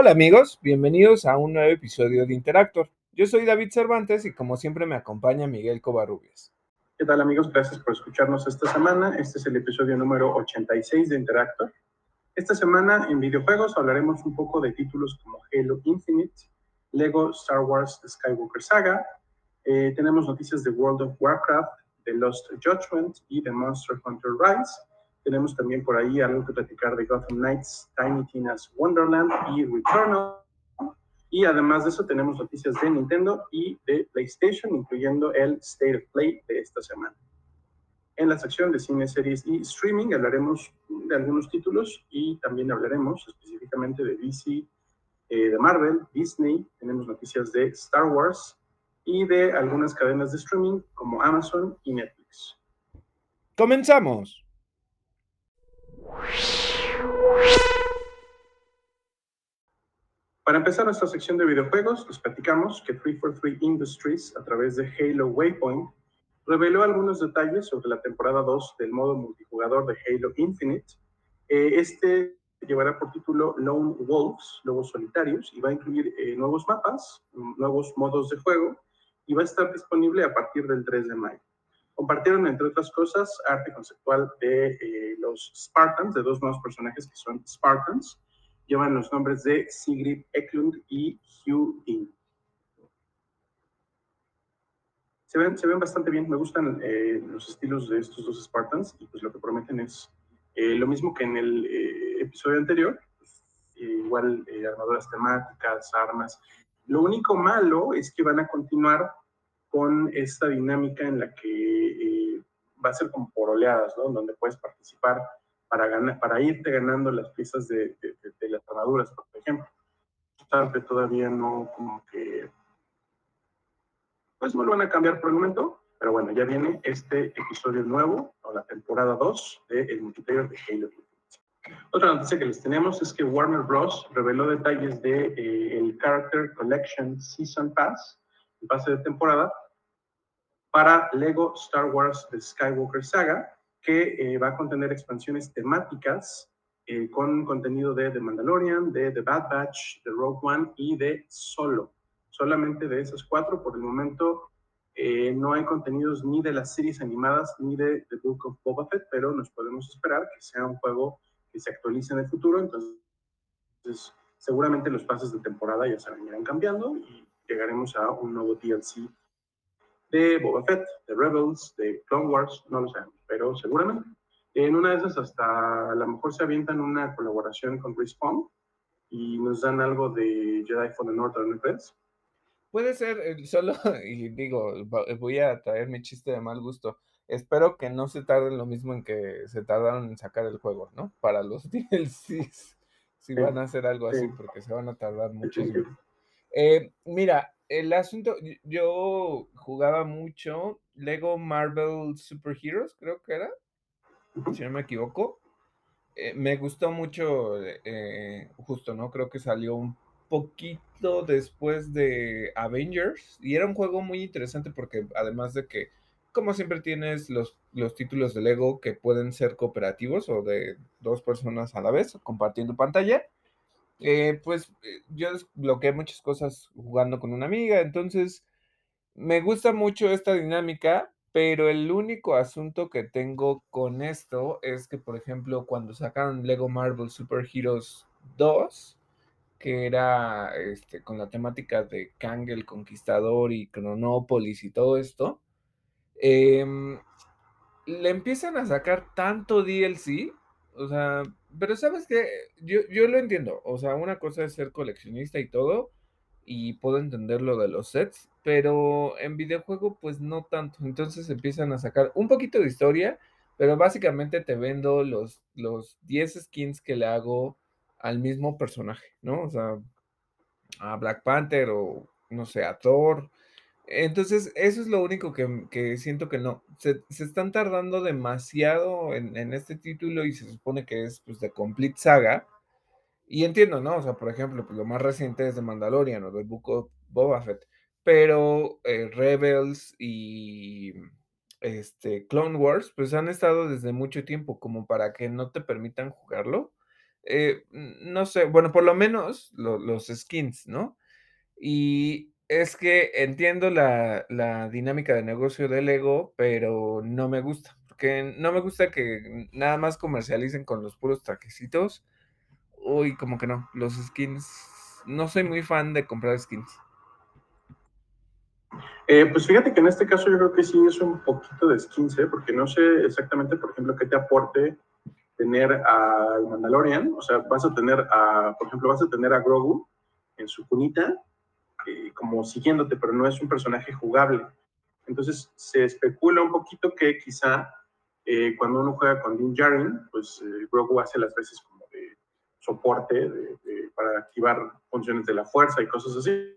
Hola amigos, bienvenidos a un nuevo episodio de Interactor. Yo soy David Cervantes y como siempre me acompaña Miguel Covarrubias. ¿Qué tal amigos? Gracias por escucharnos esta semana. Este es el episodio número 86 de Interactor. Esta semana en videojuegos hablaremos un poco de títulos como Halo Infinite, Lego Star Wars Skywalker Saga. Eh, tenemos noticias de World of Warcraft, The Lost Judgment y de Monster Hunter Rise. Tenemos también por ahí algo que platicar de Gotham Knights, Tiny Tina's Wonderland y Returnal. Y además de eso tenemos noticias de Nintendo y de PlayStation, incluyendo el State of Play de esta semana. En la sección de cine, series y streaming hablaremos de algunos títulos y también hablaremos específicamente de DC, eh, de Marvel, Disney, tenemos noticias de Star Wars y de algunas cadenas de streaming como Amazon y Netflix. ¡Comenzamos! Para empezar nuestra sección de videojuegos, les platicamos que 343 Industries, a través de Halo Waypoint, reveló algunos detalles sobre la temporada 2 del modo multijugador de Halo Infinite. Eh, este llevará por título Lone Wolves, Lobos Solitarios, y va a incluir eh, nuevos mapas, nuevos modos de juego, y va a estar disponible a partir del 3 de mayo. Compartieron, entre otras cosas, arte conceptual de eh, los Spartans, de dos nuevos personajes que son Spartans. Llevan los nombres de Sigrid Eklund y Hugh Dean. Se ven, se ven bastante bien, me gustan eh, los estilos de estos dos Spartans y pues lo que prometen es eh, lo mismo que en el episodio anterior, pues, igual armaduras temáticas, armas. Lo único malo es que van a continuar con esta dinámica en la que eh, va a ser como por oleadas, ¿no? Donde puedes participar para, ganar, para irte ganando las piezas de, de, las armaduras, por ejemplo. que todavía no, como que, pues no lo van a cambiar por el momento, pero bueno, ya viene este episodio nuevo, o la temporada 2 del multiplayer de Halo Otra noticia que les tenemos es que Warner Bros. reveló detalles de eh, el Character Collection Season Pass, el pase de temporada, para Lego Star Wars The Skywalker Saga, que eh, va a contener expansiones temáticas eh, con contenido de The Mandalorian, de The Bad Batch, de Rogue One y de Solo. Solamente de esas cuatro, por el momento eh, no hay contenidos ni de las series animadas ni de The Book of Boba Fett, pero nos podemos esperar que sea un juego que se actualice en el futuro. Entonces, seguramente los pases de temporada ya se irán cambiando y llegaremos a un nuevo DLC de Boba Fett, de Rebels, de Clone Wars, no lo sabemos, pero seguramente. En una de esas hasta a lo mejor se avientan una colaboración con Respawn y nos dan algo de Jedi Fallen Order en el Puede ser, eh, solo, y digo, voy a traer mi chiste de mal gusto. Espero que no se tarden lo mismo en que se tardaron en sacar el juego, ¿no? Para los DLCs, si van a hacer algo así, porque se van a tardar muchísimo. Eh, mira, el asunto, yo jugaba mucho Lego Marvel Super Heroes, creo que era, si no me equivoco. Eh, me gustó mucho, eh, justo, ¿no? Creo que salió un poquito después de Avengers y era un juego muy interesante porque además de que, como siempre tienes los, los títulos de Lego que pueden ser cooperativos o de dos personas a la vez compartiendo pantalla, eh, pues eh, yo desbloqueé muchas cosas jugando con una amiga, entonces me gusta mucho esta dinámica, pero el único asunto que tengo con esto es que, por ejemplo, cuando sacaron Lego Marvel Super Heroes 2, que era este, con la temática de Kang el Conquistador y Chronopolis y todo esto, em, le empiezan a sacar tanto DLC o sea, pero sabes que yo, yo lo entiendo. O sea, una cosa es ser coleccionista y todo, y puedo entender lo de los sets, pero en videojuego, pues no tanto. Entonces empiezan a sacar un poquito de historia, pero básicamente te vendo los, los 10 skins que le hago al mismo personaje, ¿no? O sea, a Black Panther o no sé, a Thor entonces, eso es lo único que, siento que no. Se, están tardando demasiado en, este título y se supone que es pues de Complete Saga. Y entiendo, ¿no? O sea, por ejemplo, pues lo más reciente es de Mandalorian o de Book Boba Fett. Pero eh, Rebels y este, Clone Wars, pues han estado desde mucho tiempo como para que no te permitan jugarlo. eh, no sé, bueno, por lo menos los skins, ¿no? Y es que entiendo la, la dinámica de negocio de Lego, pero no me gusta, porque no me gusta que nada más comercialicen con los puros traquecitos. Uy, como que no, los skins, no soy muy fan de comprar skins. Eh, pues fíjate que en este caso yo creo que sí es un poquito de skins, ¿eh? porque no sé exactamente, por ejemplo, qué te aporte tener al Mandalorian, o sea, vas a tener a, por ejemplo, vas a tener a Grogu en su cunita, eh, como siguiéndote, pero no es un personaje jugable. Entonces se especula un poquito que quizá eh, cuando uno juega con Din Djarin, pues eh, Grogu hace las veces como de soporte para activar funciones de la fuerza y cosas así.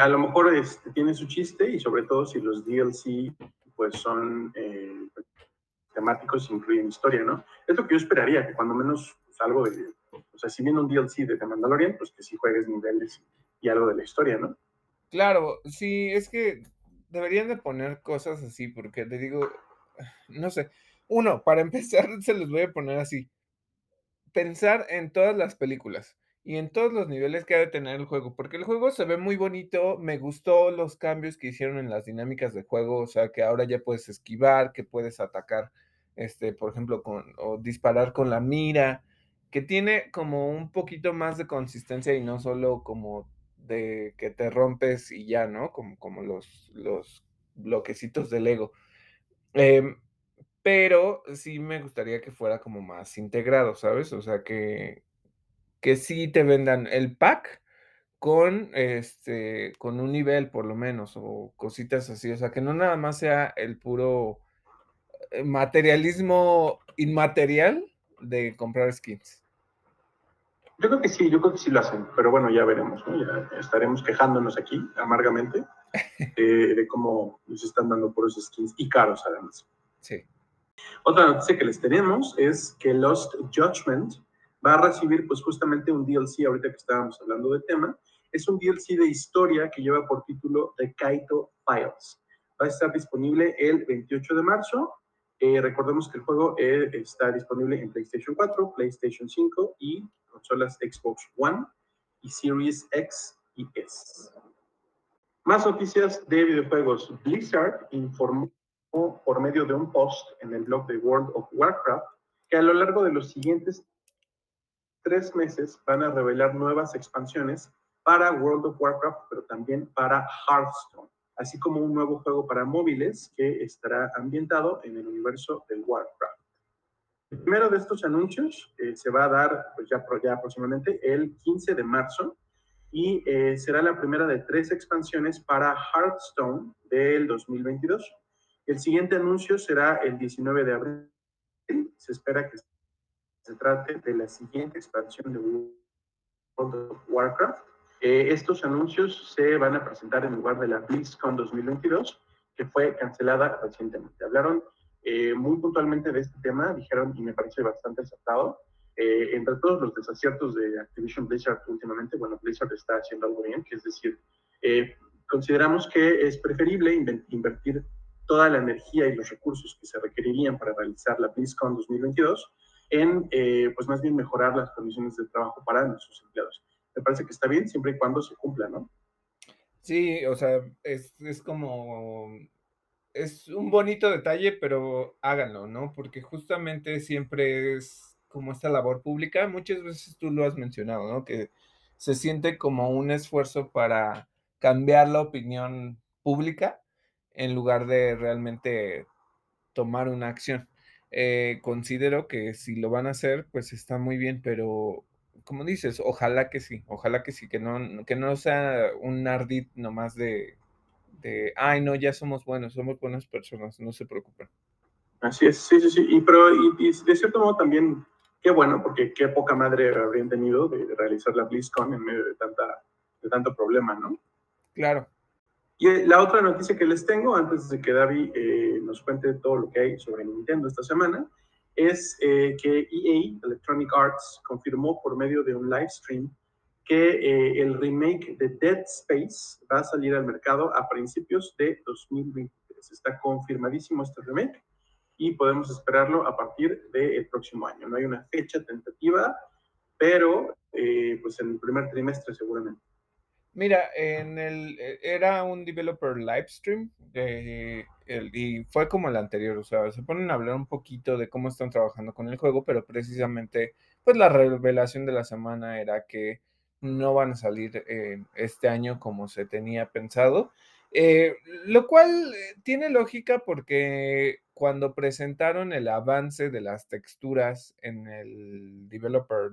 a lo mejor este, tiene su chiste y sobre todo si los DLC pues son temáticos incluyen historia, ¿no? Es lo que yo esperaría, que cuando menos pues, algo de, o sea, si viene un DLC de The Mandalorian, pues que sí juegues niveles y algo de la historia, ¿no? Claro, sí, es que deberían de poner cosas así, porque te digo, no sé, uno, para empezar, se los voy a poner así. Pensar en todas las películas y en todos los niveles que ha de tener el juego, porque el juego se ve muy bonito, me gustó los cambios que hicieron en las dinámicas de juego, o sea, que ahora ya puedes esquivar, que puedes atacar, este, por ejemplo, con, o disparar con la mira, que tiene como un poquito más de consistencia y no solo como de que te rompes y ya, ¿no? Como, como los, los bloquecitos de Lego. Em, pero sí me gustaría que fuera como más integrado, ¿sabes? O sea, que, que sí te vendan el pack con este con un nivel por lo menos o cositas así, o sea, que no nada más sea el puro eh, materialismo inmaterial de comprar skins. Yo creo que sí, yo creo que sí lo hacen, pero bueno, ya veremos, ¿no? Ya estaremos quejándonos aquí amargamente de cómo nos están dando por esos skins y caros además. Sí. Otra noticia que les tenemos es que Lost Judgment va a recibir pues justamente un DLC, ahorita que estábamos hablando del tema, es un DLC de historia que lleva por título The Kaito Files. Va a estar disponible el 28 de marzo eh, recordemos que el juego eh, está disponible en PlayStation 4, PlayStation 5 y consolas Xbox One y Series X y S. Más noticias de videojuegos. Blizzard informó por medio de un post en el blog de World of Warcraft que a lo largo de los siguientes tres meses van a revelar nuevas expansiones para World of Warcraft, pero también para Hearthstone así como un nuevo juego para móviles que estará ambientado en el universo del Warcraft. El primero de estos anuncios eh, se va a dar pues ya, ya, aproximadamente el 15 de marzo y eh, será la primera de tres expansiones para Hearthstone del 2022. El siguiente anuncio será el 19 de abril. Se espera que se trate de la siguiente expansión de World of Warcraft eh, estos anuncios se van a presentar en lugar de la BlizzCon 2022, que fue cancelada recientemente. Hablaron eh, muy puntualmente de este tema, dijeron, y me parece bastante acertado, eh, entre todos los desaciertos de Activision Blizzard últimamente, bueno, Blizzard está haciendo algo bien, que es decir, consideramos que es preferible invertir toda la energía y los recursos que se requerirían para realizar la BlizzCon 2022 en, pues más bien mejorar las condiciones de trabajo para nuestros empleados me parece que está bien siempre y cuando se cumpla, ¿no? Sí, o sea, es, es como, es un bonito detalle, pero háganlo, ¿no? Porque justamente siempre es como esta labor pública, muchas veces tú lo has mencionado, ¿no? Que se siente como un esfuerzo para cambiar la opinión pública en lugar de realmente tomar una acción. Eh, considero que si lo van a hacer, pues está muy bien, pero como dices, ojalá que sí, ojalá que sí, que no, que no sea un ardid nomás de, de, ay, no, ya somos buenos, somos buenas personas, no se preocupen. Así es, sí, sí, sí, y, pero y, de cierto modo también, qué bueno, porque qué poca madre habrían tenido de, realizar la BlizzCon en medio de, tanta, de tanto problema, ¿no? Claro. Y eh, la otra noticia que les tengo, antes de que David eh, nos cuente todo lo que hay sobre Nintendo esta semana, es eh, que EA, Electronic Arts, confirmó por medio de un live stream que eh, el remake de Dead Space va a salir al mercado a principios de 2023. Está confirmadísimo este remake y podemos esperarlo a partir del próximo año. No hay una fecha tentativa, pero eh, pues en el primer trimestre seguramente. Mira, en el e, era un developer live stream eh, y fue como el anterior, o sea, se ponen a hablar un poquito de cómo están trabajando con el juego, pero precisamente, pues la revelación de la semana era que no van a salir eh, este año como se tenía pensado, eh, lo cual tiene lógica porque cuando presentaron el avance de las texturas en el developer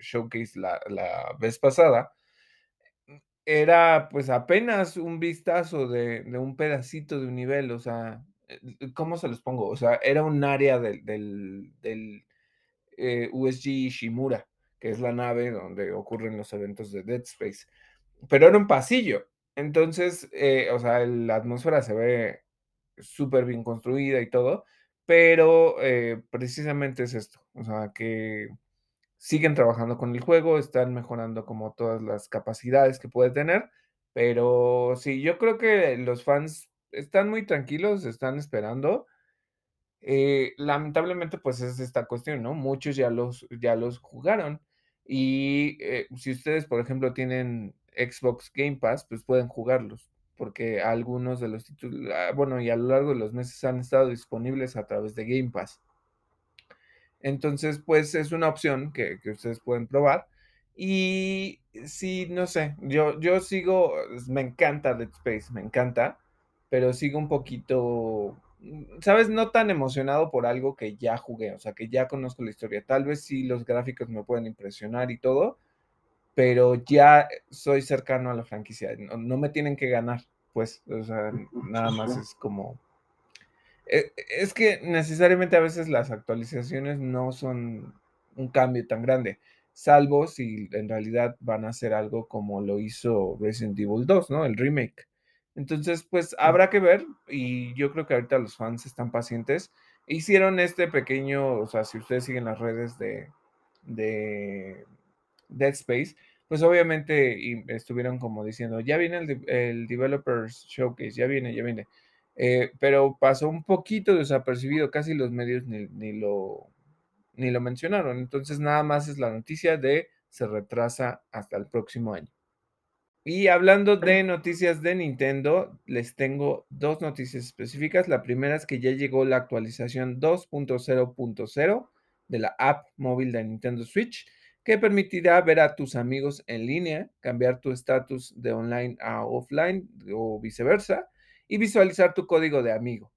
showcase la, la vez pasada, era pues apenas un vistazo de, un pedacito de un nivel, o sea, eh, ¿cómo se los pongo? O sea, era un área del, del, eh, USG Shimura, es la nave donde ocurren los eventos de Dead Space, pero era un pasillo, entonces, eh, o sea, la atmósfera se ve súper bien construida y todo, pero precisamente es esto, o sea, que siguen trabajando con el juego, están mejorando como todas las capacidades que puede tener, pero sí, yo creo que los fans están muy tranquilos, están esperando. Eh, lamentablemente, pues es esta cuestión, ¿no? Muchos ya los, ya los jugaron y eh, si ustedes, por ejemplo, tienen Xbox Game Pass, pues pueden jugarlos, porque algunos de los títulos, ah, bueno, y a lo largo de los meses han estado disponibles a través de Game Pass. Entonces, pues es una opción que, ustedes pueden probar. Y sí, no sé, yo, yo sigo, me encanta Dead Space, me encanta, pero sigo un poquito, ¿sabes? No tan emocionado por algo que ya jugué, o sea, que ya conozco la historia. Tal vez sí los gráficos me pueden impresionar y todo, pero ya soy cercano a la franquicia, no, no me tienen que ganar, pues, o sea, nada más es como eh, es que necesariamente a veces las actualizaciones no son un cambio tan grande, salvo si en realidad van a hacer algo como lo hizo Resident Evil 2, ¿no? El remake. Entonces, pues habrá que ver y yo creo que ahorita los fans están pacientes. Hicieron este pequeño, o sea, si ustedes siguen las redes de, de Dead Space, pues obviamente estuvieron como diciendo, ya viene el, el Developers Showcase, ya viene, ya viene. Eh, pero pasó un poquito desapercibido, casi los medios ni, lo, ni lo mencionaron. Entonces nada más es la noticia de se retrasa hasta el próximo año. Y hablando de noticias de Nintendo, les tengo dos noticias específicas. La primera es que ya llegó la actualización 2.0.0 de la app móvil de Nintendo Switch, que permitirá ver a tus amigos en línea, cambiar tu estatus de online a offline o viceversa, y visualizar tu código de amigo.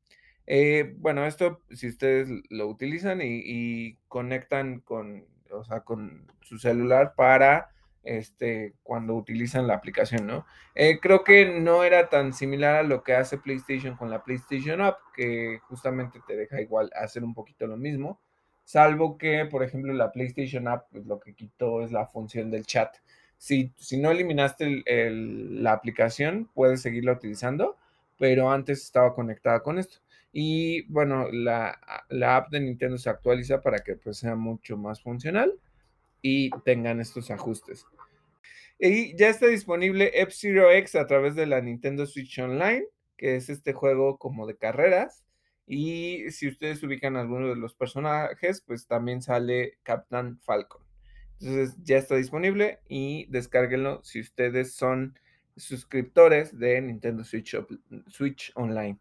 Eh, bueno, esto si ustedes lo utilizan y, conectan con, o sea, con su celular para este, cuando utilizan la aplicación, ¿no? Eh, creo que no era tan similar a lo que hace PlayStation con la PlayStation App, que justamente te deja igual hacer un poquito lo mismo, salvo que, por ejemplo, la PlayStation App pues, lo que quitó es la función del chat. Si, si no eliminaste la aplicación, puedes seguirla utilizando, pero antes estaba conectada con esto. Y bueno, la, app de Nintendo se actualiza para que pues, sea mucho más funcional y tengan estos ajustes. Y ya está disponible F-Zero X a través de la Nintendo Switch Online, que es este juego como de carreras. Y si ustedes ubican alguno de los personajes, pues también sale Captain Falcon. Entonces ya está disponible y descárguenlo si ustedes son suscriptores de Nintendo Switch, Switch Online.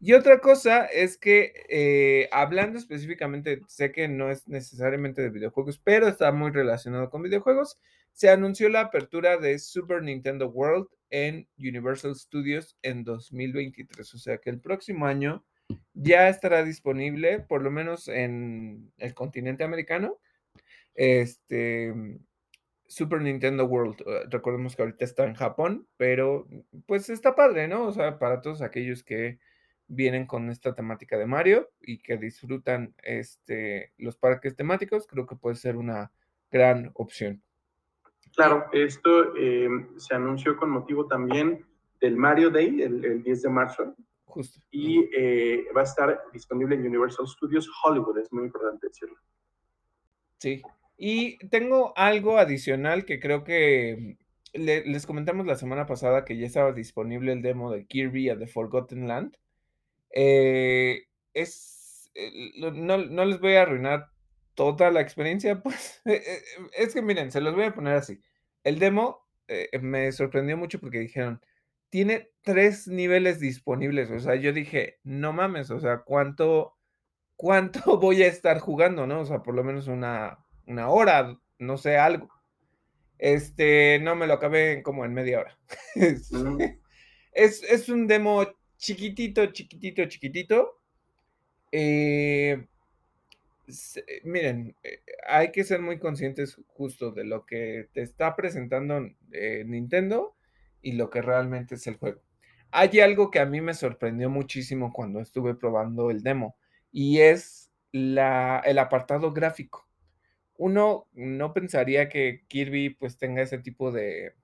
Y otra cosa es que, eh, hablando específicamente, sé que no es necesariamente de videojuegos, pero está muy relacionado con videojuegos, se anunció la apertura de Super Nintendo World en Universal Studios en 2023. O sea que el próximo año ya estará disponible, por lo menos en el continente americano, este, Super Nintendo World. Eh, recordemos que ahorita está en Japón, pero pues está padre, ¿no? O sea, para todos aquellos que vienen con esta temática de Mario y que disfrutan este, los parques temáticos, creo que puede ser una gran opción. Claro, esto em, se anunció con motivo también del Mario Day, el, 10 de marzo. Justo. Y eh, va a estar disponible en Universal Studios Hollywood, es muy importante decirlo. Sí, y tengo algo adicional que creo que les comentamos la semana pasada que ya estaba disponible el demo de Kirby a The Forgotten Land. Eh, es, eh, no, les voy a arruinar toda la experiencia, pues, eh, es que miren, se los voy a poner así. El demo me sorprendió mucho porque dijeron, tiene tres niveles disponibles. O sea, yo dije, no mames, o sea, ¿cuánto, cuánto voy a estar jugando, no? O sea, por lo menos una, una hora, no sé, algo. Este, no me lo acabé como en media hora. es, es un demo chiquitito, chiquitito, chiquitito. Eh, eh, miren, eh, hay que ser muy conscientes justo de lo que te está presentando Nintendo y lo que realmente es el juego. Hay algo que a mí me sorprendió muchísimo cuando estuve probando el demo y es la, el apartado gráfico. Uno no pensaría que Kirby pues tenga ese tipo de,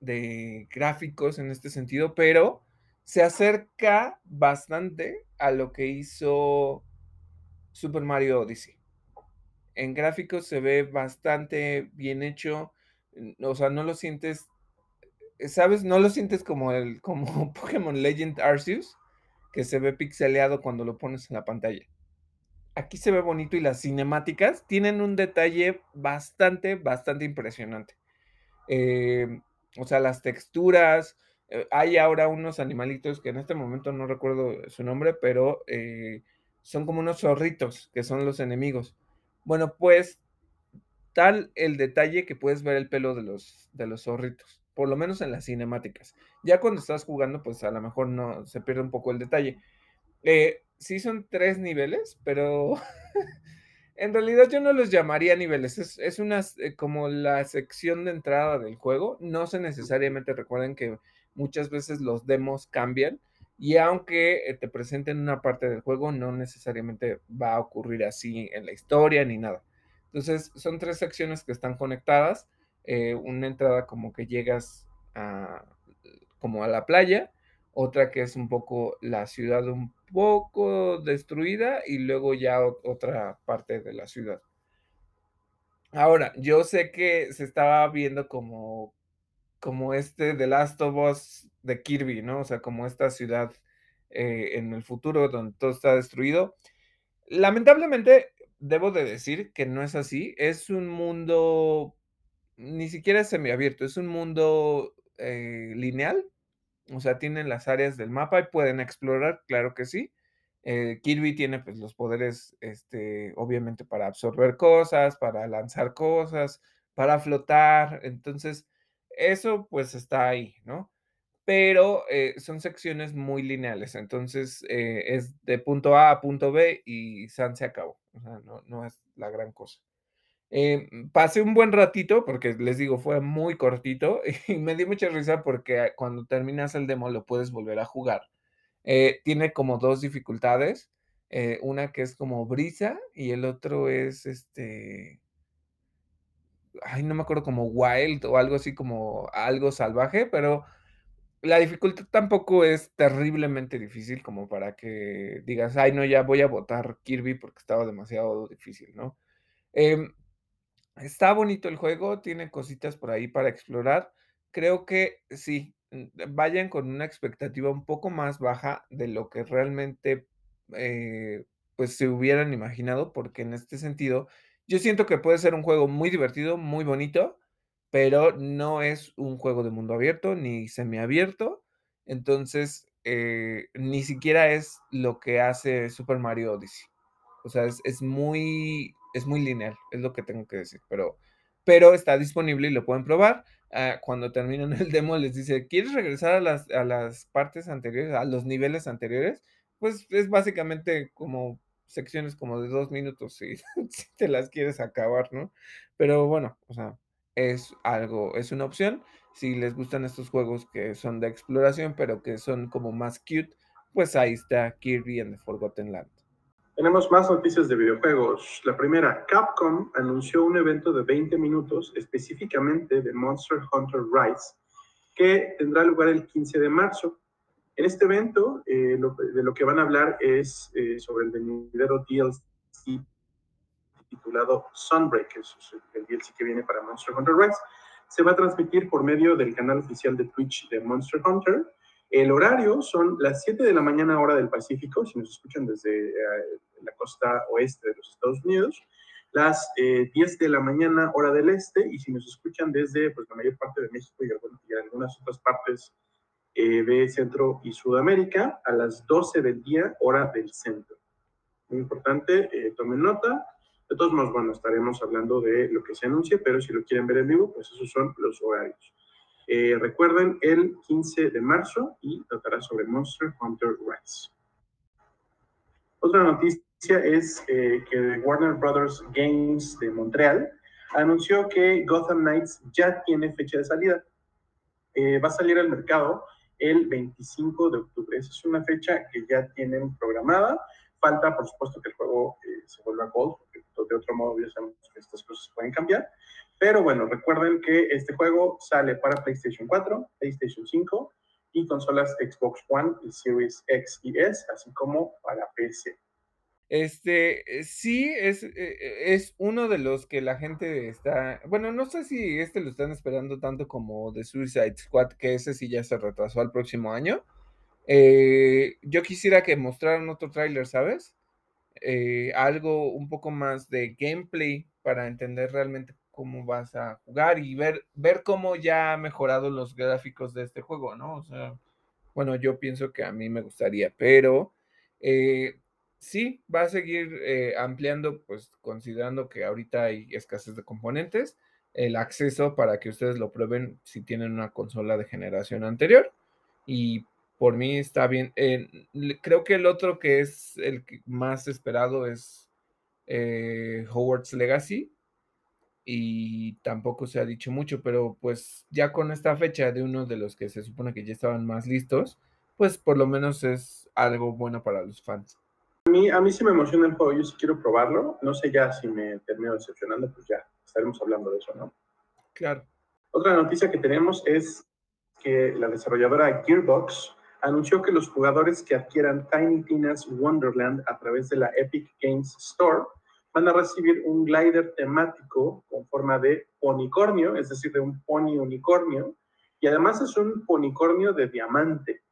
de gráficos en este sentido, pero se acerca bastante a lo que hizo Super Mario Odyssey. En gráficos se ve bastante bien hecho, o sea, no lo sientes, eh, ¿sabes? No lo sientes como el como Pokémon Legend Arceus, que se ve pixeleado cuando lo pones en la pantalla. Aquí se ve bonito y las cinemáticas tienen un detalle bastante, bastante impresionante. Eh, o sea, las texturas, eh, hay ahora unos animalitos que en este momento no recuerdo su nombre, pero son como unos zorritos que son los enemigos. Bueno, pues tal el detalle que puedes ver el pelo de los, de los zorritos, por lo menos en las cinemáticas. Ya cuando estás jugando, pues a lo mejor no se pierde un poco el detalle. Eh, sí son tres niveles, pero en realidad yo no los llamaría niveles. Es, es una eh, como la sección de entrada del juego. No se necesariamente recuerden que muchas veces los demos cambian y aunque eh, te presenten una parte del juego, no necesariamente va a ocurrir así en la historia ni nada. Entonces, son tres secciones que están conectadas. Eh, una entrada como que llegas a, como a la playa, otra que es un poco la ciudad un poco destruida y luego ya otra parte de la ciudad. Ahora, yo sé que se estaba viendo como como este The Last of Us de Kirby, ¿no? O sea, como esta ciudad eh, en el futuro donde todo está destruido. Lamentablemente, debo de decir que no es así. Es un mundo, ni siquiera semiabierto, es un mundo eh, lineal. O sea, tienen las áreas del mapa y pueden explorar, claro que sí. Eh, Kirby tiene pues los poderes, este, obviamente para absorber cosas, para lanzar cosas, para flotar. Entonces, eso pues está ahí, ¿no? Pero eh, son secciones muy lineales, entonces eh, es de punto A a punto B y San se acabó, o sea, no, es la gran cosa. Eh, pasé un buen ratito, porque les digo, fue muy cortito y me dio mucha risa porque cuando terminas el demo lo puedes volver a jugar. tiene como dos dificultades, una que es como brisa y el otro es este, ay, no me acuerdo, como wild o algo así como algo salvaje, pero la dificultad tampoco es terriblemente difícil como para que digas, ay, no, ya voy a votar Kirby porque estaba demasiado difícil, ¿no? Em, está bonito el juego, tiene cositas por ahí para explorar. Creo que sí, vayan con una expectativa un poco más baja de lo que realmente eh, pues se hubieran imaginado, porque en este sentido yo siento que puede ser un juego muy divertido, muy bonito, pero no es un juego de mundo abierto ni semiabierto. Entonces, eh, ni siquiera es lo que hace Super Mario Odyssey. O sea, es, muy, es muy lineal, es lo que tengo que decir. Pero, pero está disponible y lo pueden probar. Ah, cuando terminan el demo les dice, ¿quieres regresar a las, a las partes anteriores, a los niveles anteriores? Pues es básicamente como secciones como de dos minutos si, te las quieres acabar, ¿no? Pero bueno, o sea, es algo, es una opción. Si les gustan estos juegos que son de exploración, pero que son como más cute, pues ahí está Kirby and the Forgotten Land. Tenemos más noticias de videojuegos. La primera, Capcom anunció un evento de 20 minutos específicamente de Monster Hunter Rise que tendrá lugar el 15 de marzo. En este evento, eh, de lo que van a hablar es eh, sobre el venidero DLC titulado Sunbreak, que es el DLC que viene para Monster Hunter Rise. Se va a transmitir por medio del canal oficial de Twitch de Monster Hunter El horario son las 7 de la mañana hora del Pacífico, si nos escuchan desde eh, la costa oeste de los Estados Unidos, las 10 eh, de la mañana hora del este, y si nos escuchan desde pues, la mayor parte de México y, algunas otras partes eh, de Centro y Sudamérica, a las 12 del día hora del centro. Muy importante, tomen nota. De todos modos, bueno, estaremos hablando de lo que se anuncia, pero si lo quieren ver en vivo, pues esos son los horarios. Eh, recuerden, el 15 de marzo y tratará sobre Monster Hunter Rise. Otra noticia es eh, que Warner Brothers Games de Montreal anunció que Gotham Knights ya tiene fecha de salida. Eh, va a salir al mercado el 25 de octubre. Esa es una fecha que ya tienen programada. Falta, por supuesto, que el juego se vuelva gold, porque de otro modo ya sabemos que estas cosas pueden cambiar. Pero bueno, recuerden que este juego sale para PlayStation 4, PlayStation 5 y consolas Xbox One y Series X y S, así como para PC. Este, eh, sí, es, eh, eh, es uno de los que la gente está, bueno, no sé si este lo están esperando tanto como The Suicide Squad, que ese sí ya se retrasó al próximo año. yo quisiera que mostraran otro tráiler, ¿sabes? algo un poco más de gameplay para entender realmente cómo vas a jugar y ver, ver cómo ya ha mejorado los gráficos de este juego, ¿no? O sea, bueno, yo pienso que a mí me gustaría, pero sí, va a seguir eh, ampliando, pues considerando que ahorita hay escasez de componentes, el acceso para que ustedes lo prueben si tienen una consola de generación anterior. Y por mí está bien. Eh, creo que el otro que es el más esperado es Howard's Legacy, y tampoco se ha dicho mucho, pero pues ya con esta fecha de uno de los que se supone que ya estaban más listos, pues por lo menos es algo bueno para los fans. A mí, a mí sí me emociona el juego, yo sí quiero probarlo, no sé ya si me termino decepcionando, pues ya estaremos hablando de eso, ¿no? Claro. Otra noticia que tenemos es que la desarrolladora Gearbox anunció que los jugadores que adquieran Tiny Tina's Wonderland a través de la Epic Games Store van a recibir un glider temático con forma de unicornio, es decir, de un pony unicornio, y además es un ponicornio de diamante.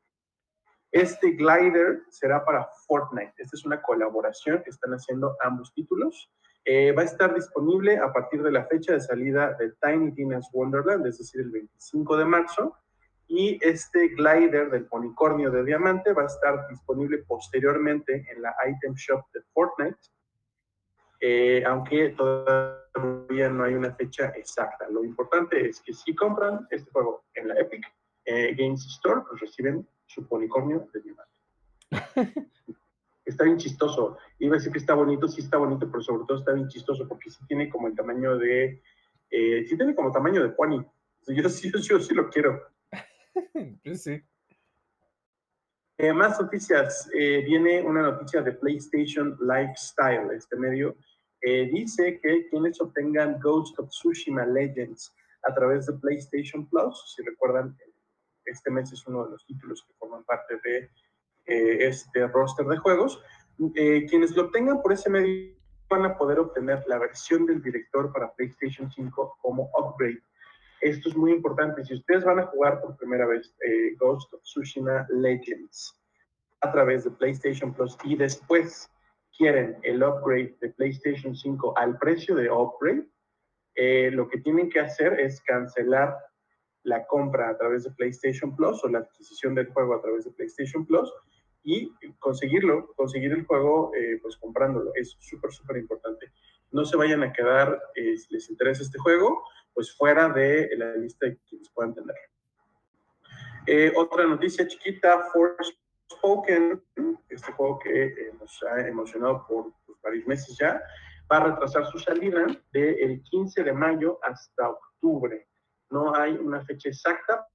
Este glider será para Fortnite. Esta es una colaboración que están haciendo ambos títulos. Eh, va a estar disponible a partir de la fecha de salida de Tiny Tina's Wonderland, es decir, el 25 de marzo. Y este glider del ponicornio de diamante va a estar disponible posteriormente en la item shop de Fortnite eh, aunque todavía no hay una fecha exacta. Lo importante es que si compran este juego en la Epic eh, Games Store, pues reciben su policornio de diamante. está bien chistoso. Iba a decir que está bonito, sí está bonito, pero sobre todo está bien chistoso porque sí tiene como el tamaño de, eh, sí tiene como tamaño de pony. Yo sí, yo, sí lo quiero. sí. más noticias. viene una noticia de PlayStation Lifestyle, este medio eh, dice que quienes obtengan Ghost of Tsushima Legends a través de PlayStation Plus, si recuerdan, este mes es uno de los títulos que forman parte de eh, este roster de juegos, eh, quienes lo obtengan por ese medio van a poder obtener la versión del director para PlayStation 5 como upgrade. Esto es muy importante. Si ustedes van a jugar por primera vez Ghost of Tsushima Legends a través de PlayStation Plus y después quieren el upgrade de PlayStation 5 al precio de upgrade, eh, lo que tienen que hacer es cancelar la compra a través de PlayStation Plus o la adquisición del juego a través de PlayStation Plus y conseguirlo, conseguir el juego eh, pues comprándolo. Es súper, súper importante. No se vayan a quedar, eh, si les interesa este juego, pues fuera de la lista de quienes puedan tener. otra noticia chiquita, Force Spoken, este juego que eh, nos ha emocionado por, varios meses ya, va a retrasar su salida del 15 de mayo hasta octubre. No hay una fecha exacta,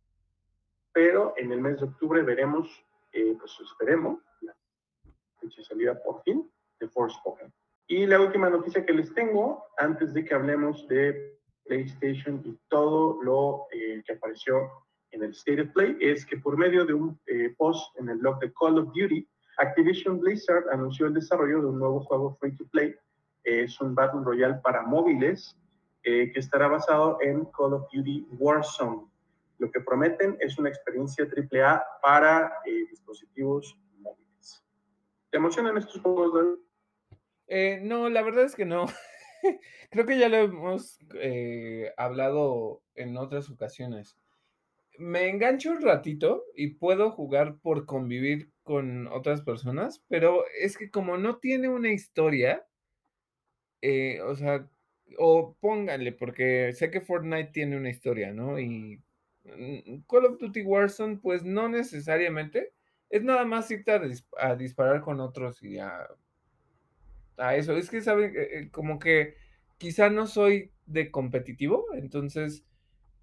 pero en el mes de octubre veremos, eh, pues esperemos, la fecha de salida por fin de Forspoken. Y la última noticia que les tengo, antes de que hablemos de PlayStation y todo lo eh, que apareció en el State of Play es que por medio de un eh, post en el blog de Call of Duty, Activision Blizzard anunció el desarrollo de un nuevo juego free to play. es un Battle Royale para móviles eh, que estará basado en Call of Duty Warzone. Lo que prometen es una experiencia AAA para eh, dispositivos móviles. ¿Te emocionan estos juegos, David? Eh, no, la verdad es que no. Creo que ya lo hemos eh, hablado en otras ocasiones. Me engancho un ratito y puedo jugar por convivir con otras personas, pero es que como no tiene una historia, eh, o sea, o pónganle, porque sé que Fortnite tiene una historia, ¿no? Y mm, Call of Duty Warzone, pues no necesariamente. Es nada más irte a, dis- a disparar con otros y a, a eso. Es que, ¿saben? Eh, eh, Como que quizá no soy de competitivo, entonces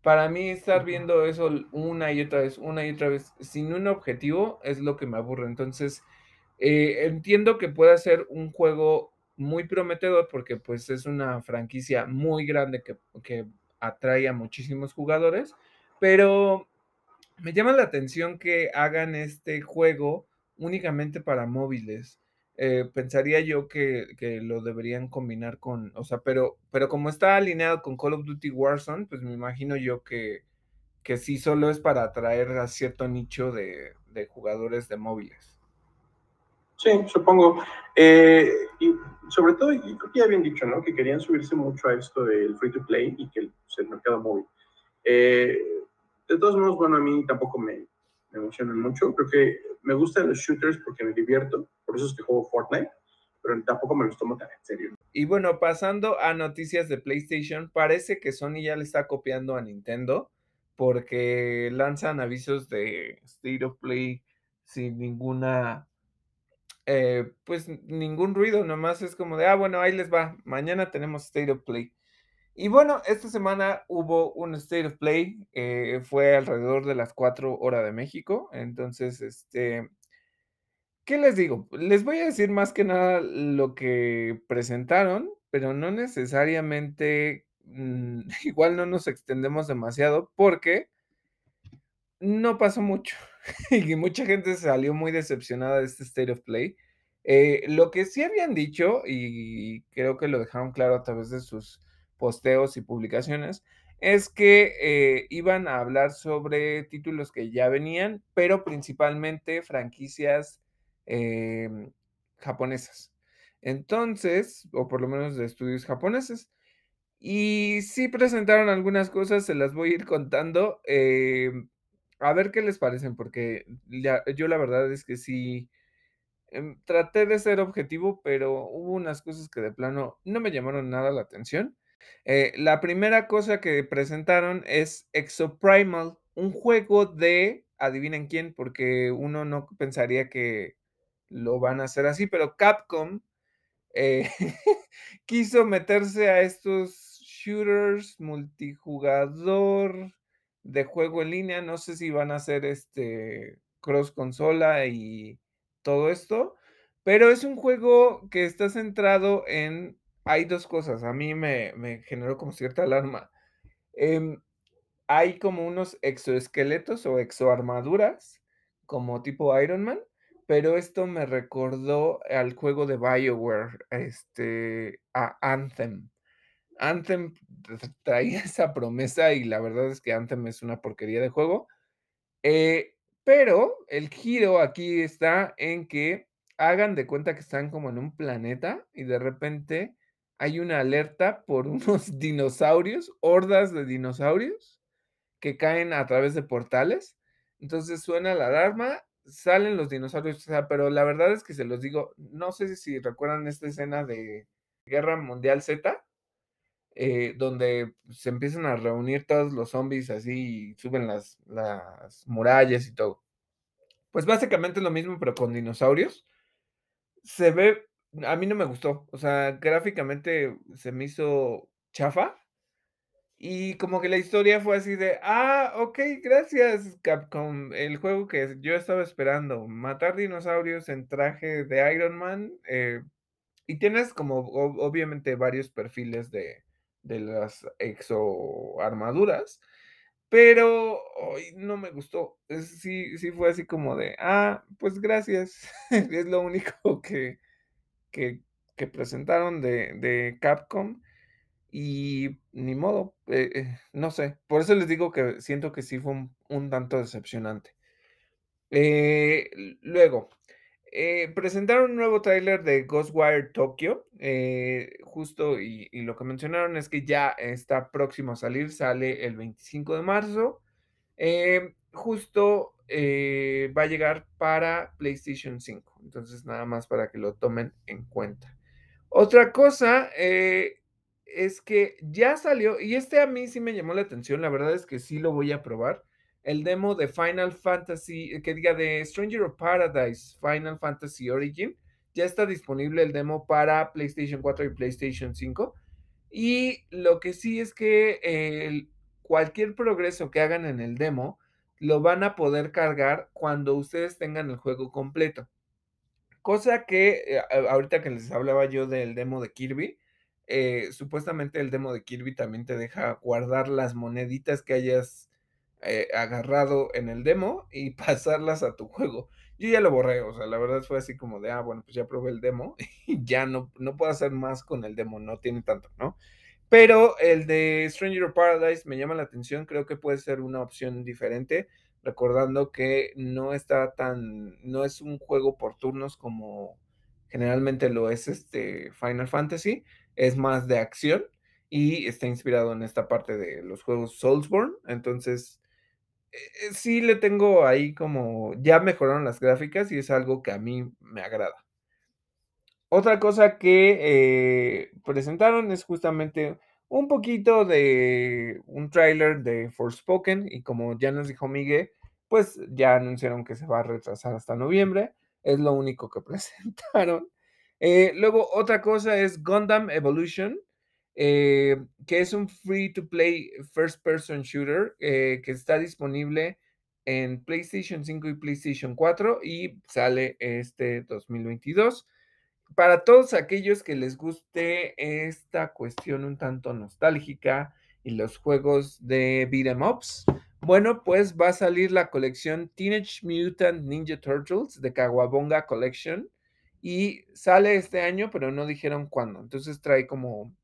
para mí estar viendo eso una y otra vez, una y otra vez, sin un objetivo, es lo que me aburre. Entonces, eh, entiendo que pueda ser un juego muy prometedor porque pues es una franquicia muy grande que, que atrae a muchísimos jugadores, pero me llama la atención que hagan este juego únicamente para móviles. Eh, pensaría yo que, que lo deberían combinar con, o sea, pero, pero como está alineado con Call of Duty Warzone, pues me imagino yo que, que sí solo es para atraer a cierto nicho de, de jugadores de móviles. Sí, supongo. Eh, y sobre todo, y creo que ya habían dicho, ¿no? Que querían subirse mucho a esto del free to play y que el, pues, el mercado móvil. Eh, de todos modos, bueno, a mí tampoco me, me emocionan mucho. Creo que me gustan los shooters porque me divierto, por eso es que juego Fortnite, pero tampoco me los tomo tan en serio. Y bueno, pasando a noticias de PlayStation, parece que Sony ya le está copiando a Nintendo porque lanzan avisos de State of Play sin ninguna, eh, pues ningún ruido, nomás es como de, ah, bueno, ahí les va, mañana tenemos State of Play. Y bueno, esta semana hubo un State of Play, eh, fue alrededor de las 4 horas de México, entonces, este, ¿Qué les digo? Les voy a decir más que nada lo que presentaron, pero no necesariamente, mm, igual no nos extendemos demasiado, porque no pasó mucho, y mucha gente salió muy decepcionada de este State of Play. Eh, lo que sí habían dicho, y creo que lo dejaron claro a través de sus posteos y publicaciones, es que, eh, iban a hablar sobre títulos que ya venían, pero principalmente franquicias, em, japonesas. Entonces, o por lo menos de estudios japoneses. Y sí presentaron algunas cosas, se las voy a ir contando, em, a ver qué les parecen, porque yo la verdad es que sí, em, traté de ser objetivo, pero hubo unas cosas que de plano no me llamaron nada la atención. Eh, la primera cosa que presentaron es Exoprimal, un juego de, adivinen quién, porque uno no pensaría que lo van a hacer así, pero Capcom eh, quiso meterse a estos shooters multijugador de juego en línea. No sé si van a hacer este cross consola y todo esto, pero es un juego que está centrado en. Hay dos cosas. A mí me, me generó como cierta alarma. Em, hay como unos exoesqueletos o exoarmaduras, como tipo Iron Man, pero esto me recordó al juego de BioWare, este, a Anthem. Anthem traía esa promesa y la verdad es que Anthem es una porquería de juego, eh, pero el giro aquí está en que hagan de cuenta que están como en un planeta y de repente hay una alerta por unos dinosaurios, hordas de dinosaurios que caen a través de portales. Entonces suena la alarma, salen los dinosaurios, pero la verdad es que se los digo, no sé si recuerdan esta escena de Guerra Mundial Z, eh, donde se empiezan a reunir todos los zombies así y suben las, las murallas y todo. Pues básicamente es lo mismo, pero con dinosaurios. Se ve, a mí no me gustó, o sea, gráficamente se me hizo chafa, y como que la historia fue así de, ah, okey, gracias, Capcom, el juego que yo estaba esperando, matar dinosaurios en traje de Iron Man, eh, y tienes como obviamente varios perfiles de de las exoarmaduras, pero, ay, no me gustó. Sí sí fue así como de, ah, pues gracias. Es lo único que que que presentaron de de Capcom. y ni modo, eh, eh, no sé. Por eso les digo que siento que sí fue un, un tanto decepcionante. Eh, luego, eh, presentaron un nuevo tráiler de Ghostwire Tokyo, eh, justo y, lo que mencionaron es que ya está próximo a salir, sale el 25 de marzo. Eh, justo va a llegar para PlayStation 5, entonces nada más para que lo tomen en cuenta. Otra cosa es que ya salió, y este a mí sí me llamó la atención, la verdad es que sí lo voy a probar, el demo de Final Fantasy, que diga de Stranger of Paradise, Final Fantasy Origin, ya está disponible el demo para PlayStation 4 y PlayStation 5. Y lo que sí es que cualquier progreso que hagan en el demo lo van a poder cargar cuando ustedes tengan el juego completo. Cosa que eh, ahorita que les hablaba yo del demo de Kirby, eh, supuestamente el demo de Kirby también te deja guardar las moneditas que hayas eh, agarrado en el demo y pasarlas a tu juego. Yo ya lo borré, o sea, la verdad fue así como de, ah, bueno, pues ya probé el demo y ya no, no puedo hacer más con el demo, no tiene tanto, ¿no? Pero el de Stranger of Paradise me llama la atención, creo que puede ser una opción diferente, recordando que no está tan, no es un juego por turnos como generalmente lo es este Final Fantasy, es más de acción y está inspirado en esta parte de los juegos Soulsborne, entonces eh, sí le tengo ahí como, ya mejoraron las gráficas y es algo que a mí me agrada. Otra cosa que eh, presentaron es justamente un poquito de un tráiler de Forspoken y como ya nos dijo Miguel, pues ya anunciaron que se va a retrasar hasta noviembre. Es lo único que presentaron. Eh, luego otra cosa es Gundam Evolution, eh, que es un free to play first person shooter eh, que está disponible en PlayStation 5 y PlayStation 4 y sale este 2022 para todos aquellos que les guste esta cuestión un tanto nostálgica y los juegos de beat'em ups, bueno, pues va a salir la colección Teenage Mutant Ninja Turtles de Kawabonga Collection y sale este año, pero no dijeron cuándo. Entonces trae como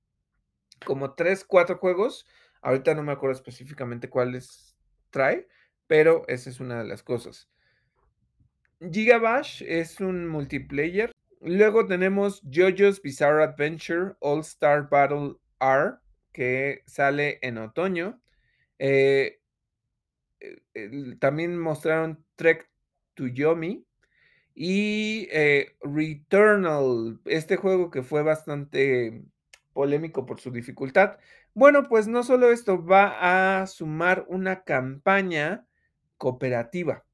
como tres, cuatro juegos. Ahorita no me acuerdo específicamente cuáles trae, pero esa es una de las cosas. Gigabash es un multiplayer Luego tenemos JoJo's Bizarre Adventure All Star Battle R, que sale en otoño. Eh, eh, también mostraron Trek to Yomi y eh, Returnal, este juego que fue bastante polémico por su dificultad. Bueno, pues no solo esto, va a sumar una campaña cooperativa.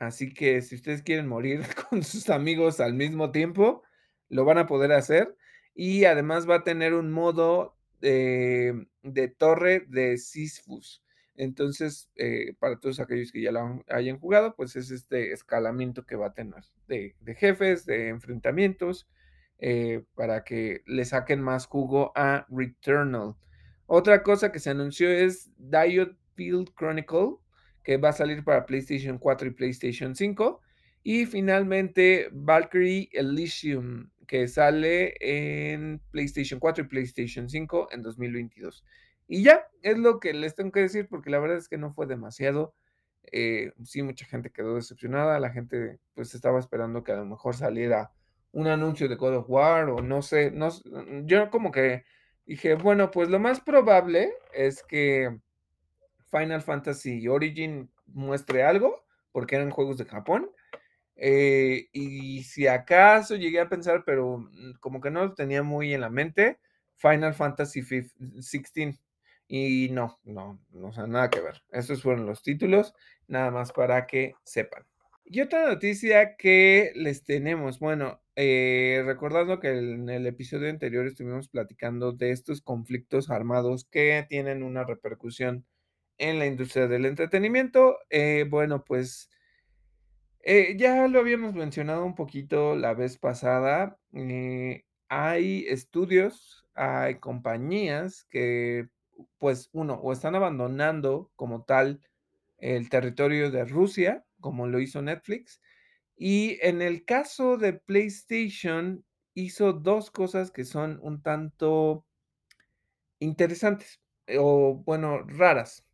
Así que si ustedes quieren morir con sus amigos al mismo tiempo, lo van a poder hacer. Y además va a tener un modo de, de torre de Sisyphus. Entonces, eh, para todos aquellos que ya lo hayan jugado, pues es este escalamiento que va a tener de, de jefes, de enfrentamientos, eh, para que le saquen más jugo a Returnal. Otra cosa que se anunció es Diode Field Chronicle, que va a salir para PlayStation 4 y PlayStation 5. Y finalmente Valkyrie Elysium, que sale en PlayStation 4 y PlayStation 5 en 2022. Y ya, es lo que les tengo que decir, porque la verdad es que no fue demasiado. Eh, sí, mucha gente quedó decepcionada, la gente pues estaba esperando que a lo mejor saliera un anuncio de God of War o no sé, no, yo como que dije, bueno, pues lo más probable es que Final Fantasy Origin muestre algo, porque eran juegos de Japón. Eh, y si acaso llegué a pensar, pero mm, como que no lo tenía muy en la mente, Final Fantasy XVI. Y no, no, no, o sea, nada que ver. Esos fueron los títulos, nada más para que sepan. Y otra noticia que les tenemos, bueno, eh, recordando que en el episodio anterior estuvimos platicando de estos conflictos armados que tienen una repercusión en la industria del entretenimiento. Eh, bueno, pues eh, ya lo habíamos mencionado un poquito la vez pasada. Hay estudios, hay compañías que, pues, uno, o están abandonando como tal el territorio de Rusia, como lo hizo Netflix. Y en el caso de PlayStation, hizo dos cosas que son un tanto interesantes, o bueno, raras.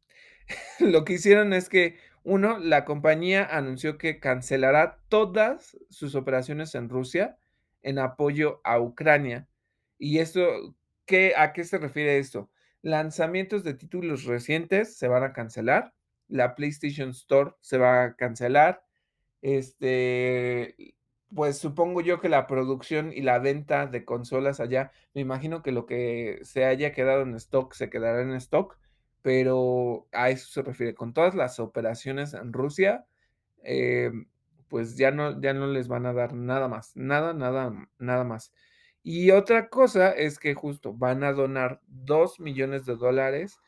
Lo que hicieron es que, uno, la compañía anunció que cancelará todas sus operaciones en Rusia en apoyo a Ucrania. ¿Y esto qué a qué se refiere esto? Lanzamientos de títulos recientes se van a cancelar, la PlayStation Store se va a cancelar, este, pues supongo yo que la producción y la venta de consolas allá, me imagino que lo que se haya quedado en stock se quedará en stock, pero a eso se refiere. Con todas las operaciones en Rusia, em, pues ya no, ya no les van a dar nada más, nada, nada, nada más. Y otra cosa es que justo van a donar 2 millones de dólares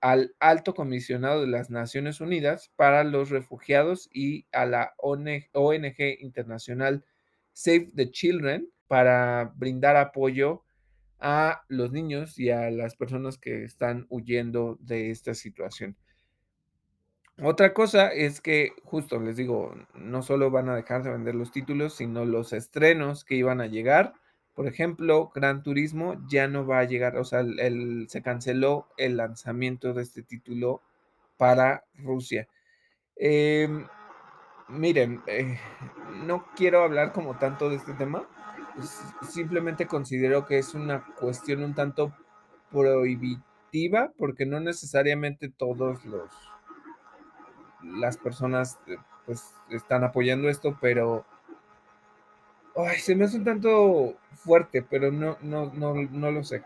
al alto comisionado de las Naciones Unidas para los refugiados y a la ONG internacional Save the Children para brindar apoyo a los niños y a las personas que están huyendo de esta situación. Otra cosa es que, justo les digo, no solo van a dejar de vender los títulos, sino los estrenos que iban a llegar por ejemplo, Gran Turismo ya no va a llegar, o sea, se canceló el lanzamiento de este título para Rusia. Em, miren, eh, no quiero hablar como tanto de este tema, simplemente considero que es una cuestión un tanto prohibitiva, porque no necesariamente todos los las personas eh, pues están apoyando esto, pero Ay, se me hace un tanto fuerte, pero no, no, no, no lo sé.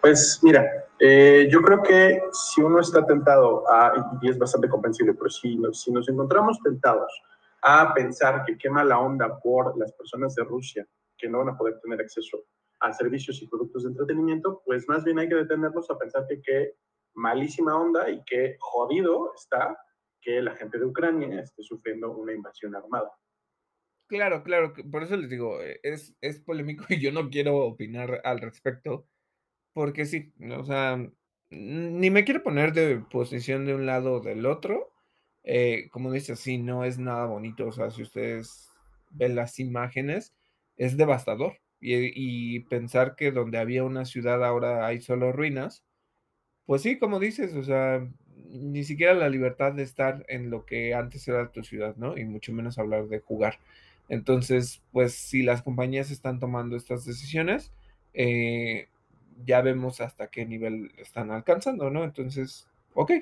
Pues mira, eh, yo creo que si uno está tentado a, y es bastante comprensible, pero si nos, si nos encontramos tentados a pensar que quema la onda por las personas de Rusia que no van a poder tener acceso a servicios y productos de entretenimiento, pues más bien hay que detenernos a pensar que qué malísima onda y qué jodido está que la gente de Ucrania esté sufriendo una invasión armada. Claro, claro, por eso les digo, eh, es, es polémico y yo no quiero opinar al respecto, porque sí, o sea, ni me quiero poner de posición de un lado o del otro. Eh, como dice, sí, no es nada bonito, o sea, si ustedes ven las imágenes, es devastador. Y, y pensar que donde había una ciudad ahora hay solo ruinas, pues sí, como dices, o sea, ni siquiera la libertad de estar en lo que antes era tu ciudad, ¿no? Y mucho menos hablar de jugar. Entonces, pues si las compañías están tomando estas decisiones, eh, ya vemos hasta qué nivel están alcanzando, ¿no? Entonces, ok.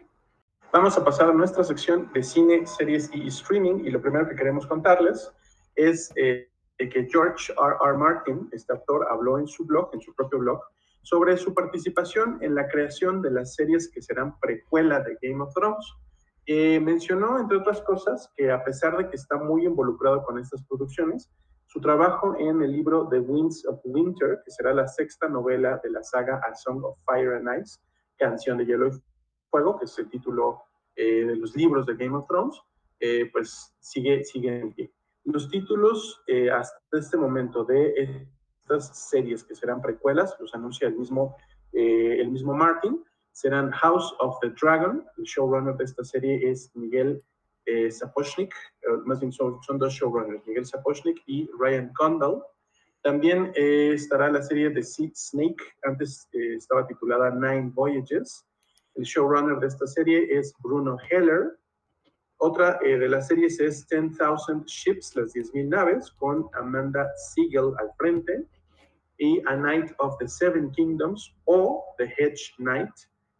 Vamos a pasar a nuestra sección de cine, series y streaming. Y lo primero que queremos contarles es eh, que George R. R. Martin, este actor, habló en su blog, en su propio blog, sobre su participación en la creación de las series que serán precuela de Game of Thrones. Eh, mencionó, entre otras cosas, que a pesar de que está muy involucrado con estas producciones, su trabajo en el libro The Winds of Winter, que será la sexta novela de la saga A Song of Fire and Ice, Canción de Hielo y Fuego, que es el título eh, de los libros de Game of Thrones, eh, pues sigue, sigue en pie. Los títulos hasta este momento de estas series que serán precuelas, los anuncia el mismo, eh, el mismo Martin, serán House of the Dragon, el showrunner de esta serie es Miguel eh, Sapochnik, eh, más bien son, son, dos showrunners, Miguel Sapochnik y Ryan Condal. También eh, estará la serie de Seed Snake, antes estaba titulada Nine Voyages. El showrunner de esta serie es Bruno Heller. Otra de las series es 10,000 Ships, las 10.000 naves, con Amanda Siegel al frente y A Knight of the Seven Kingdoms o The Hedge Knight.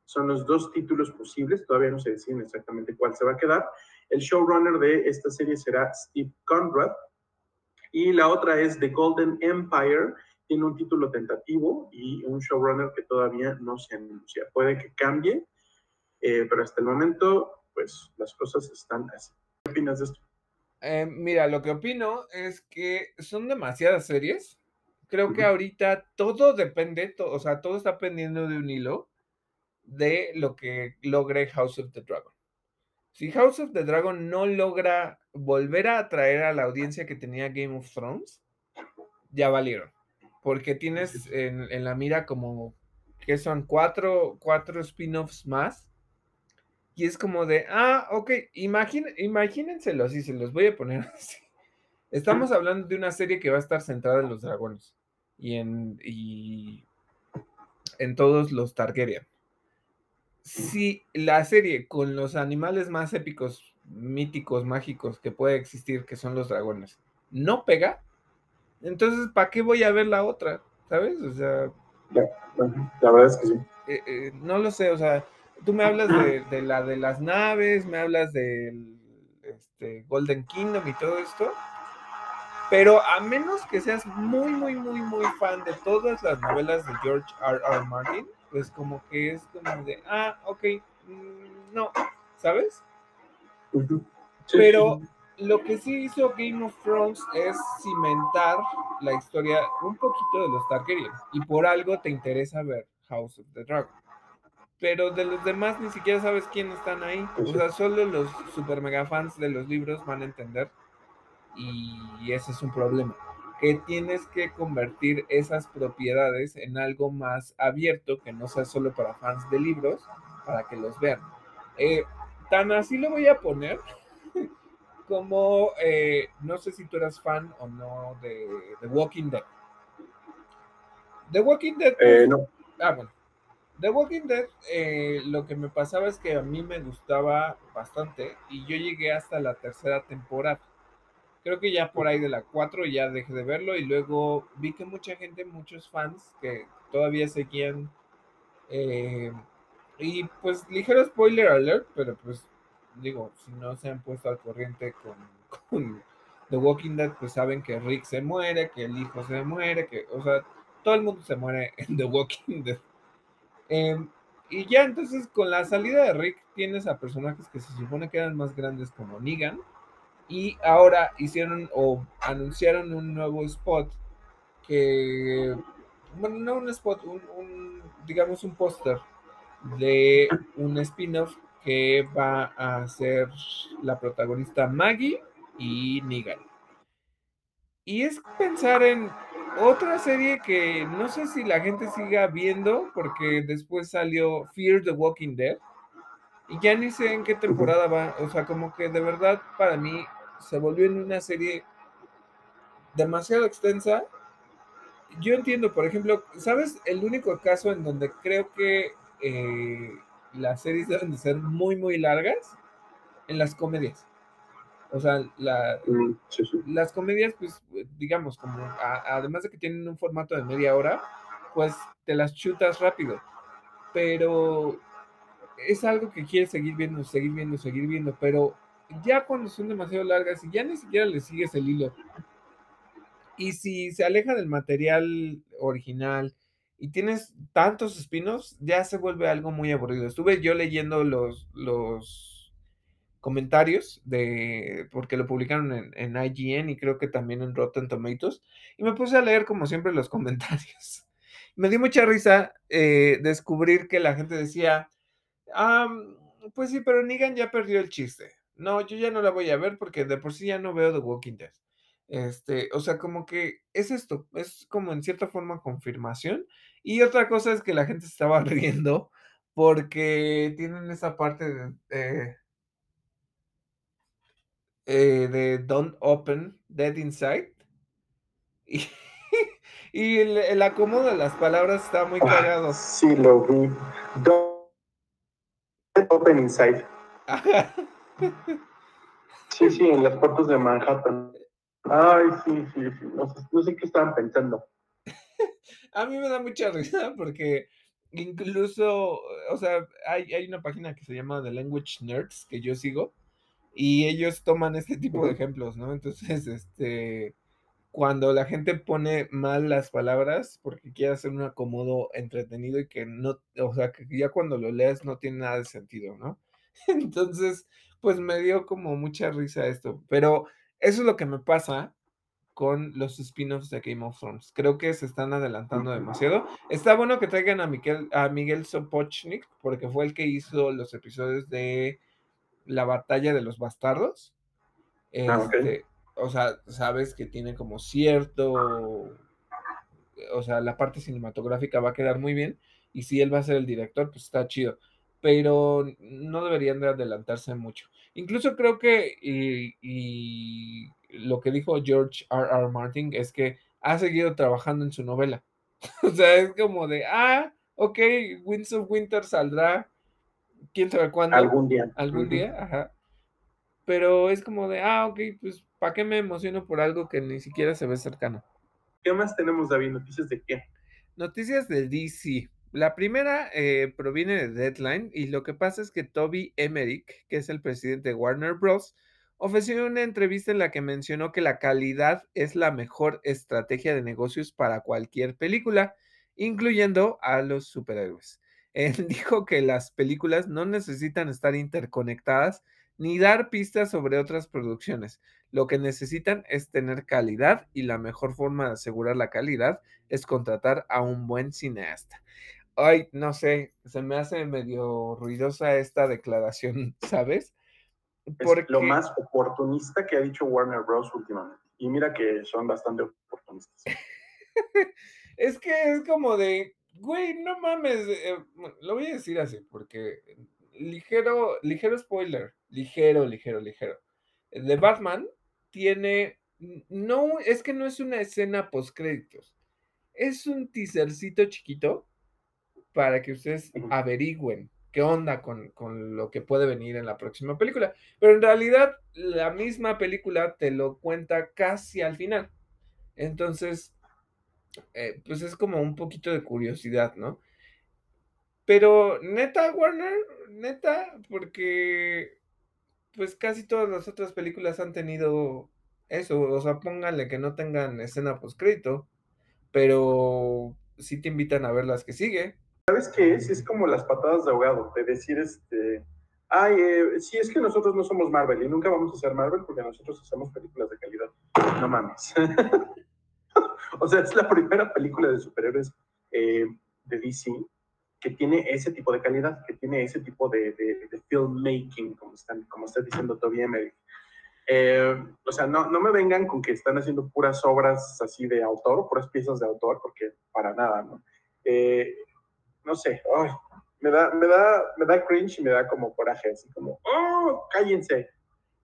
Son los dos títulos posibles, todavía no se deciden exactamente cuál se va a quedar. El showrunner de esta serie será Steve Conrad y la otra es The Golden Empire, tiene un título tentativo y un showrunner que todavía no se anuncia. Puede que cambie, eh, pero hasta el momento, pues las cosas están así. ¿Qué opinas de esto? Eh, mira, lo que opino es que son demasiadas series creo que ahorita todo depende, o sea, todo está pendiendo de un hilo de lo que logre House of the Dragon. Si House of the Dragon no logra volver a atraer a la audiencia que tenía Game of Thrones, ya valieron. Porque tienes en, la mira como que son cuatro, cuatro spin-offs más. Y es como de, ah, ok, imagínenselo así, se los voy a poner así. Estamos hablando de una serie que va a estar centrada en los dragones y en, y en todos los Targaryen. Si la serie con los animales más épicos, míticos, mágicos que puede existir, que son los dragones, no pega, entonces ¿para qué voy a ver la otra? ¿Sabes? O sea... La, verdad es que sí. Eh, eh, no lo sé, o sea, tú me hablas de, de la de las naves, me hablas del este, Golden Kingdom y todo esto, pero a menos que seas muy, muy, muy, muy fan de todas las novelas de George R. R. Martin, pues como que es como de, ah, ok, mm, no, ¿sabes? Pero lo que sí hizo Game of Thrones es cimentar la historia un poquito de los Targaryen. Y por algo te interesa ver House of the Dragon. Pero de los demás ni siquiera sabes quién están ahí. O sea, solo los super mega fans de los libros van a entender y ese es un problema, que tienes que convertir esas propiedades en algo más abierto, que no sea solo para fans de libros, para que los vean. Eh, tan así lo voy a poner como, eh, no sé si tú eras fan o no de The Walking Dead. The Walking Dead... Eh, no. Ah, bueno. The Walking Dead, lo que me pasaba es que a mí me gustaba bastante y yo llegué hasta la tercera temporada. Creo que ya por ahí de la 4 ya dejé de verlo y luego vi que mucha gente, muchos fans que todavía seguían. Eh, y pues ligero spoiler alert, pero pues digo, si no se han puesto al corriente con, The Walking Dead, pues saben que Rick se muere, que el hijo se muere, que, o sea, todo el mundo se muere en The Walking Dead. Em, y ya entonces con la salida de Rick tienes a personajes que se supone que eran más grandes como Negan, y ahora hicieron o anunciaron un nuevo spot que, bueno, no un spot, un, digamos un póster de un spin-off que va a ser la protagonista Maggie y Negan. Y es pensar en otra serie que no sé si la gente siga viendo, porque después salió Fear the Walking Dead. Y ya ni sé en qué temporada va. O sea, como que de verdad para mí se volvió en una serie demasiado extensa. Yo entiendo, por ejemplo, ¿sabes? El único caso en donde creo que eh, las series deben de ser muy, muy largas, en las comedias. O sea, mm, las comedias, pues, digamos, como además de que tienen un formato de media hora, pues te las chutas rápido. Pero es algo que quieres seguir viendo, seguir viendo, seguir viendo. Pero ya cuando son demasiado largas y ya ni siquiera le sigues el hilo. Y si se aleja del material original y tienes tantos espinos, ya se vuelve algo muy aburrido. Estuve yo leyendo los, los comentarios de, porque lo publicaron en, en IGN y creo que también en Rotten Tomatoes, y me puse a leer como siempre los comentarios. Me dio mucha risa eh, descubrir que la gente decía, pues sí, pero Negan ya perdió el chiste no, yo ya no la voy a ver porque de por sí ya no veo The Walking Dead. Este, o sea, como que es esto, es como en cierta forma confirmación. Y otra cosa es que la gente se estaba riendo porque tienen esa parte de, eh, eh, de Don't Open Dead Inside. Y, el, acomodo de las palabras está muy ah, cagado. Sí, lo vi. Don't Open Inside. Sí, sí, en las puertas de Manhattan. Ay, sí, sí, sí. No sé, qué estaban pensando. A mí me da mucha risa porque incluso, o sea, hay, hay una página que se llama The Language Nerds que yo sigo y ellos toman este tipo de ejemplos, ¿no? Entonces, este, cuando la gente pone mal las palabras porque quiere hacer un acomodo entretenido y que no, o sea, que ya cuando lo leas no tiene nada de sentido, ¿no? Entonces, pues me dio como mucha risa esto. Pero eso es lo que me pasa con los spin-offs de Game of Thrones. Creo que se están adelantando demasiado. Está bueno que traigan a Miguel, a Miguel Sopochnik, porque fue el que hizo los episodios de la batalla de los bastardos. Ah, este, o sea, sabes que tiene como cierto. O sea, la parte cinematográfica va a quedar muy bien. Y si él va a ser el director, pues está chido pero no deberían de adelantarse mucho. Incluso creo que y, lo que dijo George R. R. Martin es que ha seguido trabajando en su novela. o sea, es como de, ah, ok, Winds of Winter saldrá, quién sabe cuándo. Algún día. Algún día, ajá. Pero es como de, ah, ok, pues, ¿para qué me emociono por algo que ni siquiera se ve cercano? ¿Qué más tenemos, David? ¿Noticias de qué? Noticias de DC. La primera eh, proviene de Deadline y lo que pasa es que Toby Emmerich, que es el presidente de Warner Bros., ofreció una entrevista en la que mencionó que la calidad es la mejor estrategia de negocios para cualquier película, incluyendo a los superhéroes. Él dijo que las películas no necesitan estar interconectadas ni dar pistas sobre otras producciones. Lo que necesitan es tener calidad y la mejor forma de asegurar la calidad es contratar a un buen cineasta. Ay, no sé, se me hace medio ruidosa esta declaración, ¿sabes? Es lo más oportunista que ha dicho Warner Bros. últimamente. Y mira que son bastante oportunistas. es que es como de, güey, no mames, eh, lo voy a decir así, porque ligero, ligero spoiler, ligero, ligero, ligero. De Batman tiene, no, es que no es una escena post créditos, es un teasercito chiquito para que ustedes averigüen qué onda con, lo que puede venir en la próxima película. Pero en realidad la misma película te lo cuenta casi al final. Entonces, eh, pues es como un poquito de curiosidad, ¿no? Pero neta, Warner, neta, porque pues casi todas las otras películas han tenido eso. O sea, pónganle que no tengan escena postcrédito, pero sí te invitan a ver las que sigue. ¿Sabes qué es? Es como las patadas de ahogado, de decir, este, ay, eh, sí, es que nosotros no somos Marvel y nunca vamos a ser Marvel porque nosotros hacemos películas de calidad. No mames. o sea, es la primera película de superhéroes eh, de DC que tiene ese tipo de calidad, que tiene ese tipo de, de, filmmaking, como, están, como está diciendo Toby Emmerich. Eh, o sea, no, no me vengan con que están haciendo puras obras así de autor, puras piezas de autor, porque para nada, ¿no? Eh, no sé, me, da, me, da, me da cringe y me da como coraje, así como, ¡oh, cállense!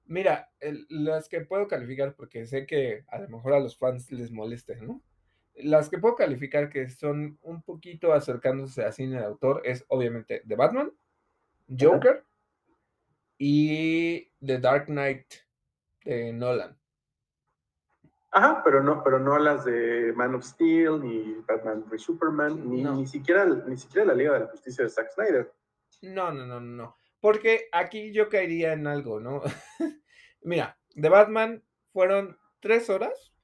Mira, las que puedo calificar, porque sé que a lo mejor a los fans les moleste, ¿no? Las que puedo calificar que son un poquito acercándose a cine de autor es obviamente The Batman, Joker y The Dark Knight de Nolan. Ajá, pero no, pero no las de Man of Steel, ni Batman v Superman, ni, ni, siquiera, ni siquiera la Liga de la Justicia de Zack Snyder. No, no, no, no. Porque aquí yo caería en algo, ¿no? Mira, de Batman fueron tres horas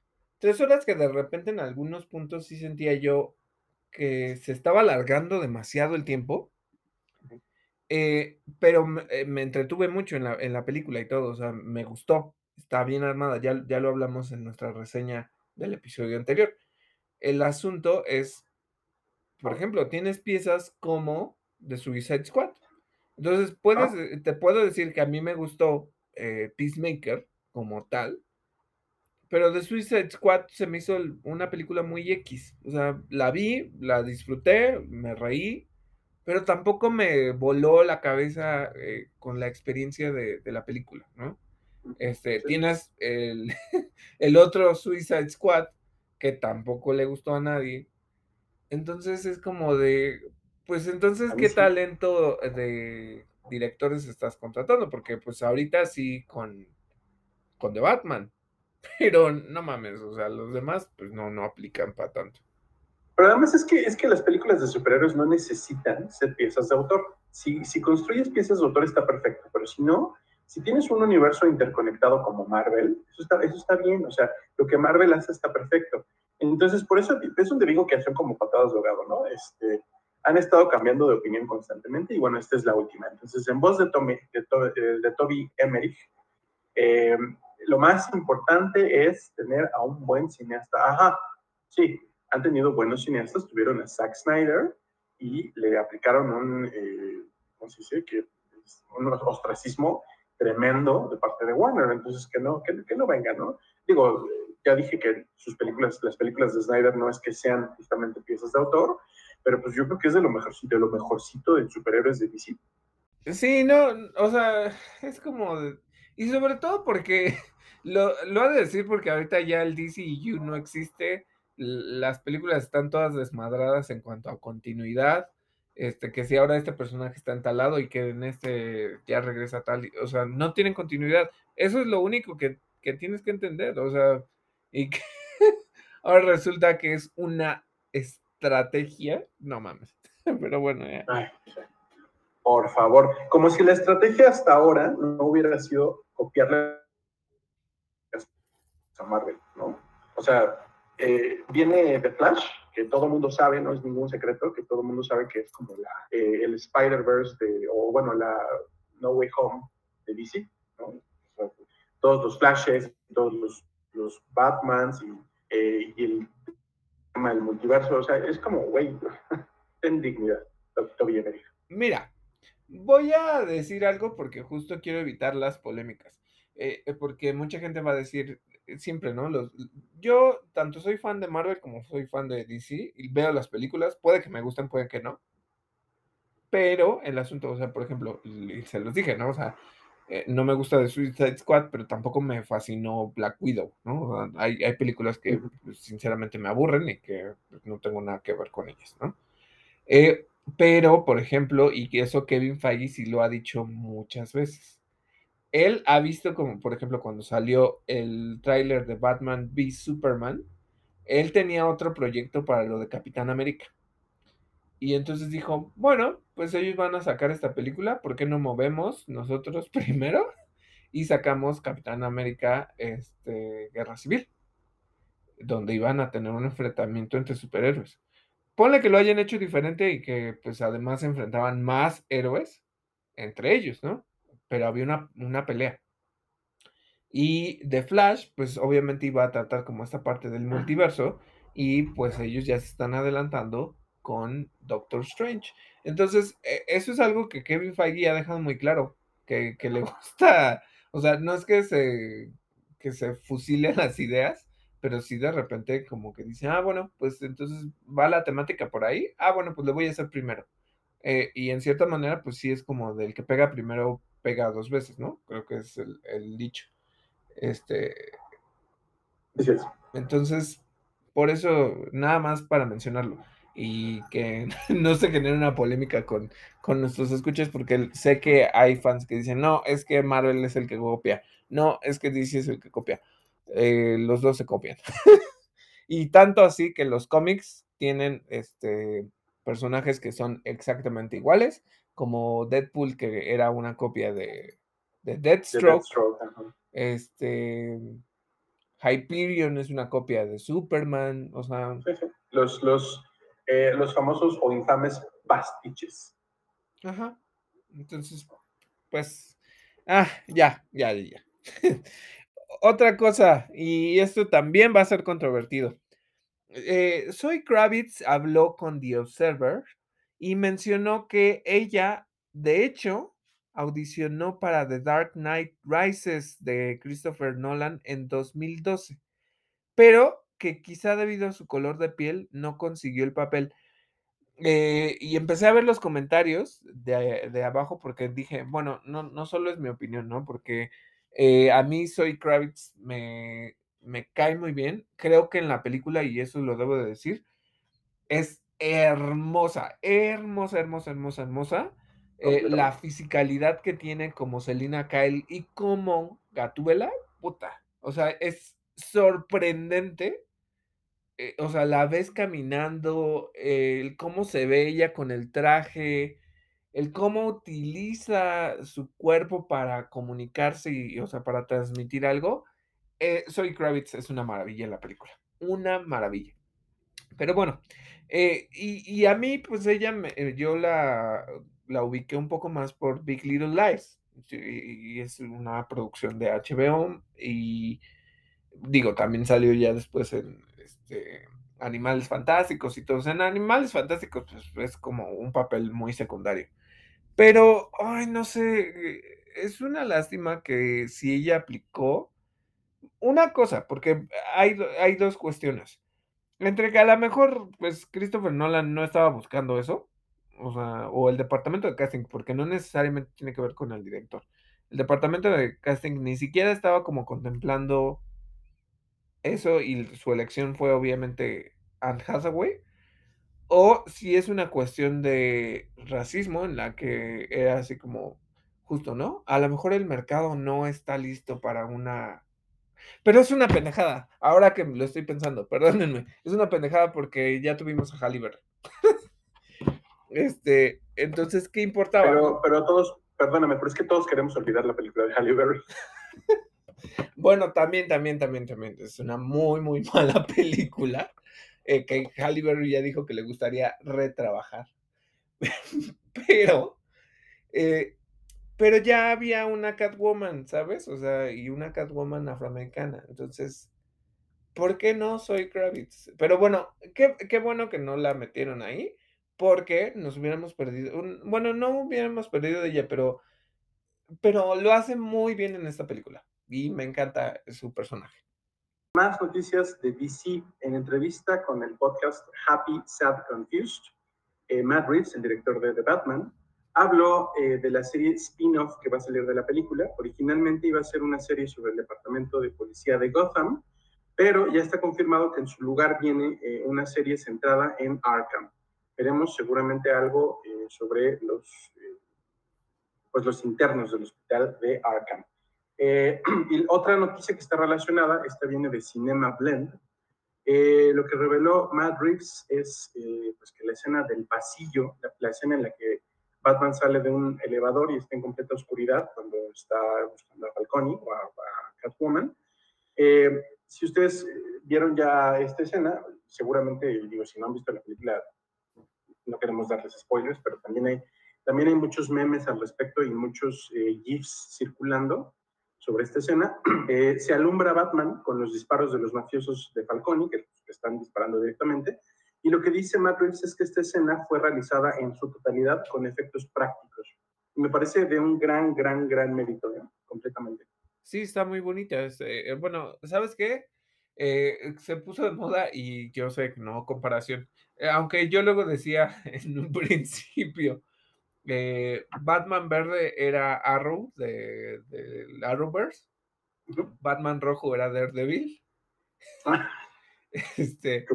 Tres horas que de repente en algunos puntos sí sentía yo que se estaba alargando demasiado el tiempo. Eh, pero eh, me, entretuve mucho en la, película y todo, o sea, me gustó, está bien armada, ya, ya lo hablamos en nuestra reseña del episodio anterior. El asunto es, por ejemplo, tienes piezas como The Suicide Squad. Entonces, puedes, ah. te puedo decir que a mí me gustó eh, Peacemaker como tal, pero The Suicide Squad se me hizo una película muy X. O sea, la vi, la disfruté, me reí, pero tampoco me voló la cabeza eh, con la experiencia de, la película, ¿no? Este, Tienes el, el, otro Suicide Squad que tampoco le gustó a nadie. Entonces es como de, pues entonces, ¿qué talento de directores estás contratando? Porque pues ahorita sí con, con The Batman pero no mames, o sea, los demás pues no, no aplican para tanto. Pero además es que, es que las películas de superhéroes no necesitan ser piezas de autor. Si, si construyes piezas de autor está perfecto, pero si no, si tienes un universo interconectado como Marvel, eso está, eso está bien, o sea, lo que Marvel hace está perfecto. Entonces, por eso es donde digo que hacen como patadas de ahogado, ¿no? Este, han estado cambiando de opinión constantemente y bueno, esta es la última. Entonces, en voz de, Tommy, de, de Toby Emmerich, eh, lo más importante es tener a un buen cineasta. Ajá, sí, han tenido buenos cineastas, tuvieron a Zack Snyder y le aplicaron un, eh, ¿cómo se dice? Que un ostracismo tremendo de parte de Warner, entonces que no, que, que no venga, ¿no? Digo, ya dije que sus películas, las películas de Snyder no es que sean justamente piezas de autor, pero pues yo creo que es de lo mejorcito, de lo mejorcito de superhéroes de DC. Sí, no, o sea, es como Y sobre todo porque lo, lo ha de decir porque ahorita ya el DCU no existe, las películas están todas desmadradas en cuanto a continuidad, este, que si ahora este personaje está entalado y que en este ya regresa tal, o sea, no tienen continuidad. Eso es lo único que, que tienes que entender, o sea, y que ahora resulta que es una estrategia, no mames, pero bueno, ya. por favor, como si la estrategia hasta ahora no hubiera sido copiarle a Marvel, ¿no? O sea, eh, viene The Flash, que todo el mundo sabe, no es ningún secreto, que todo el mundo sabe que es como la, eh, el Spider-Verse, o bueno, la No Way Home de DC, ¿no? todos los Flashes, todos los, los Batmans y, eh, y el tema del multiverso, o sea, es como, güey, ten dignidad, todavía me Mira, voy a decir algo porque justo quiero evitar las polémicas. porque mucha gente va a decir, siempre, ¿no? Los, yo tanto soy fan de Marvel como soy fan de DC y veo las películas, puede que me gusten, puede que no. Pero el asunto, o sea, por ejemplo, se los dije, ¿no? O sea, eh, no me gusta de Suicide Squad, pero tampoco me fascinó Black Widow, ¿no? hay, hay, películas que pues, sinceramente me aburren y que pues, no tengo nada que ver con ellas, ¿no? Eh, pero, por ejemplo, y eso Kevin Feige sí lo ha dicho muchas veces él ha visto como, por ejemplo, cuando salió el tráiler de Batman v Superman, él tenía otro proyecto para lo de Capitán América. Y entonces dijo, bueno, pues ellos van a sacar esta película, ¿por qué no movemos nosotros primero? Y sacamos Capitán América, este, Guerra Civil, donde iban a tener un enfrentamiento entre superhéroes. Ponle que lo hayan hecho diferente y que pues además se enfrentaban más héroes entre ellos, ¿no? Pero había una, una pelea. Y The Flash, pues obviamente iba a tratar como esta parte del multiverso y pues ellos ya se están adelantando con Doctor Strange. Entonces, e, eso es algo que Kevin Feige ha dejado muy claro, que, que le gusta, o sea, no es que se, que se fusilen las ideas, pero sí de repente como que dice, ah, bueno, pues entonces va la temática por ahí, ah, bueno, pues le voy a hacer primero. Eh, y en cierta manera, pues sí es como del que pega primero pega dos veces, ¿no? Creo que es el, dicho. Este. Entonces, por eso, nada más para mencionarlo. Y que no se genere una polémica con, con nuestros escuchas, porque sé que hay fans que dicen, no, es que Marvel es el que copia. No, es que DC es el que copia. Eh, los dos se copian. y tanto así que los cómics tienen este, personajes que son exactamente iguales como Deadpool, que era una copia de, de Deathstroke. este. Hyperion es una copia de Superman. O sea. Los, los, eh, los famosos o infames pastiches. Ajá. Entonces, pues. Ah, ya, ya, ya. Otra cosa, y esto también va a ser controvertido. Eh, Soy Kravitz habló con The Observer y mencionó que ella, de hecho, audicionó para The Dark Knight Rises de Christopher Nolan en 2012, pero que quizá debido a su color de piel no consiguió el papel. Eh, y empecé a ver los comentarios de, abajo porque dije, bueno, no, no solo es mi opinión, ¿no? Porque eh, a mí Soy Kravitz me, me cae muy bien. Creo que en la película, y eso lo debo de decir, es hermosa, hermosa, hermosa, hermosa, hermosa. Eh, la fisicalidad que tiene como Selina Kyle y como Gatúbela, puta. O sea, es sorprendente. Eh, o sea, la ves caminando, el cómo se ve ella con el traje, el cómo utiliza su cuerpo para comunicarse y, o sea, para transmitir algo. Eh, Soy Kravitz es una maravilla en la película. Una maravilla. Pero bueno, eh, y, a mí, pues ella, eh, yo la, la ubiqué un poco más por Big Little Lies. Y, es una producción de HBO y digo, también salió ya después en este, Animales Fantásticos y todos. En Animales Fantásticos pues, es como un papel muy secundario. Pero, ay, no sé, es una lástima que si ella aplicó una cosa, porque hay, hay dos cuestiones. Entre que a lo mejor, pues, Christopher Nolan no estaba buscando eso, o sea, o el departamento de casting, porque no necesariamente tiene que ver con el director. el departamento de casting ni siquiera estaba como contemplando eso y su elección fue obviamente Anne Hathaway, o si es una cuestión de racismo en la que era así como justo, ¿no? A lo mejor el mercado no está listo para una... Pero es una pendejada, ahora que lo estoy pensando, perdónenme, es una pendejada porque ya tuvimos a Halliburton. este, entonces, ¿qué importaba? Pero, pero todos, perdóname, pero es que todos queremos olvidar la película de Halle Berry. bueno, también, también, también, también. Es una muy, muy mala película. Eh, que Halle Berry ya dijo que le gustaría retrabajar. pero, eh, pero ya había una Catwoman, ¿sabes? O sea, y una Catwoman afroamericana. Entonces, ¿por qué no soy Kravitz? Pero bueno, qué, bueno que no la metieron ahí porque nos hubiéramos perdido, bueno, no hubiéramos perdido de ella, pero, pero lo hace muy bien en esta película y me encanta su personaje. Más noticias de DC en entrevista con el podcast Happy, Sad, Confused. Eh, Matt Reeves, el director de The Batman, habló eh, de la serie spin-off que va a salir de la película. Originalmente iba a ser una serie sobre el departamento de policía de Gotham, pero ya está confirmado que en su lugar viene eh, una serie centrada en Arkham veremos seguramente algo eh, sobre los, eh, pues los internos del hospital de Arkham. Eh, y otra noticia que está relacionada, esta viene de Cinema Blend. lo que reveló Matt Reeves es pues que la escena del pasillo, la, escena en la que Batman sale de un elevador y está en completa oscuridad cuando está buscando a Falcone o a, a Catwoman. si ustedes vieron ya esta escena, seguramente, digo, si no han visto la película, no queremos darles spoilers, pero también hay, también hay muchos memes al respecto y muchos eh, GIFs circulando sobre esta escena. Eh, se alumbra Batman con los disparos de los mafiosos de Falcone, que, están disparando directamente, y lo que dice Matt Reeves es que esta escena fue realizada en su totalidad con efectos prácticos. Me parece de un gran, gran, gran mérito, ¿eh? completamente. Sí, está muy bonita. bueno, ¿sabes qué? se puso de moda y yo sé que no comparación, eh, aunque yo luego decía en un principio, eh, Batman verde era Arrow de, Arrowverse, Batman rojo era Daredevil. Ah. este,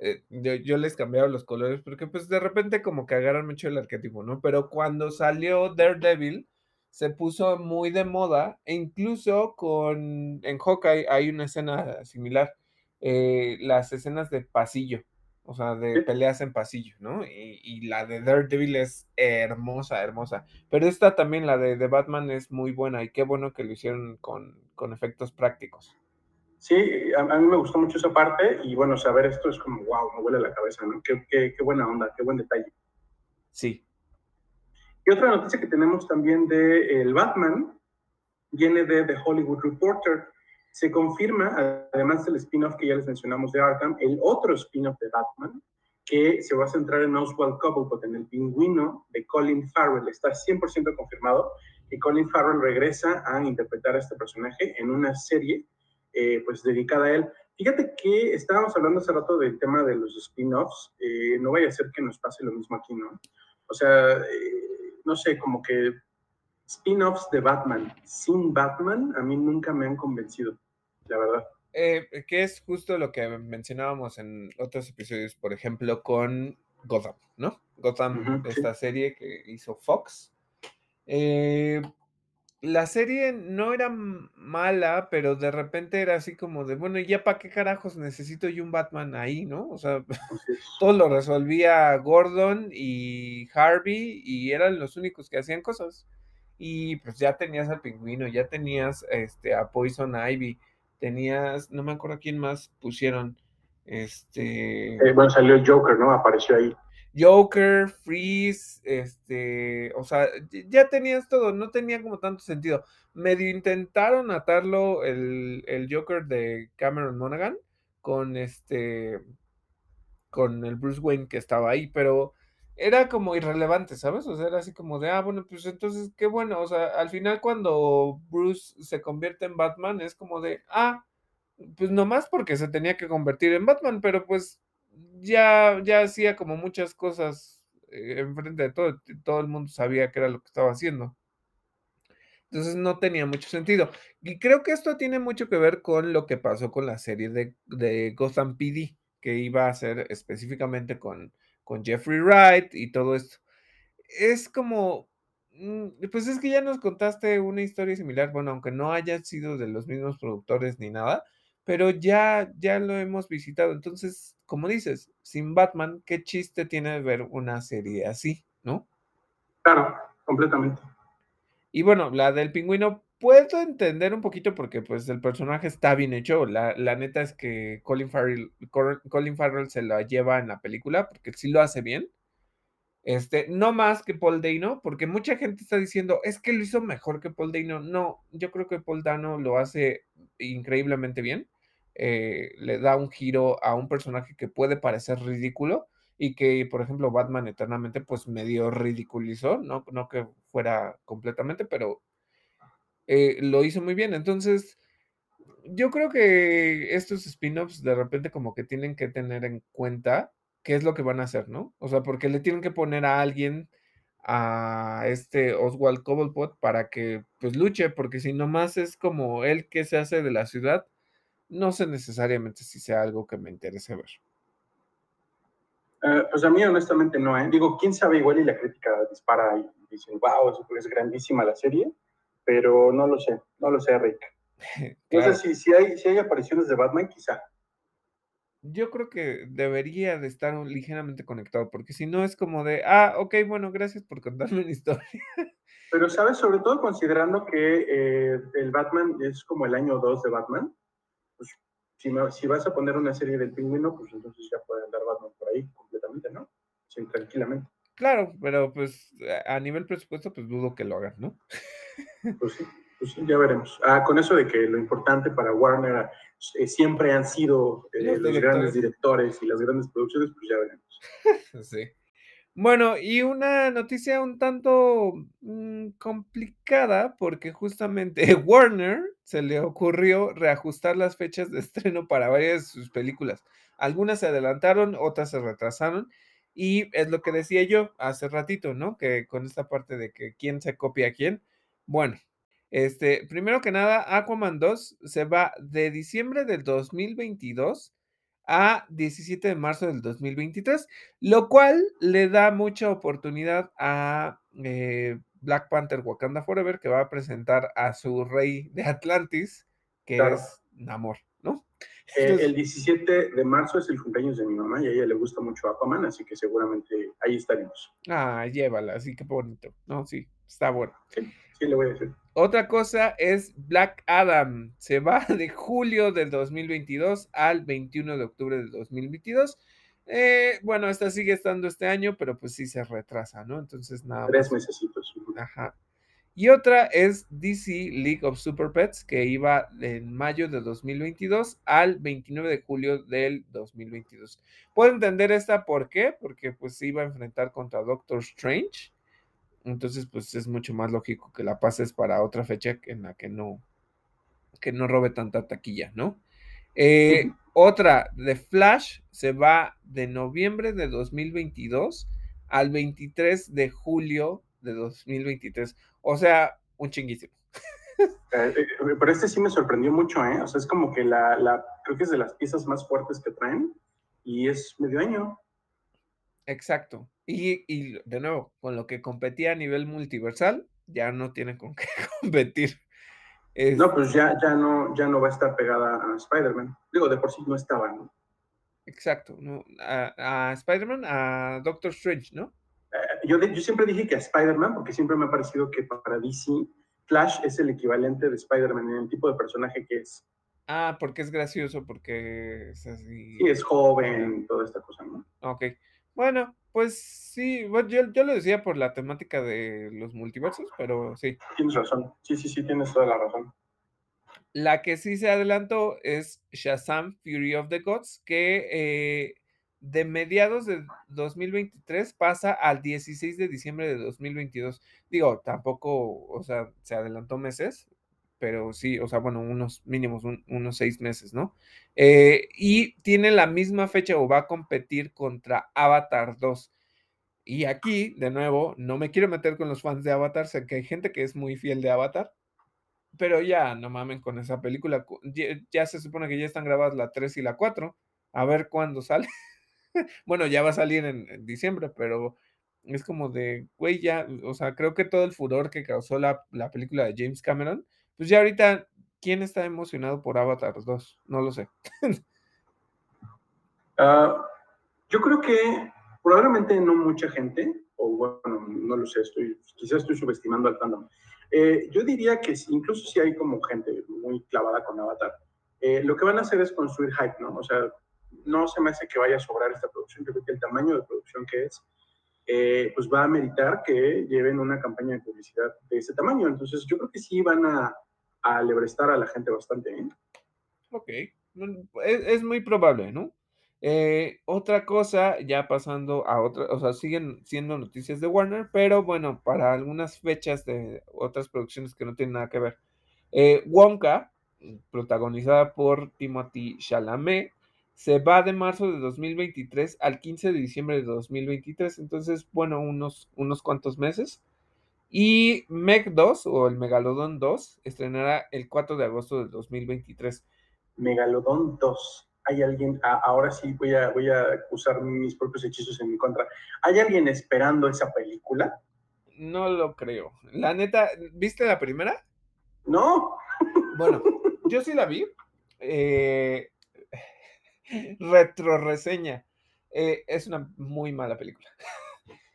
eh, yo, les cambiaba los colores porque pues de repente como que agarran mucho el arquetipo, ¿no? Pero cuando salió Daredevil se puso muy de moda e incluso con en Hawkeye hay una escena similar, las escenas de pasillo o sea, de peleas en pasillo, ¿no? Y, la de Daredevil es hermosa, hermosa. Pero esta también, la de, Batman, es muy buena y qué bueno que lo hicieron con, efectos prácticos. Sí, a, mí me gustó mucho esa parte y bueno, saber esto es como, wow, me huele la cabeza, ¿no? Qué, qué, buena onda, qué buen detalle. Sí. Y otra noticia que tenemos también de el Batman viene de The Hollywood Reporter se confirma, además del spin-off que ya les mencionamos de Arkham, el otro spin-off de Batman, que se va a centrar en Oswald Cobblepot, en el pingüino de Colin Farrell. Está 100% confirmado que Colin Farrell regresa a interpretar a este personaje en una serie eh, pues dedicada a él. Fíjate que estábamos hablando hace rato del tema de los spin-offs. Eh, no vaya a ser que nos pase lo mismo aquí, ¿no? O sea, eh, no sé, como que spin-offs de Batman sin Batman a mí nunca me han convencido, la verdad. Eh, que es justo lo que mencionábamos en otros episodios, por ejemplo, con Gotham, ¿no? Gotham, esta serie que hizo Fox. Eh, la serie no era mala, pero de repente era así como de, bueno, ¿ya para qué carajos necesito yo un Batman ahí, no? O sea, todo lo resolvía Gordon y Harvey y eran los únicos que hacían cosas y pues ya tenías al pingüino, ya tenías este, a Poison Ivy, tenías, no me acuerdo quién más pusieron, este... Eh, bueno, salió Joker, ¿no? Apareció ahí. Joker, Freeze, este, o sea, ya tenías todo, no tenía como tanto sentido. Medio intentaron atarlo el, el Joker de Cameron Monaghan con este, con el Bruce Wayne que estaba ahí, pero era como irrelevante, ¿sabes? O sea, era así como de, ah, bueno, pues entonces, qué bueno, o sea, al final cuando Bruce se convierte en Batman es como de, ah, pues nomás porque se tenía que convertir en Batman, pero pues ya, ya hacía como muchas cosas eh, enfrente de todo, todo el mundo sabía que era lo que estaba haciendo. Entonces no tenía mucho sentido. Y creo que esto tiene mucho que ver con lo que pasó con la serie de, de Gotham PD, que iba a ser específicamente con, con Jeffrey Wright y todo esto. Es como, mm, pues es que ya nos contaste una historia similar, bueno, aunque no haya sido de los mismos productores ni nada, pero ya, ya lo hemos visitado. Entonces, como dices, sin Batman, ¿qué chiste tiene ver una serie así, no? Claro, completamente. Y bueno, la del pingüino puedo entender un poquito porque pues el personaje está bien hecho. La, la neta es que Colin Farrell, Colin Farrell se la lleva en la película porque sí lo hace bien. Este, no más que Paul Dano, porque mucha gente está diciendo, es que lo hizo mejor que Paul Dano. No, yo creo que Paul Dano lo hace increíblemente bien. Eh, le da un giro a un personaje que puede parecer ridículo y que, por ejemplo, Batman eternamente, pues medio ridiculizó, no, no que fuera completamente, pero eh, lo hizo muy bien. Entonces, yo creo que estos spin-offs de repente como que tienen que tener en cuenta qué es lo que van a hacer, ¿no? O sea, porque le tienen que poner a alguien a este Oswald Cobblepot para que pues luche, porque si nomás es como él que se hace de la ciudad, no sé necesariamente si sea algo que me interese ver. Uh, pues a mí honestamente no, ¿eh? Digo, quién sabe, igual y la crítica dispara y dicen, wow, es grandísima la serie, pero no lo sé, no lo sé, Rick. claro. No sé si, si, hay, si hay apariciones de Batman, quizá. Yo creo que debería de estar ligeramente conectado, porque si no es como de, ah, ok, bueno, gracias por contarme una historia. Pero, ¿sabes? Sobre todo considerando que eh, el Batman es como el año 2 de Batman, pues si, me, si, vas a poner una serie del pingüino, pues entonces ya puede andar Batman por ahí completamente, ¿no? Sí, tranquilamente. Claro, pero pues a nivel presupuesto, pues dudo que lo hagan, ¿no? Pues sí, pues ya veremos. Ah, con eso de que lo importante para Warner eh, siempre han sido eh, los, los grandes directores y las grandes producciones, pues ya veremos. sí. Bueno, y una noticia un tanto mmm, complicada porque justamente Warner se le ocurrió reajustar las fechas de estreno para varias de sus películas. Algunas se adelantaron, otras se retrasaron. Y es lo que decía yo hace ratito, ¿no? Que con esta parte de que quién se copia a quién. Bueno, este, primero que nada, Aquaman 2 se va de diciembre del 2022 a 17 de marzo del 2023, lo cual le da mucha oportunidad a eh, Black Panther Wakanda Forever, que va a presentar a su rey de Atlantis, que claro. es Namor, ¿no? Eh, el 17 de marzo es el cumpleaños de mi mamá y a ella le gusta mucho Aquaman, así que seguramente ahí estaremos. Ah, llévala, así que bonito. No, sí, está bueno. Sí, sí, le voy a decir. Otra cosa es Black Adam. Se va de julio del 2022 al 21 de octubre del 2022. Eh, bueno, esta sigue estando este año, pero pues sí se retrasa, ¿no? Entonces nada. Tres meses. Ajá. Y otra es DC League of Super Pets, que iba en mayo de 2022 al 29 de julio del 2022. Puedo entender esta por qué, porque pues se iba a enfrentar contra Doctor Strange. Entonces, pues es mucho más lógico que la pases para otra fecha en la que no, que no robe tanta taquilla, ¿no? Eh. Otra, de Flash se va de noviembre de 2022 al 23 de julio de 2023. O sea, un chinguísimo. Eh, eh, pero este sí me sorprendió mucho, ¿eh? O sea, es como que la, la, creo que es de las piezas más fuertes que traen y es medio año. Exacto. Y, y, de nuevo, con lo que competía a nivel multiversal, ya no tiene con qué competir. Es... No, pues ya, ya, no, ya no va a estar pegada a Spider-Man. Digo, de por sí no estaba, ¿no? Exacto. ¿no? A, a Spider-Man, a Doctor Strange, ¿no? Uh, yo, yo siempre dije que a Spider-Man, porque siempre me ha parecido que para DC, Flash es el equivalente de Spider-Man en el tipo de personaje que es. Ah, porque es gracioso, porque es así. Sí, es joven, toda esta cosa, ¿no? Ok. Bueno, pues sí, bueno, yo, yo, lo decía por la temática de los multiversos, pero sí. Tienes razón, sí, sí, sí, tienes toda la razón. La que sí se adelantó es Shazam Fury of the Gods, que eh, de mediados de 2023 pasa al 16 de diciembre de 2022. Digo, tampoco, o sea, se adelantó meses, pero sí, o sea, bueno, unos mínimos, un, unos seis meses, ¿no? Eh, y tiene la misma fecha o va a competir contra Avatar 2. Y aquí, de nuevo, no me quiero meter con los fans de Avatar, sé que hay gente que es muy fiel de Avatar, Pero ya, no mamen con esa película. Ya, se supone que ya están grabadas la 3 y la 4. A ver cuándo sale. bueno, ya va a salir en, diciembre, pero es como de, güey, ya, o sea, creo que todo el furor que causó la, la película de James Cameron, pues ya ahorita, ¿quién está emocionado por Avatar 2? No lo sé. Ah, yo creo que probablemente no mucha gente, o bueno, no lo sé, estoy, quizás estoy subestimando al fandom. Eh, yo diría que incluso si hay como gente muy clavada con Avatar, eh, lo que van a hacer es construir hype, ¿no? O sea, no se me hace que vaya a sobrar esta producción, creo que el tamaño de producción que es, eh, pues va a meritar que lleven una campaña de publicidad de ese tamaño. Entonces, yo creo que sí van a, a lebrestar a la gente bastante. ¿eh? Ok, es muy probable, ¿no? Eh, otra cosa, ya pasando a otra, o sea, siguen siendo noticias de Warner, pero bueno, para algunas fechas de otras producciones que no tienen nada que ver. Eh, Wonka, protagonizada por Timothy Chalamet, se va de marzo de 2023 al 15 de diciembre de 2023, entonces, bueno, unos, unos cuantos meses. Y Meg 2 o el Megalodon 2 estrenará el 4 de agosto del 2023. Megalodon 2 hay alguien, ahora sí voy a, voy a usar mis propios hechizos en mi contra, ¿hay alguien esperando esa película? No lo creo. La neta, ¿viste la primera? No. Bueno, yo sí la vi. Eh, retro reseña. Eh, es una muy mala película.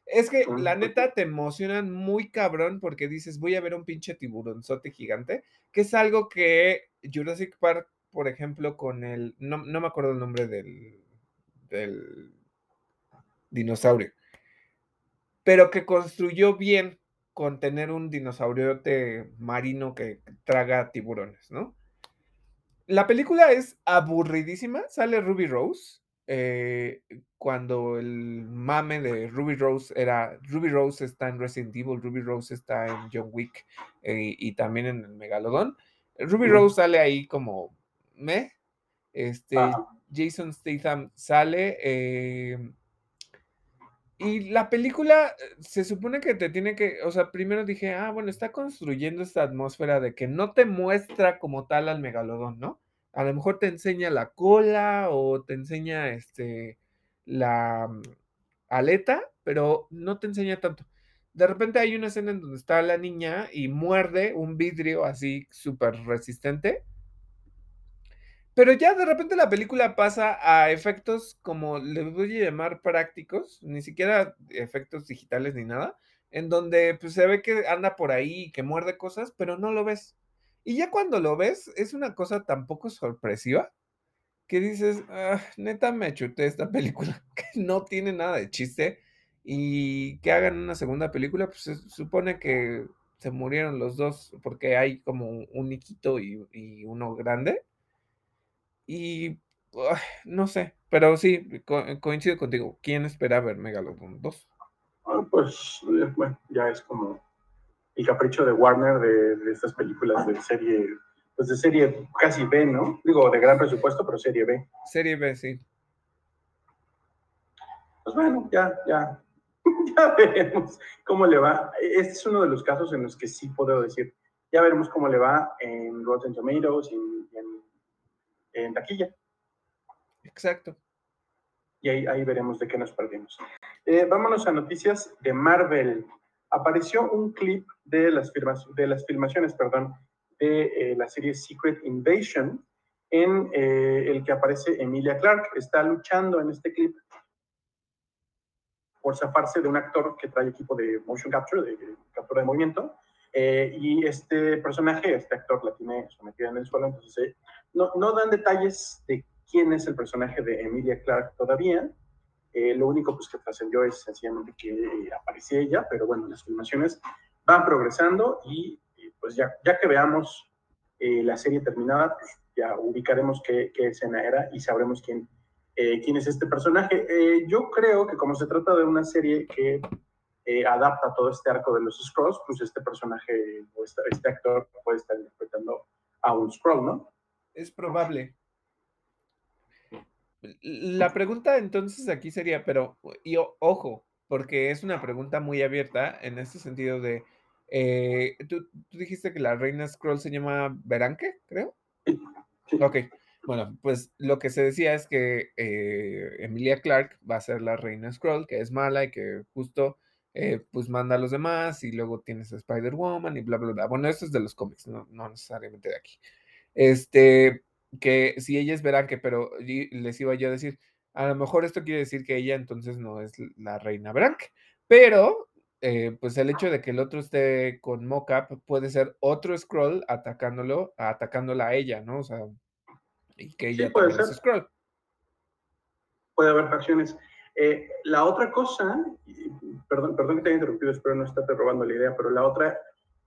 Es que la neta te emocionan muy cabrón porque dices, voy a ver un pinche tiburonzote gigante, que es algo que Jurassic Park por ejemplo, con el, no, me acuerdo el nombre del, del dinosaurio, pero que construyó bien con tener un dinosauriote marino que traga tiburones, ¿no? La película es aburridísima, sale Ruby Rose, eh, cuando el mame de Ruby Rose era, Ruby Rose está en Resident Evil, Ruby Rose está en John Wick eh, y también en el Megalodon. Ruby Rose sale ahí como me. Este, Jason Statham sale. Em, y la película eh, se supone que te tiene que, o sea, primero dije, ah, bueno, está construyendo esta atmósfera de que no te muestra como tal al megalodón, ¿no? A lo mejor te enseña la cola o te enseña este la mm, aleta, pero no te enseña tanto. De repente hay una escena en donde está la niña y muerde un vidrio así súper resistente pero ya de repente la película pasa a efectos como le voy a llamar prácticos, ni siquiera efectos digitales ni nada, en donde pues, se ve que anda por ahí y que muerde cosas, pero no lo ves. Y ya cuando lo ves, es una cosa tan poco sorpresiva que dices, ah, neta me chuté esta película, que no tiene nada de chiste y que hagan una segunda película, pues se supone que se murieron los dos porque hay como un niquito y, y uno grande y no sé, pero sí, coincido contigo. ¿Quién espera ver Megalodon 2? Ah, pues, eh, bueno, ya es como el capricho de Warner de, estas películas de serie, pues de serie casi B, ¿no? Digo, de gran presupuesto, pero serie B. Serie B, sí. Pues bueno, ya, ya, ya veremos cómo le va. Este es uno de los casos en los que sí puedo decir, ya veremos cómo le va en Rotten Tomatoes y en en taquilla. Exacto. Y ahí, ahí veremos de qué nos perdimos. Eh, vámonos a noticias de Marvel. Apareció un clip de las, de las filmaciones perdón, de eh, la serie Secret Invasion, en eh, el que aparece Emilia Clark. Está luchando en este clip por zafarse de un actor que trae equipo de motion capture, de, de captura de movimiento, eh, y este personaje, este actor la tiene sometida en el suelo, entonces eh, no, no, dan detalles de quién es el personaje de Emilia Clark todavía. Eh, lo único pues, que trascendió es sencillamente que aparecía ella, pero bueno, las filmaciones van progresando y, pues ya, ya que veamos la serie terminada, pues ya ubicaremos qué, qué escena era y sabremos quién, quién es este personaje. yo creo que como se trata de una serie que eh, adapta todo este arco de los Scrolls, pues este personaje o este, este, actor puede estar interpretando a un Scroll, ¿no? Es probable. La pregunta entonces aquí sería, pero, y ojo, porque es una pregunta muy abierta en este sentido de, Eh, ¿tú, tú dijiste que la reina Scroll se llama Beranque, creo. Ok, bueno, pues lo que se decía es que eh, Emilia Clark va a ser la reina Scroll, que es mala y que justo eh, pues manda a los demás y luego tienes a Spider-Woman y bla, bla, bla. Bueno, esto es de los cómics, no, no necesariamente de aquí. Este, que si ella es Beranque, pero les iba yo a decir, a lo mejor esto quiere decir que ella entonces no es la reina Beranque, pero eh, pues el hecho de que el otro esté con mocap puede ser otro scroll atacándolo, atacándola a ella, ¿no? O sea, y que ella puede ser. scroll. Puede haber facciones. Eh, la otra cosa, perdón, perdón que te haya interrumpido, espero no estarte robando la idea, pero la otra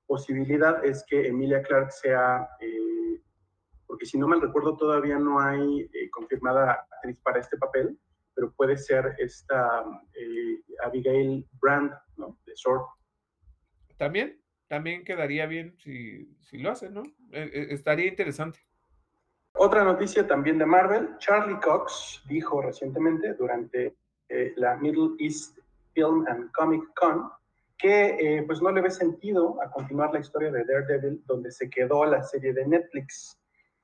posibilidad es que Emilia Clark sea eh, porque si no mal recuerdo todavía no hay eh, confirmada actriz para este papel, pero puede ser esta eh, Abigail Brand, ¿no? De Sword. También, también quedaría bien si, si lo hacen, ¿no? Eh, estaría interesante. Otra noticia también de Marvel, Charlie Cox dijo recientemente durante la Middle East Film and Comic Con que pues no le ve sentido a continuar la historia de Daredevil donde se quedó la serie de Netflix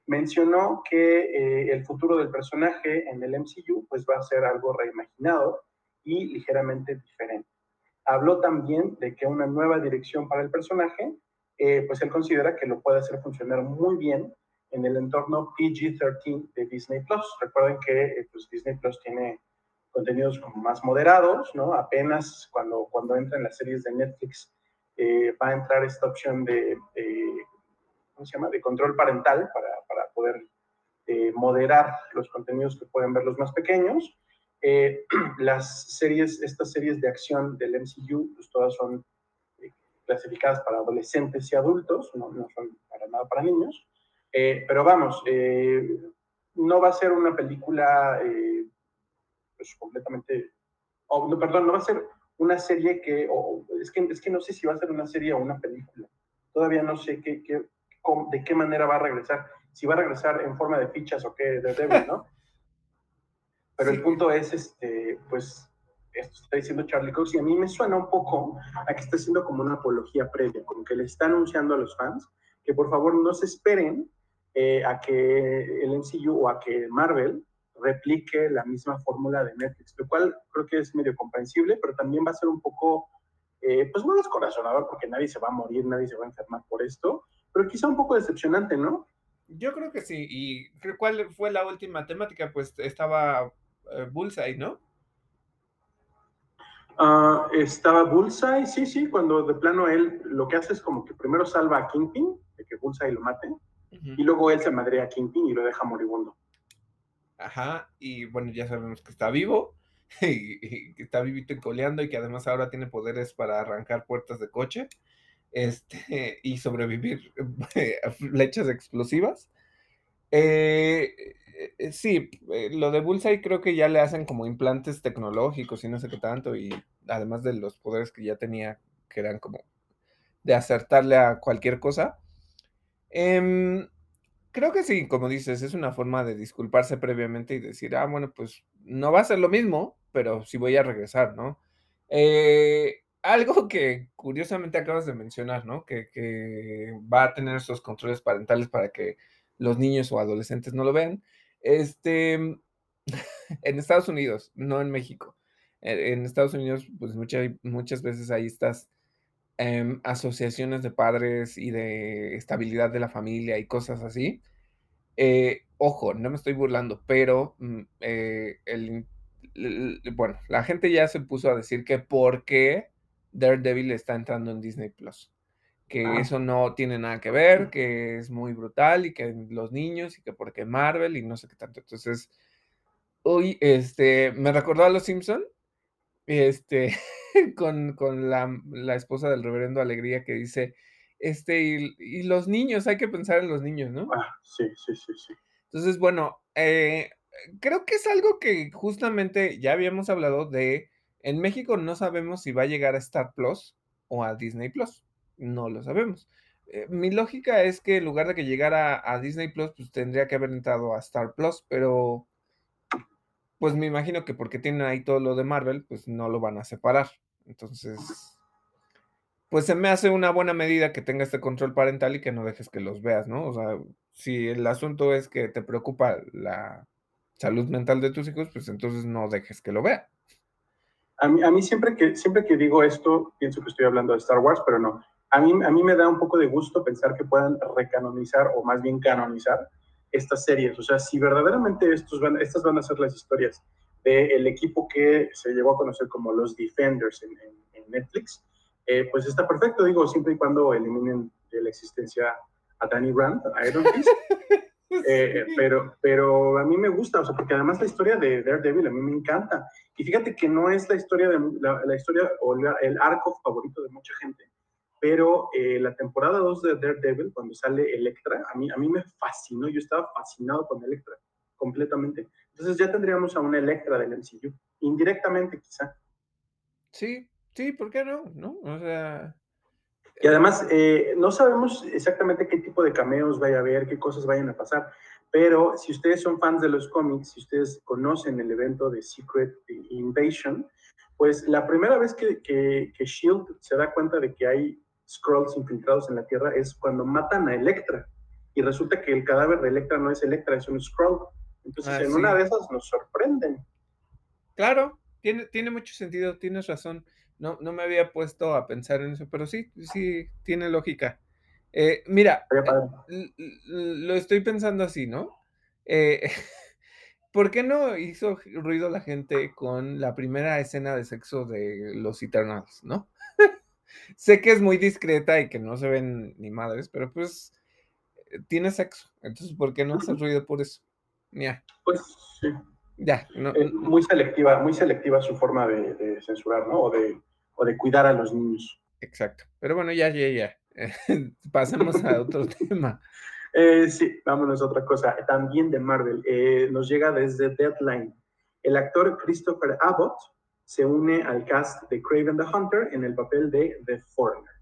mencionó que eh, el futuro del personaje en el MCU pues va a ser algo reimaginado y ligeramente diferente. Habló también de que una nueva dirección para el personaje, eh, pues él considera que lo puede hacer funcionar muy bien en el entorno PG-13 de Disney Plus. Recuerden que eh, pues Disney Plus tiene contenidos como más moderados, ¿no? Apenas cuando, cuando entran las series de Netflix va a entrar esta opción de, ¿cómo se llama?, de control parental para, para poder eh, moderar los contenidos que pueden ver los más pequeños. Eh, las series, estas series de acción del MCU, pues todas son eh, clasificadas para adolescentes y adultos, no, no son para nada para niños. pero vamos, no va a ser una película pues completamente, no, perdón, no va a ser una serie que, es que, es que no sé si va a ser una serie o una película. Todavía no sé qué, qué, de qué manera va a regresar, si va a regresar en forma de fichas o qué, de Devil, ¿no? Pero el punto es, este, pues, esto está diciendo Charlie Cox y a mí me suena un poco a que está haciendo como una apología previa, como que le está anunciando a los fans que por favor no se esperen eh, a que el MCU o a que Marvel replique la misma fórmula de Netflix, lo cual creo que es medio comprensible, pero también va a ser un poco, eh, pues no descorazonador, porque nadie se va a morir, nadie se va a enfermar por esto, pero quizá un poco decepcionante, ¿no? Yo creo que sí. ¿Y cuál fue la última temática? Pues estaba eh, Bullseye, ¿no? Ah, estaba Bullseye, sí, sí, cuando de plano él lo que hace es como que primero salva a Kingpin, de que Bullseye lo mate, y luego él se madrea a Kingpin y lo deja moribundo. Ajá, y bueno, ya sabemos que está vivo, y, que está vivito y coleando, y que además ahora tiene poderes para arrancar puertas de coche este, y sobrevivir a flechas explosivas. Eh, eh, sí, eh, lo de Bullseye creo que ya le hacen como implantes tecnológicos y no sé qué tanto, y además de los poderes que ya tenía, que eran como de acertarle a cualquier cosa. Em, creo que sí, como dices, es una forma de disculparse previamente y decir, ah, bueno, pues no va a ser lo mismo, pero sí voy a regresar, ¿no? Eh, algo que curiosamente acabas de mencionar, ¿no? Que, va a tener esos controles parentales para que los niños o adolescentes no lo vean. Este, en Estados Unidos, no en México. E, en Estados Unidos, pues muchas, muchas veces hay estas em, asociaciones de padres y de estabilidad de la familia y cosas así. Eh, ojo, no me estoy burlando, pero mm, eh, bueno, la gente ya se puso a decir que por qué Daredevil está entrando en Disney Plus. Que ah. eso no tiene nada que ver, que es muy brutal y que los niños y que porque Marvel y no sé qué tanto. Entonces, hoy este, me recordó a los Simpson, este, con, la, esposa del reverendo Alegría que dice, este, y, los niños, hay que pensar en los niños, ¿no? Ah, sí, sí, sí, sí. Entonces, bueno, eh, creo que es algo que justamente ya habíamos hablado de en México no sabemos si va a llegar a Star Plus o a Disney Plus. No lo sabemos. Eh, mi lógica es que en lugar de que llegara a, Disney Plus, pues tendría que haber entrado a Star Plus, pero pues me imagino que porque tienen ahí todo lo de Marvel, pues no lo van a separar. Entonces, pues se me hace una buena medida que tenga este control parental y que no dejes que los veas, ¿no? O sea, si el asunto es que te preocupa la salud mental de tus hijos, pues entonces no dejes que lo vea. A mí, a mí siempre, que, siempre que digo esto, pienso que estoy hablando de Star Wars, pero no. A mí, a mí me da un poco de gusto pensar que puedan recanonizar o más bien canonizar estas series. O sea, si verdaderamente estos van, estas van a ser las historias del equipo que se llevó a conocer como los Defenders en, en, Netflix, eh, pues está perfecto, digo, siempre y cuando eliminen de la existencia a Danny Rand, a Iron Fist. Eh, pero, pero a mí me gusta, o sea, porque además la historia de Daredevil a mí me encanta. Y fíjate que no es la historia, de, la, historia o el arco favorito de mucha gente, pero eh, la temporada 2 de Daredevil, cuando sale Electra, a mí, a mí me fascinó, yo estaba fascinado con Electra, completamente. Entonces ya tendríamos a una Electra del MCU, indirectamente quizá. Sí, sí, ¿por qué no? ¿No? O sea, y además, eh, no sabemos exactamente qué tipo de cameos vaya a haber, qué cosas vayan a pasar, pero si ustedes son fans de los cómics, si ustedes conocen el evento de Secret Invasion, pues la primera vez que, que, Shield se da cuenta de que hay scrolls infiltrados en la Tierra es cuando matan a Electra. Y resulta que el cadáver de Electra no es Electra, es un scroll. Entonces, ah, en una de esas nos sorprenden. Claro, tiene, tiene mucho sentido, tienes razón. No, no me había puesto a pensar en eso, pero sí, sí, tiene lógica. Eh, mira, eh, lo estoy pensando así, ¿no? Eh, ¿Por qué no hizo ruido la gente con la primera escena de sexo de los Eternals, no? sé que es muy discreta y que no se ven ni madres, pero pues tiene sexo. Entonces, ¿por qué no hace ruido por eso? Pues sí. Ya. muy selectiva, muy selectiva su forma de, censurar, ¿no? O de, o de cuidar a los niños. Exacto. Pero bueno, ya, ya, ya. Pasemos a otro tema. Eh, sí, vámonos a otra cosa. También de Marvel. Eh, nos llega desde Deadline. El actor Christopher Abbott se une al cast de Craven the Hunter en el papel de The Foreigner.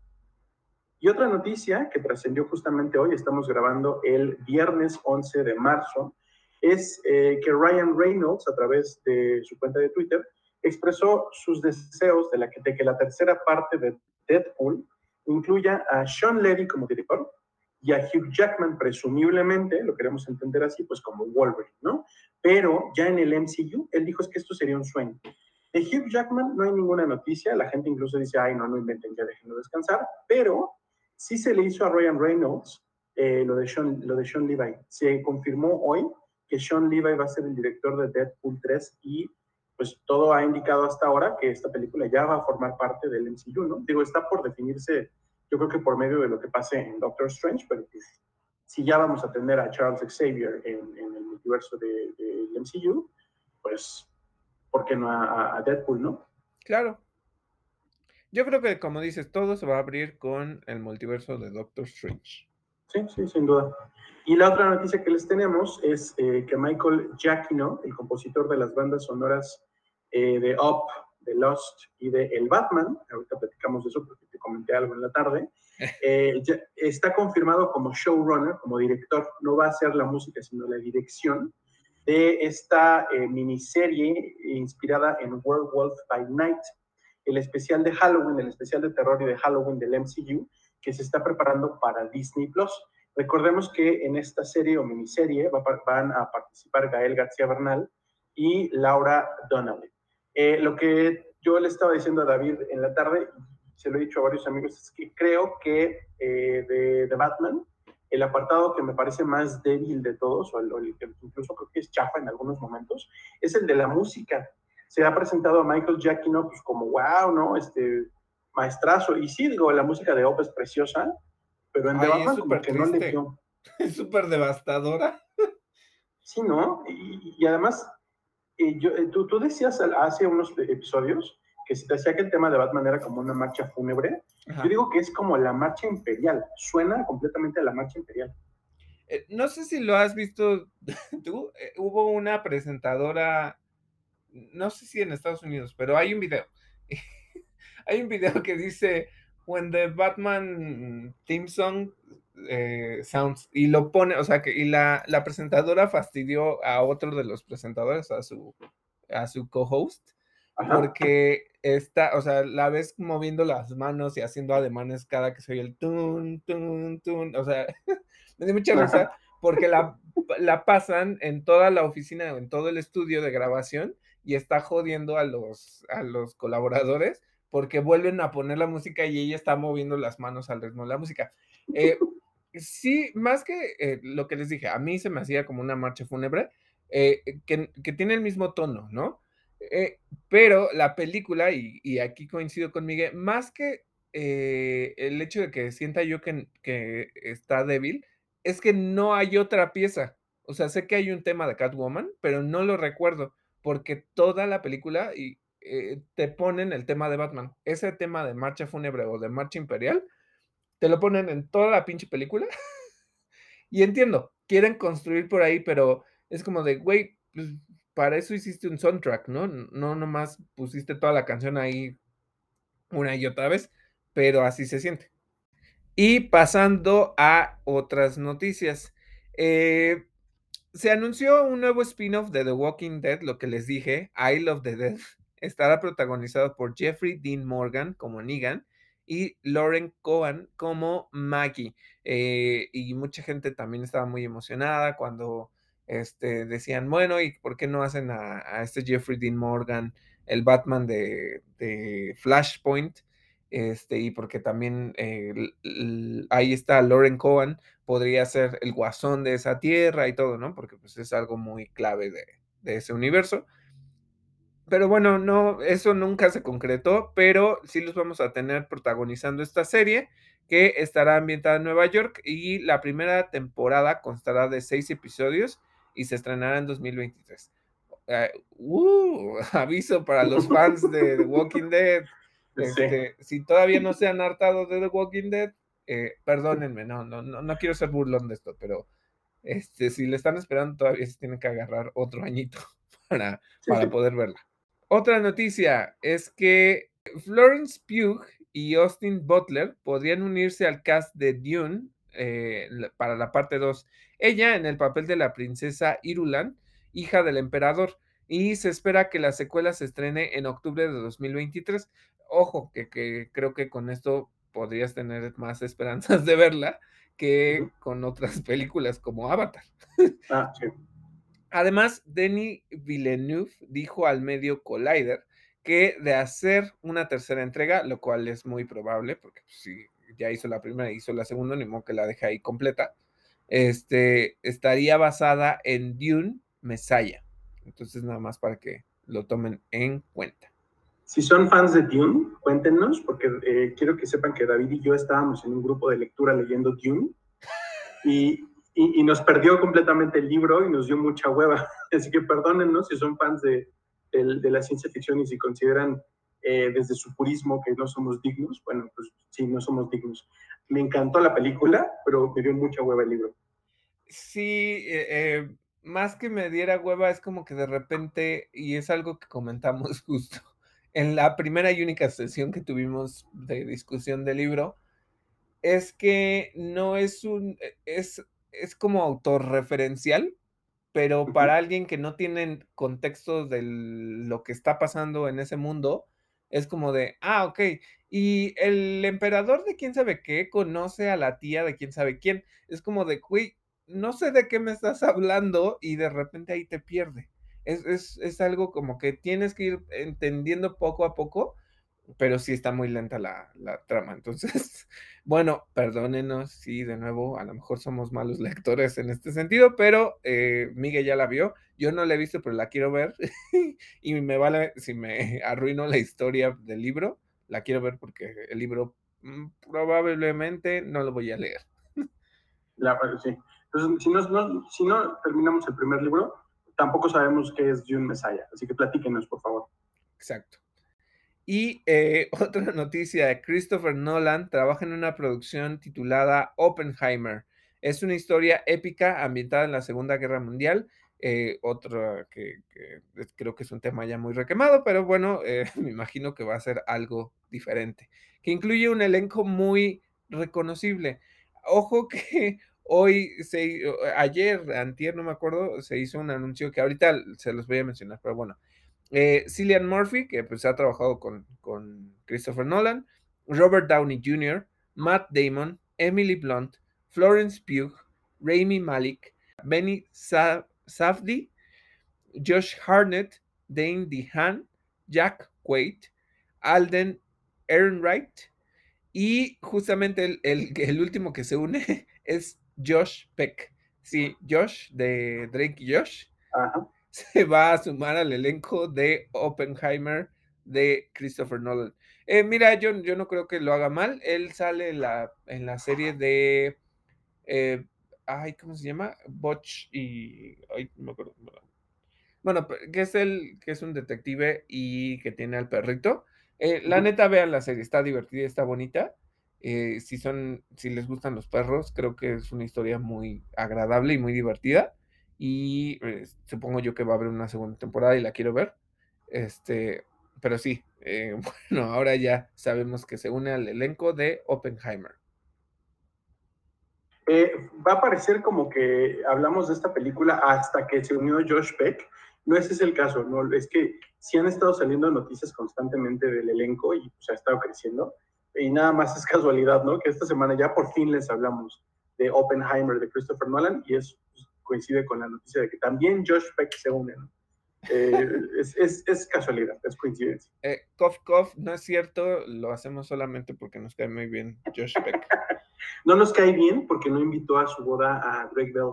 Y otra noticia que trascendió justamente hoy, estamos grabando el viernes 11 de marzo, es eh, que Ryan Reynolds, a través de su cuenta de Twitter, expresó sus deseos de, que la tercera parte de Deadpool incluya a Sean Levy como director y a Hugh Jackman, presumiblemente, lo queremos entender así, pues como Wolverine, ¿no? Pero ya en el MCU, él dijo es que esto sería un sueño. De Hugh Jackman no hay ninguna noticia, la gente incluso dice, ay, no, no inventen, ya déjenlo descansar, pero sí se le hizo a Ryan Reynolds eh, lo, de Sean, lo de Sean Levi. Se confirmó hoy que Sean Levi va a ser el director de Deadpool 3 y pues todo ha indicado hasta ahora que esta película ya va a formar parte del MCU, ¿no? Digo, está por definirse, yo creo que por medio de lo que pase en Doctor Strange, pero pues, si ya vamos a tener a Charles Xavier en, el multiverso del de, MCU, pues, ¿por qué no a Deadpool, no? Claro. Yo creo que, como dices, todo se va a abrir con el multiverso de Doctor Strange. Sí, sí, sin duda. Y la otra noticia que les tenemos es eh, que Michael Giacchino, el compositor de las bandas sonoras eh, de Up, de Lost y de El Batman, ahorita platicamos de eso porque te comenté algo en la tarde, eh, está confirmado como showrunner, como director, no va a ser la música, sino la dirección de esta eh, miniserie inspirada en Werewolf by Night, el especial de Halloween, el especial de terror y de Halloween del MCU, que se está preparando para Disney Plus. Recordemos que en esta serie o miniserie van a participar Gael García Bernal y Laura Donnelly. Eh, lo que yo le estaba diciendo a David en la tarde, se lo he dicho a varios amigos, es que creo que eh, de, Batman, el apartado que me parece más débil de todos, o el, que incluso creo que es chafa en algunos momentos, es el de la música. Se ha presentado a Michael Giacchino pues como, wow, ¿no? Este maestrazo. Y sí, digo, la música de Op es preciosa, pero en The Batman como que no le dio. Es súper devastadora. Sí, ¿no? y además yo, eh, tú, tú, decías hace unos episodios que se te hacía que el tema de Batman era como una marcha fúnebre. Yo digo que es como la marcha imperial. Suena completamente a la marcha imperial. Eh, no sé si lo has visto tú. Eh, hubo una presentadora, no sé si en Estados Unidos, pero hay un video. hay un video que dice When the Batman theme song eh, sounds y lo pone, o sea que y la, la, presentadora fastidió a otro de los presentadores, a su a su co-host, porque está, o sea, la ves moviendo las manos y haciendo ademanes cada que soy el tun, tun, tun, o sea, me dio mucha risa porque la, la pasan en toda la oficina, en todo el estudio de grabación y está jodiendo a los, a los colaboradores porque vuelven a poner la música y ella está moviendo las manos al ritmo de la música. Eh, sí, más que eh, lo que les dije, a mí se me hacía como una marcha fúnebre, eh, que, que, tiene el mismo tono, ¿no? Pero la película, y, y, aquí coincido con Miguel, más que el hecho de que sienta yo que, que, está débil, es que no hay otra pieza. O sea, sé que hay un tema de Catwoman, pero no lo recuerdo, porque toda la película y, eh, te ponen el tema de Batman. Ese tema de marcha fúnebre o de marcha imperial, te lo ponen en toda la pinche película. y entiendo, quieren construir por ahí, pero es como de, güey, pues, para eso hiciste un soundtrack, ¿no? No nomás pusiste toda la canción ahí una y otra vez, pero así se siente. Y pasando a otras noticias. Eh, se anunció un nuevo spin-off de The Walking Dead, lo que les dije, I Love the Dead. Estará protagonizado por Jeffrey Dean Morgan como Negan y Lauren Cohen como Maggie. Eh, y mucha gente también estaba muy emocionada cuando este, decían, bueno, ¿y por qué no hacen a, este Jeffrey Dean Morgan, el Batman de, Flashpoint? Este, y porque también eh, ahí está Lauren Cohen, podría ser el guasón de esa tierra y todo, ¿no? Porque pues es algo muy clave de, de ese universo. Pero bueno, no, eso nunca se concretó, pero sí los vamos a tener protagonizando esta serie que estará ambientada en Nueva York y la primera temporada constará de seis episodios y se estrenará en 2023. Uh, aviso para los fans de The Walking Dead. Este, si todavía no se han hartado de The Walking Dead, eh, perdónenme, no, no, no, no quiero ser burlón de esto, pero este, si le están esperando, todavía se tienen que agarrar otro añito para, para poder verla. Otra noticia es que Florence Pugh y Austin Butler podrían unirse al cast de Dune eh, para la parte 2. Ella en el papel de la princesa Irulan, hija del emperador, y se espera que la secuela se estrene en octubre de 2023. Ojo, que, creo que con esto podrías tener más esperanzas de verla que con otras películas como Avatar. Ah, Además, Denis Villeneuve dijo al medio Collider que de hacer una tercera entrega, lo cual es muy probable, porque si pues, ya hizo la primera, hizo la segunda, ni modo que la deje ahí completa, este, estaría basada en Dune Messiah. Entonces, nada más para que lo tomen en cuenta. Si son fans de Dune, cuéntenos, porque eh, quiero que sepan que David y yo estábamos en un grupo de lectura leyendo Dune y, y, nos perdió completamente el libro y nos dio mucha hueva. Así que perdónennos si son fans de, de, la ciencia ficción y si consideran eh, desde su purismo que no somos dignos. Bueno, pues sí, no somos dignos. Me encantó la película, pero me dio mucha hueva el libro. Sí, eh, eh, más que me diera hueva, es como que de repente, y es algo que comentamos justo en la primera y única sesión que tuvimos de discusión del libro, es que no es un, es, es como autorreferencial, pero para alguien que no tiene contexto de lo que está pasando en ese mundo, es como de, ah, ok. Y el emperador de quién sabe qué conoce a la tía de quién sabe quién. Es como de, güey, no sé de qué me estás hablando y de repente ahí te pierde. Es, es, es algo como que tienes que ir entendiendo poco a poco pero sí está muy lenta la, trama. Entonces, bueno, perdónenos si de nuevo a lo mejor somos malos lectores en este sentido, pero eh, Miguel ya la vio. Yo no la he visto, pero la quiero ver. y me vale si me arruino la historia del libro, la quiero ver porque el libro mm, probablemente no lo voy a leer. La, sí. Entonces, si no, si no terminamos el primer libro, tampoco sabemos qué es June Messiah. Así que platíquenos, por favor. Exacto. Y eh, otra noticia, Christopher Nolan trabaja en una producción titulada Oppenheimer. Es una historia épica ambientada en la Segunda Guerra Mundial. Eh, otra que, creo que es un tema ya muy requemado, pero bueno, eh, me imagino que va a ser algo diferente. Que incluye un elenco muy reconocible. Ojo que hoy, se, ayer, antier, no me acuerdo, se hizo un anuncio que ahorita se los voy a mencionar, pero bueno, Eh, Cillian Murphy, que pues ha trabajado con, con Christopher Nolan, Robert Downey Jr., Matt Damon, Emily Blunt, Florence Pugh, Rami Malik, Benny Safdie, Josh Harnett, Dane DeHaan, Jack Quaid, Alden Ehrenreich y justamente el, último que se une es Josh Peck. Sí, Josh de Drake y Josh se va a sumar al elenco de Oppenheimer de Christopher Nolan. Eh, mira, yo, yo no creo que lo haga mal. Él sale en la, en la serie de. Eh, ay, ¿cómo se llama? Botch y. Ay, no me acuerdo. Bueno, que es el que es un detective y que tiene al perrito. Eh, la neta, vean la serie, está divertida, está bonita. si son, si les gustan los perros, creo que es una historia muy agradable y muy divertida. Y supongo yo que va a haber una segunda temporada y la quiero ver. Este, pero sí, eh, bueno, ahora ya sabemos que se une al elenco de Oppenheimer. Eh, va a parecer como que hablamos de esta película hasta que se unió Josh Peck. No ese es el caso, no, es que sí han estado saliendo noticias constantemente del elenco y pues, ha estado creciendo. Y nada más es casualidad, ¿no? Que esta semana ya por fin les hablamos de Oppenheimer de Christopher Nolan y es, pues, coincide con la noticia de que también Josh Peck se une. ¿no? Eh, es, casualidad, es coincidencia. Eh, cough, no es cierto, lo hacemos solamente porque nos cae muy bien Josh Peck. no nos cae bien porque no invitó a su boda a Drake Bell.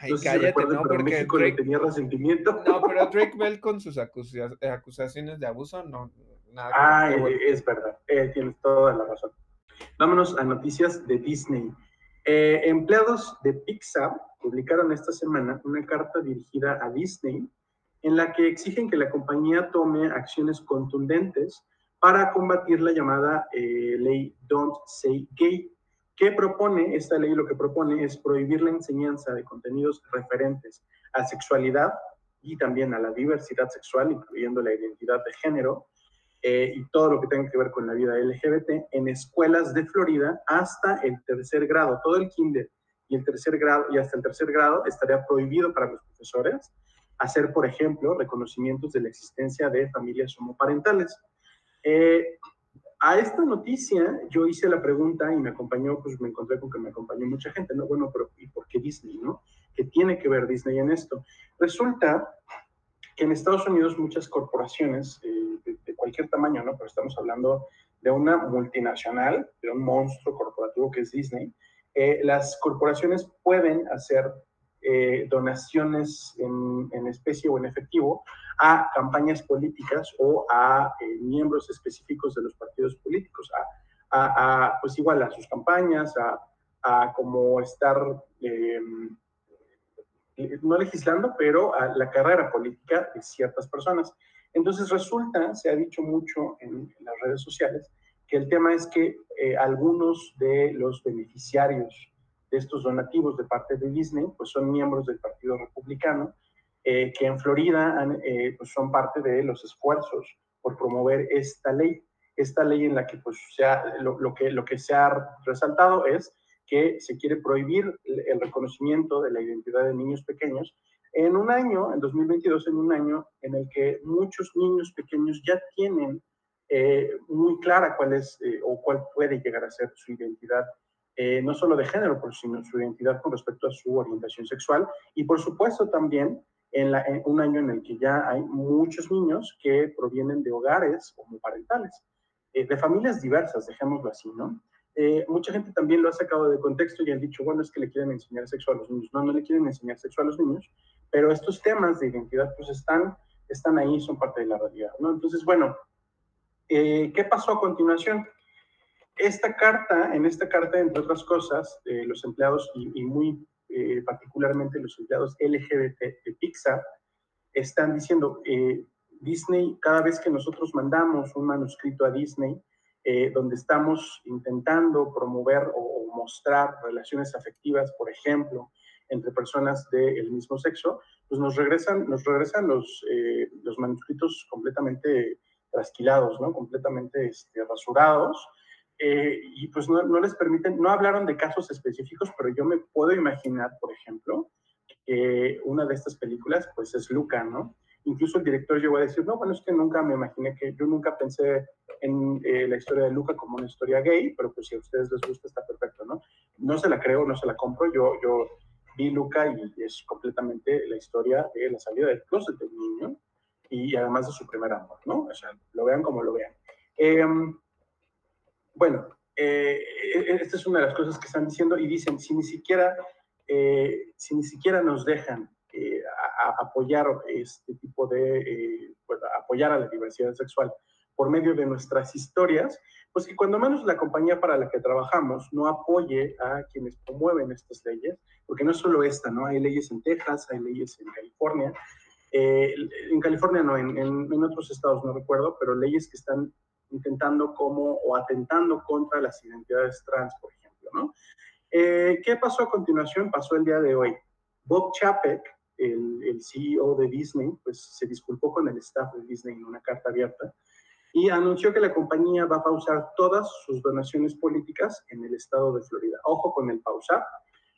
Ay, cállate, no, porque México le tenía resentimiento. No, pero Drake Bell con sus acusaciones de abuso, no, nada. Ah, es verdad, eh, tienes toda la razón. Vámonos a noticias de Disney. Empleados de Pixar publicaron esta semana una carta dirigida a Disney en la que exigen que la compañía tome acciones contundentes para combatir la llamada eh, ley Don't Say Gay, que propone, esta ley lo que propone es prohibir la enseñanza de contenidos referentes a sexualidad y también a la diversidad sexual, incluyendo la identidad de género, eh, y todo lo que tenga que ver con la vida LGBT en escuelas de Florida hasta el tercer grado, todo el kinder y el tercer grado y hasta el tercer grado estaría prohibido para los profesores hacer, por ejemplo, reconocimientos de la existencia de familias homoparentales. Eh, a esta noticia yo hice la pregunta y me acompañó, pues me encontré con que me acompañó mucha gente, ¿no? Bueno, pero ¿y por qué Disney, no? ¿Qué tiene que ver Disney en esto? Resulta que en Estados Unidos muchas corporaciones eh, cualquier tamaño, ¿no? Pero estamos hablando de una multinacional, de un monstruo corporativo que es Disney, eh, las corporaciones pueden hacer eh, donaciones en, especie o en efectivo a campañas políticas o a eh, miembros específicos de los partidos políticos, a, pues igual a sus campañas, a, a como estar, em, no legislando, pero a la carrera política de ciertas personas. Entonces resulta, se ha dicho mucho en, las redes sociales, que el tema es que eh, algunos de los beneficiarios estos donativos de parte de Disney, pues son miembros del Partido Republicano, eh, que en Florida eh, pues son parte de los esfuerzos por promover esta ley. Esta ley en la que, pues, lo, que, lo que se ha resaltado es que se quiere prohibir el reconocimiento de la identidad de niños pequeños en un año, en 2022, en un año en el que muchos niños pequeños ya tienen eh, muy clara cuál es o cuál puede llegar a ser su identidad eh, no solo de género, sino su identidad con respecto a su orientación sexual y por supuesto también en, un año en el que ya hay muchos niños que provienen de hogares homoparentales, eh, de familias diversas, dejémoslo así, ¿no? Eh, mucha gente también lo ha sacado de contexto y han dicho, bueno, es que le quieren enseñar sexo a los niños. No, no le quieren enseñar sexo a los niños, pero estos temas de identidad pues están, están ahí, son parte de la realidad, ¿no? Entonces, bueno, ¿qué pasó a continuación? Esta carta, en esta carta, entre otras cosas, eh, los empleados y, muy eh, particularmente los empleados LGBT de Pixar están diciendo, eh, Disney, cada vez que nosotros mandamos un manuscrito a Disney, donde estamos intentando promover o, mostrar relaciones afectivas, por ejemplo, entre personas del mismo sexo, pues nos regresan, nos regresan los, los manuscritos completamente trasquilados, ¿no? completamente este, rasurados, eh, y pues no, no, les permiten, no hablaron de casos específicos, pero yo me puedo imaginar, por ejemplo, que una de estas películas pues es Luca, ¿no? Incluso el director llegó a decir, no, bueno, es que nunca me imaginé que yo nunca pensé en eh, la historia de Luca como una historia gay, pero pues si a ustedes les gusta está perfecto, ¿no? No se la creo, no se la compro, yo, yo vi y es completamente la historia de la salida del closet del niño y además de su primer amor, ¿no? O sea, lo vean como lo vean. Em, bueno, eh, esta es una de las cosas que están diciendo y dicen, si ni siquiera, eh, si ni siquiera nos dejan eh, apoyar este tipo de, apoyar a la diversidad sexual por medio de nuestras historias, pues que cuando menos la compañía para la que trabajamos no apoye a quienes promueven estas leyes, porque no es solo esta, ¿no? Hay leyes en Texas, hay leyes en California, en California no, en, en, otros estados no recuerdo, pero leyes que están intentando como o atentando contra las identidades trans, por ejemplo, ¿no? Eh, ¿Qué pasó a continuación? Pasó el día de hoy. Bob Chapek, el, el, CEO de Disney, pues se disculpó con el staff de Disney en una carta abierta y anunció que la compañía va a pausar todas sus donaciones políticas en el estado de Florida. Ojo con el pausar.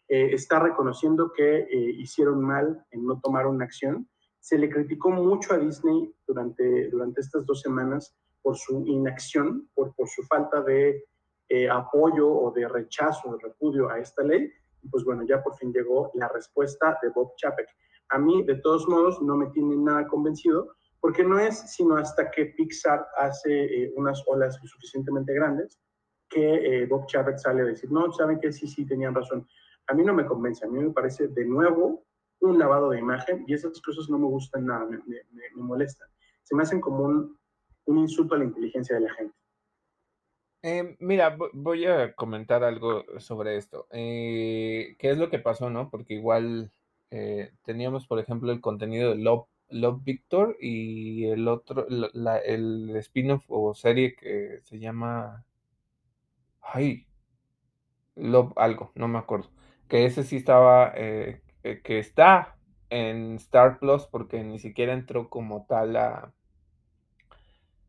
Eh, está reconociendo que eh, hicieron mal en no tomar una acción. Se le criticó mucho a Disney durante, durante estas dos semanas por su inacción, por, por su falta de eh, apoyo o de rechazo, de repudio a esta ley. Pues bueno, ya por fin llegó la respuesta de Bob Chapek. A mí, de todos modos, no me tiene nada convencido, porque no es sino hasta que Pixar hace eh, unas olas suficientemente grandes que eh, Bob Chapek sale a decir, no, saben que sí, sí, tenían razón. A mí no me convence, a mí me parece de nuevo un lavado de imagen y esas cosas no me gustan nada, me, me, molestan. Se me hacen como un un insulto a la inteligencia de la gente. Eh, mira, voy a comentar algo sobre esto. ¿Qué es lo que pasó, no? Porque igual eh, teníamos, por ejemplo, el contenido de Love, Love Victor y el otro, el spin-off o serie que se llama. Ay, Love algo, no me acuerdo. Que ese sí estaba, que está en Star Plus porque ni siquiera entró como tal a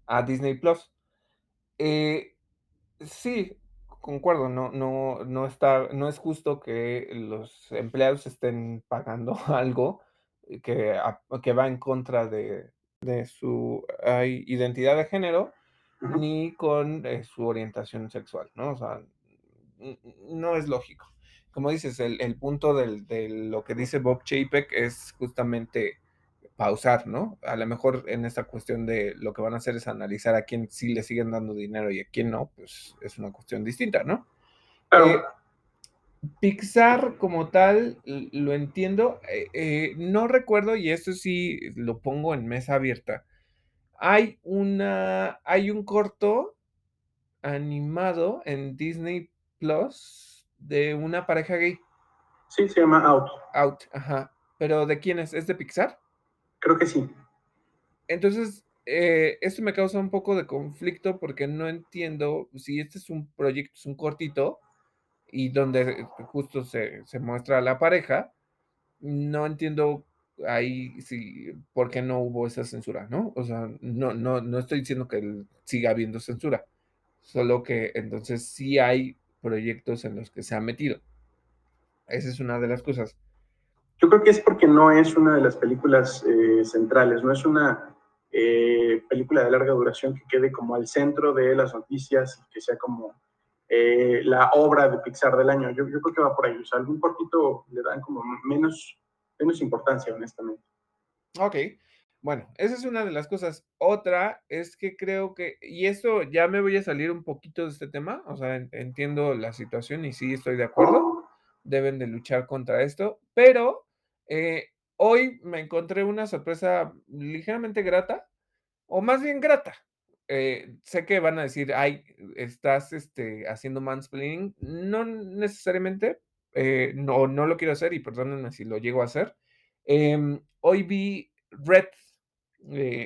a Disney Plus. Eh, sí, concuerdo, no, no, no, está, no es justo que los empleados estén pagando algo que, que va en contra de, su identidad de género ni con eh, su orientación sexual, ¿no? O sea, no es lógico. Como dices, el, punto de lo que dice Bob Chapek es justamente pausar, ¿no? A lo mejor en esta cuestión de lo que van a hacer es analizar a quién sí le siguen dando dinero y a quién no, pues es una cuestión distinta, ¿no? Eh, Pixar como tal, lo entiendo, eh, eh, no recuerdo, y esto sí lo pongo en mesa abierta, hay una, hay un corto animado en Disney Plus de una pareja gay. Sí, se llama Out. Out, ajá. ¿Pero de quién es? ¿Es de Pixar? Creo que sí. Entonces, eh, esto me causa un poco de conflicto porque no entiendo si este es un proyecto, es un cortito y donde justo se, muestra a la pareja, no entiendo ahí si por qué no hubo esa censura, ¿no? O sea, no, no, no estoy diciendo que siga habiendo censura, solo que entonces sí hay proyectos en los que se ha metido. Esa es una de las cosas. Yo creo que es porque no es una de las películas eh, centrales, no es una eh, película de larga duración que quede como al centro de las noticias y que sea como eh, la obra de Pixar del año. Yo, yo, creo que va por ahí. O sea, algún cortito le dan como menos, menos importancia, honestamente. Ok. Bueno, esa es una de las cosas. Otra es que creo que, y esto ya me voy a salir un poquito de este tema, o sea, entiendo la situación y sí estoy de acuerdo, deben de luchar contra esto, pero eh, hoy me encontré una sorpresa ligeramente grata, o más bien grata. Eh, sé que van a decir, ay, estás este, haciendo mansplaining. No necesariamente, eh, no, no lo quiero hacer y perdónenme si lo llego a hacer. Em, hoy vi Red,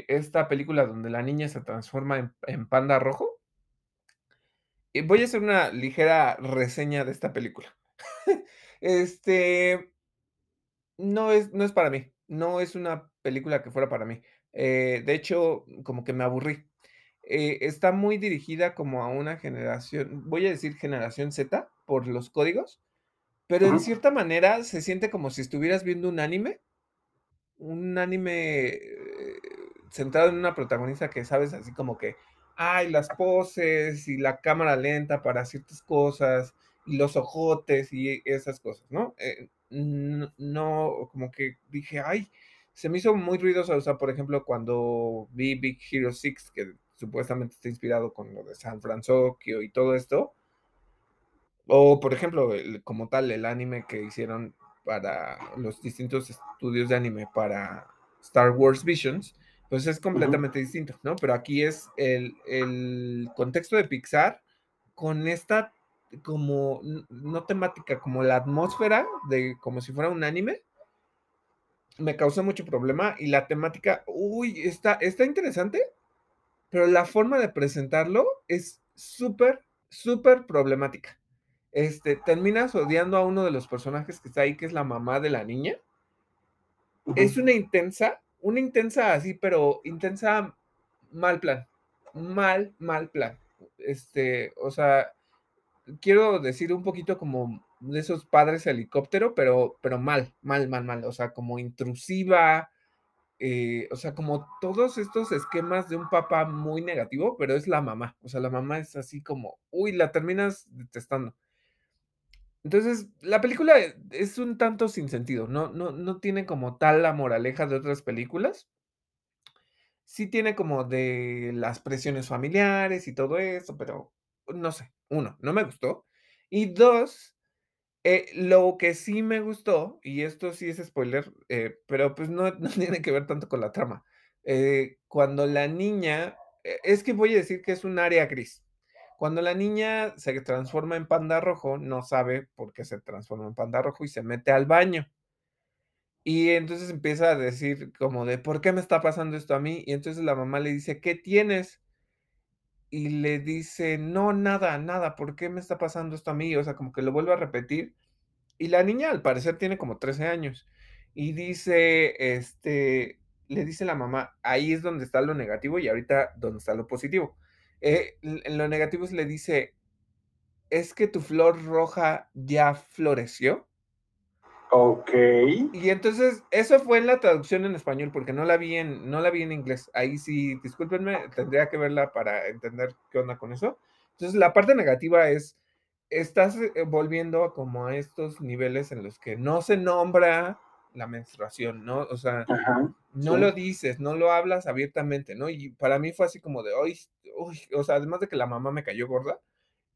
esta película donde la niña se transforma en, en panda rojo. Y voy a hacer una ligera reseña de esta película. este, no es, no es para mí, no es una película que fuera para mí. Eh, de hecho, como que me aburrí. Eh, está muy dirigida como a una generación, voy a decir generación Z por los códigos, pero en cierta manera se siente como si estuvieras viendo un anime, un anime centrado en una protagonista que sabes así como que, ay, las poses y la cámara lenta para ciertas cosas y los ojotes y esas cosas, ¿no? Eh, no, como que dije, ay, se me hizo muy ruidoso, o sea, por ejemplo, cuando vi Big Hero 6, que supuestamente está inspirado con lo de San Francisco y todo esto, o por ejemplo, como tal, el anime que hicieron para los distintos estudios de anime para Star Wars Visions, pues es completamente distinto, ¿no? Pero aquí es el, el, contexto de Pixar con esta como, no temática, como la atmósfera de como si fuera un anime, me causó mucho problema y la temática, uy, está, está interesante, pero la forma de presentarlo es súper, súper problemática. Este, terminas odiando a uno de los personajes que está ahí, que es la mamá de la niña. Es una intensa, una intensa así, pero intensa mal plan. Mal, mal plan. Este, o sea, quiero decir un poquito como de esos padres helicóptero, pero, pero mal, mal, mal, mal. O sea, como intrusiva. Eh, o sea, como todos estos esquemas de un papá muy negativo, pero es la mamá. O sea, la mamá es así como, uy, la terminas detestando. Entonces, la película es un tanto sin sentido, no, no, no tiene como tal la moraleja de otras películas. Sí tiene como de las presiones familiares y todo eso, pero no sé, uno, no me gustó. Y dos, eh, lo que sí me gustó, y esto sí es spoiler, eh, pero pues no, no, tiene que ver tanto con la trama. Eh, cuando la niña, es que voy a decir que es un área gris. Cuando la niña se transforma en panda rojo, no sabe por qué se transforma en panda rojo y se mete al baño. Y entonces empieza a decir como de, ¿por qué me está pasando esto a mí? Y entonces la mamá le dice, ¿qué tienes? Y le dice, no, nada, nada, ¿por qué me está pasando esto a mí? O sea, como que lo vuelve a repetir. Y la niña al parecer tiene como 13 años. Y dice, este, le dice la mamá, ahí es donde está lo negativo y ahorita donde está lo positivo. Eh, en lo negativo le dice, es que tu flor roja ya floreció. Ok. Y entonces, eso fue en la traducción en español, porque no la vi en, no la vi en inglés. Ahí sí, discúlpenme, tendría que verla para entender qué onda con eso. Entonces, la parte negativa es, estás eh, volviendo como a estos niveles en los que no se nombra la menstruación, ¿no? O sea, no lo dices, no lo hablas abiertamente, ¿no? Y para mí fue así como de, uy, o sea, además de que la mamá me cayó gorda,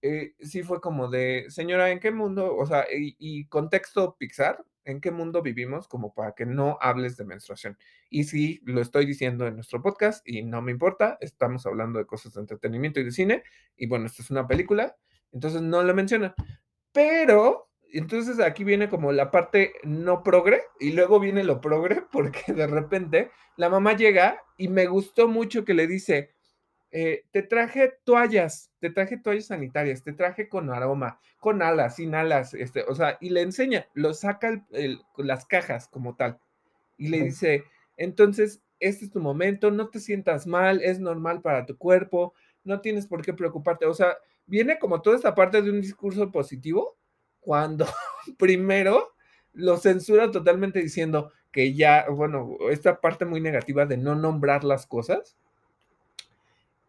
eh, sí fue como de, señora, ¿en qué mundo? O sea, y, contexto Pixar, ¿en qué mundo vivimos como para que no hables de menstruación? Y sí, lo estoy diciendo en nuestro podcast y no me importa, estamos hablando de cosas de entretenimiento y de cine, y bueno, esto es una película, entonces no lo menciona. Pero entonces aquí viene como la parte no progre y luego viene lo progre porque de repente la mamá llega y me gustó mucho que le dice, eh, te traje toallas, te traje toallas sanitarias, te traje con aroma, con alas, sin alas, este, o sea, y le enseña, lo saca las cajas como tal y le dice, entonces, este es tu momento, no te sientas mal, es normal para tu cuerpo, no tienes por qué preocuparte, o sea, viene como toda esta parte de un discurso positivo cuando primero lo censura totalmente diciendo que ya, bueno, esta parte muy negativa de no nombrar las cosas.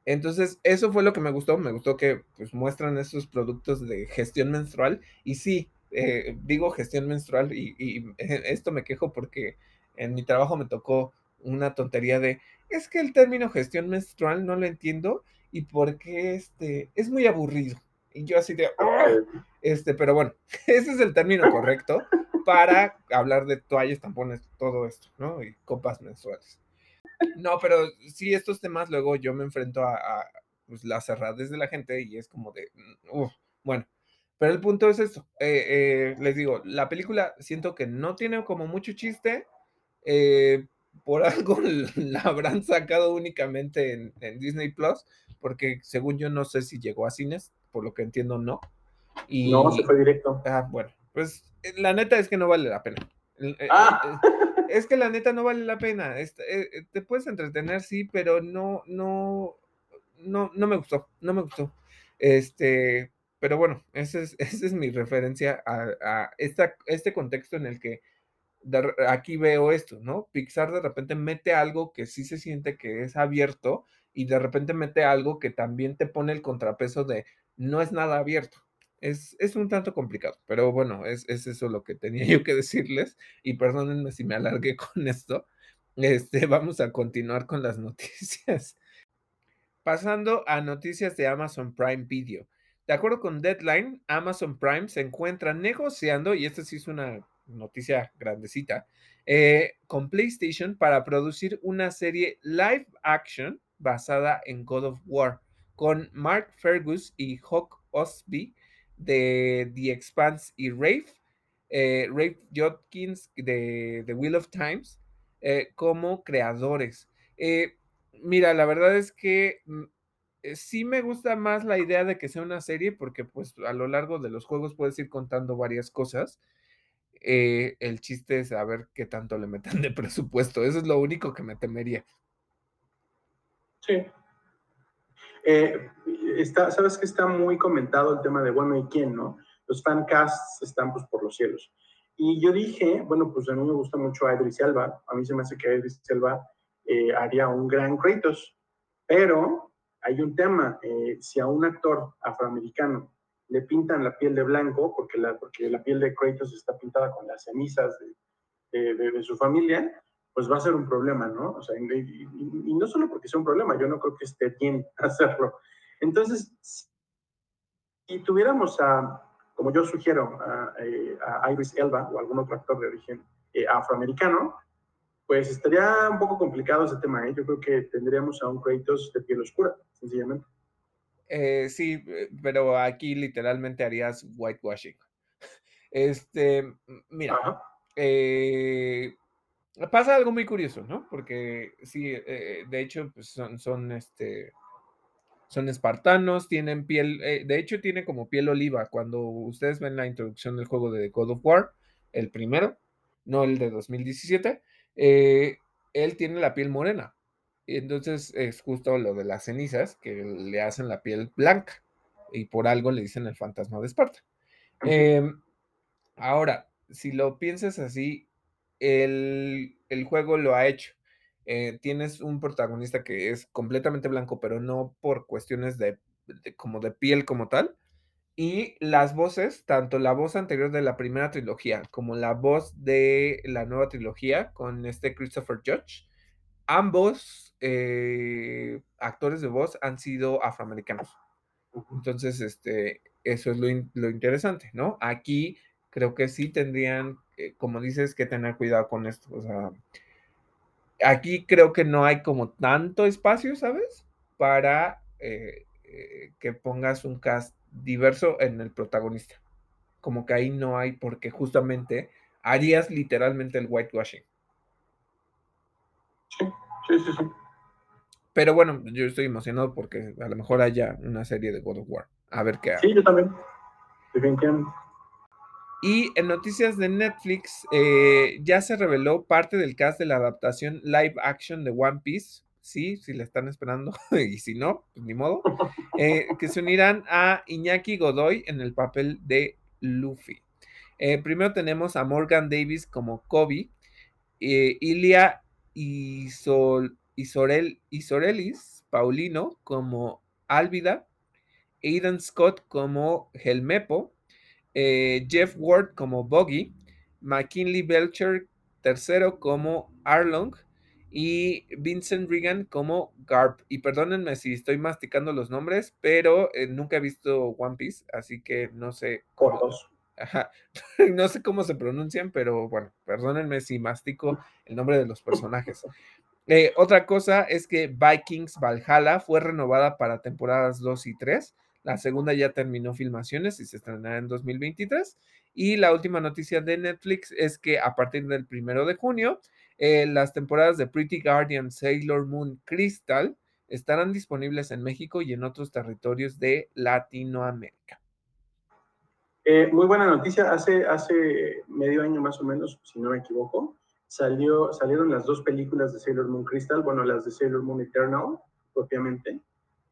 Entonces, eso fue lo que me gustó. Me gustó que pues, muestran esos productos de gestión menstrual. Y sí, eh, digo gestión menstrual y, esto me quejo porque en mi trabajo me tocó una tontería de, es que el término gestión menstrual no lo entiendo y porque este, es muy aburrido. Y yo así de, este, pero bueno, ese es el término correcto para hablar de toallas, tampones, todo esto, ¿no? Y copas mensuales. No, pero sí, estos temas luego yo me enfrento a, pues, las de la gente y es como de, mm, bueno, pero el punto es esto. Eh, eh, les digo, la película siento que no tiene como mucho chiste. Eh, por algo la habrán sacado únicamente en, en, Disney Plus, porque según yo no sé si llegó a cines, por lo que entiendo, no. Y, no, se fue directo. Ah, bueno, pues eh, la neta es que no vale la pena. Ah. Eh, es que la neta no vale la pena. te puedes entretener, sí, pero no, no, no, no me gustó, no me gustó. Este, pero bueno, esa es, esa es mi referencia a esta, este contexto en el que aquí veo esto, ¿no? Pixar de repente mete algo que sí se siente que es abierto y de repente mete algo que también te pone el contrapeso de no es nada abierto. Es, es un tanto complicado, pero bueno, es, es, eso lo que tenía yo que decirles y perdónenme si me alargué con esto. Este, vamos a continuar con las noticias. Pasando a noticias de Amazon Prime Video. De acuerdo con Deadline, Amazon Prime se encuentra negociando, y esta sí es una noticia grandecita, eh, con PlayStation para producir una serie live action basada en God of War, con Mark Fergus y Hawk Osby de The Expanse y Rafe, eh, Rafe Jodkins de The Wheel of Times, eh, como creadores. mira, la verdad es que mm, eh, sí me gusta más la idea de que sea una serie porque pues a lo largo de los juegos puedes ir contando varias cosas. Eh, el chiste es saber qué tanto le metan de presupuesto. Eso es lo único que me temería. Sí. Eh, está, Sabes que está muy comentado el tema de, bueno, ¿y quién, no? Los fancasts están pues por los cielos. Y yo dije, bueno, pues a mí me gusta mucho Idris Elba. A mí se me hace que Idris Elba haría un gran Kratos. Pero hay un tema, eh, si a un actor afroamericano le pintan la piel de blanco, porque la, porque la piel de Kratos está pintada con las cenizas de, de, su familia, pues va a ser un problema, ¿no? O sea, y, no solo porque sea un problema, yo no creo que esté bien hacerlo. Entonces, si tuviéramos a, como yo sugiero, a, eh, a Iris Elba o algún otro actor de origen eh, afroamericano, pues estaría un poco complicado ese tema. ¿eh? Yo creo que tendríamos a un Kratos de piel oscura, sencillamente. Eh, sí, eh, pero aquí literalmente harías whitewashing. Este, mira, pasa algo muy curioso, ¿no? Porque sí, de hecho, pues son, son, este, son espartanos, tienen piel, de hecho tiene como piel oliva. Cuando ustedes ven la introducción del juego de God of War, el primero, no el de 2017, eh, él tiene la piel morena. Y entonces es justo lo de las cenizas que le hacen la piel blanca. Y por algo le dicen el fantasma de Esparta. Em, ahora, si lo piensas así, el, juego lo ha hecho. Eh, tienes un protagonista que es completamente blanco, pero no por cuestiones de como de piel como tal, y las voces, tanto la voz anterior de la primera trilogía como la voz de la nueva trilogía con este Christopher Judge, ambos eh, actores de voz han sido afroamericanos. Entonces, este, eso es lo, interesante, ¿no? Aquí creo que sí tendrían, eh, como dices, que tener cuidado con esto. O sea, aquí creo que no hay como tanto espacio, ¿sabes? Para eh, que pongas un cast diverso en el protagonista. Como que ahí no hay, porque justamente harías literalmente el whitewashing. Sí, sí, sí, sí. Pero bueno, yo estoy emocionado porque a lo mejor haya una serie de God of War. A ver qué Sí, yo también. Y en noticias de Netflix, eh, ya se reveló parte del cast de la adaptación live action de One Piece sí, si la están esperando, y si no, pues ni modo, eh, que se unirán a Iñaki Godoy en el papel de Luffy. Eh, primero tenemos a Morgan Davis como Kobe, Ilia Isorel, Isorelis Paulino como Álvida, Aidan Scott como Helmepo, Jeff Ward como Boggy, McKinley Belcher tercero como Arlong, y Vincent Regan como Garp. Y perdónenme si estoy masticando los nombres, pero eh, nunca he visto One Piece, así que no sé. Cómo, no sé cómo se pronuncian, pero bueno, perdónenme si mastico el nombre de los personajes. Eh, otra cosa es que Vikings Valhalla fue renovada para temporadas 2 y 3. La segunda ya terminó filmaciones y se estrenará en 2023. Y la última noticia de Netflix es que a partir del primero de junio eh, las temporadas de Pretty Guardian, Sailor Moon, Crystal estarán disponibles en México y en otros territorios de Latinoamérica. Eh, muy buena noticia. Hace, hace medio año más o menos, si no me equivoco, salió, salieron las dos películas de Sailor Moon Crystal, bueno, las de Sailor Moon Eternal, propiamente.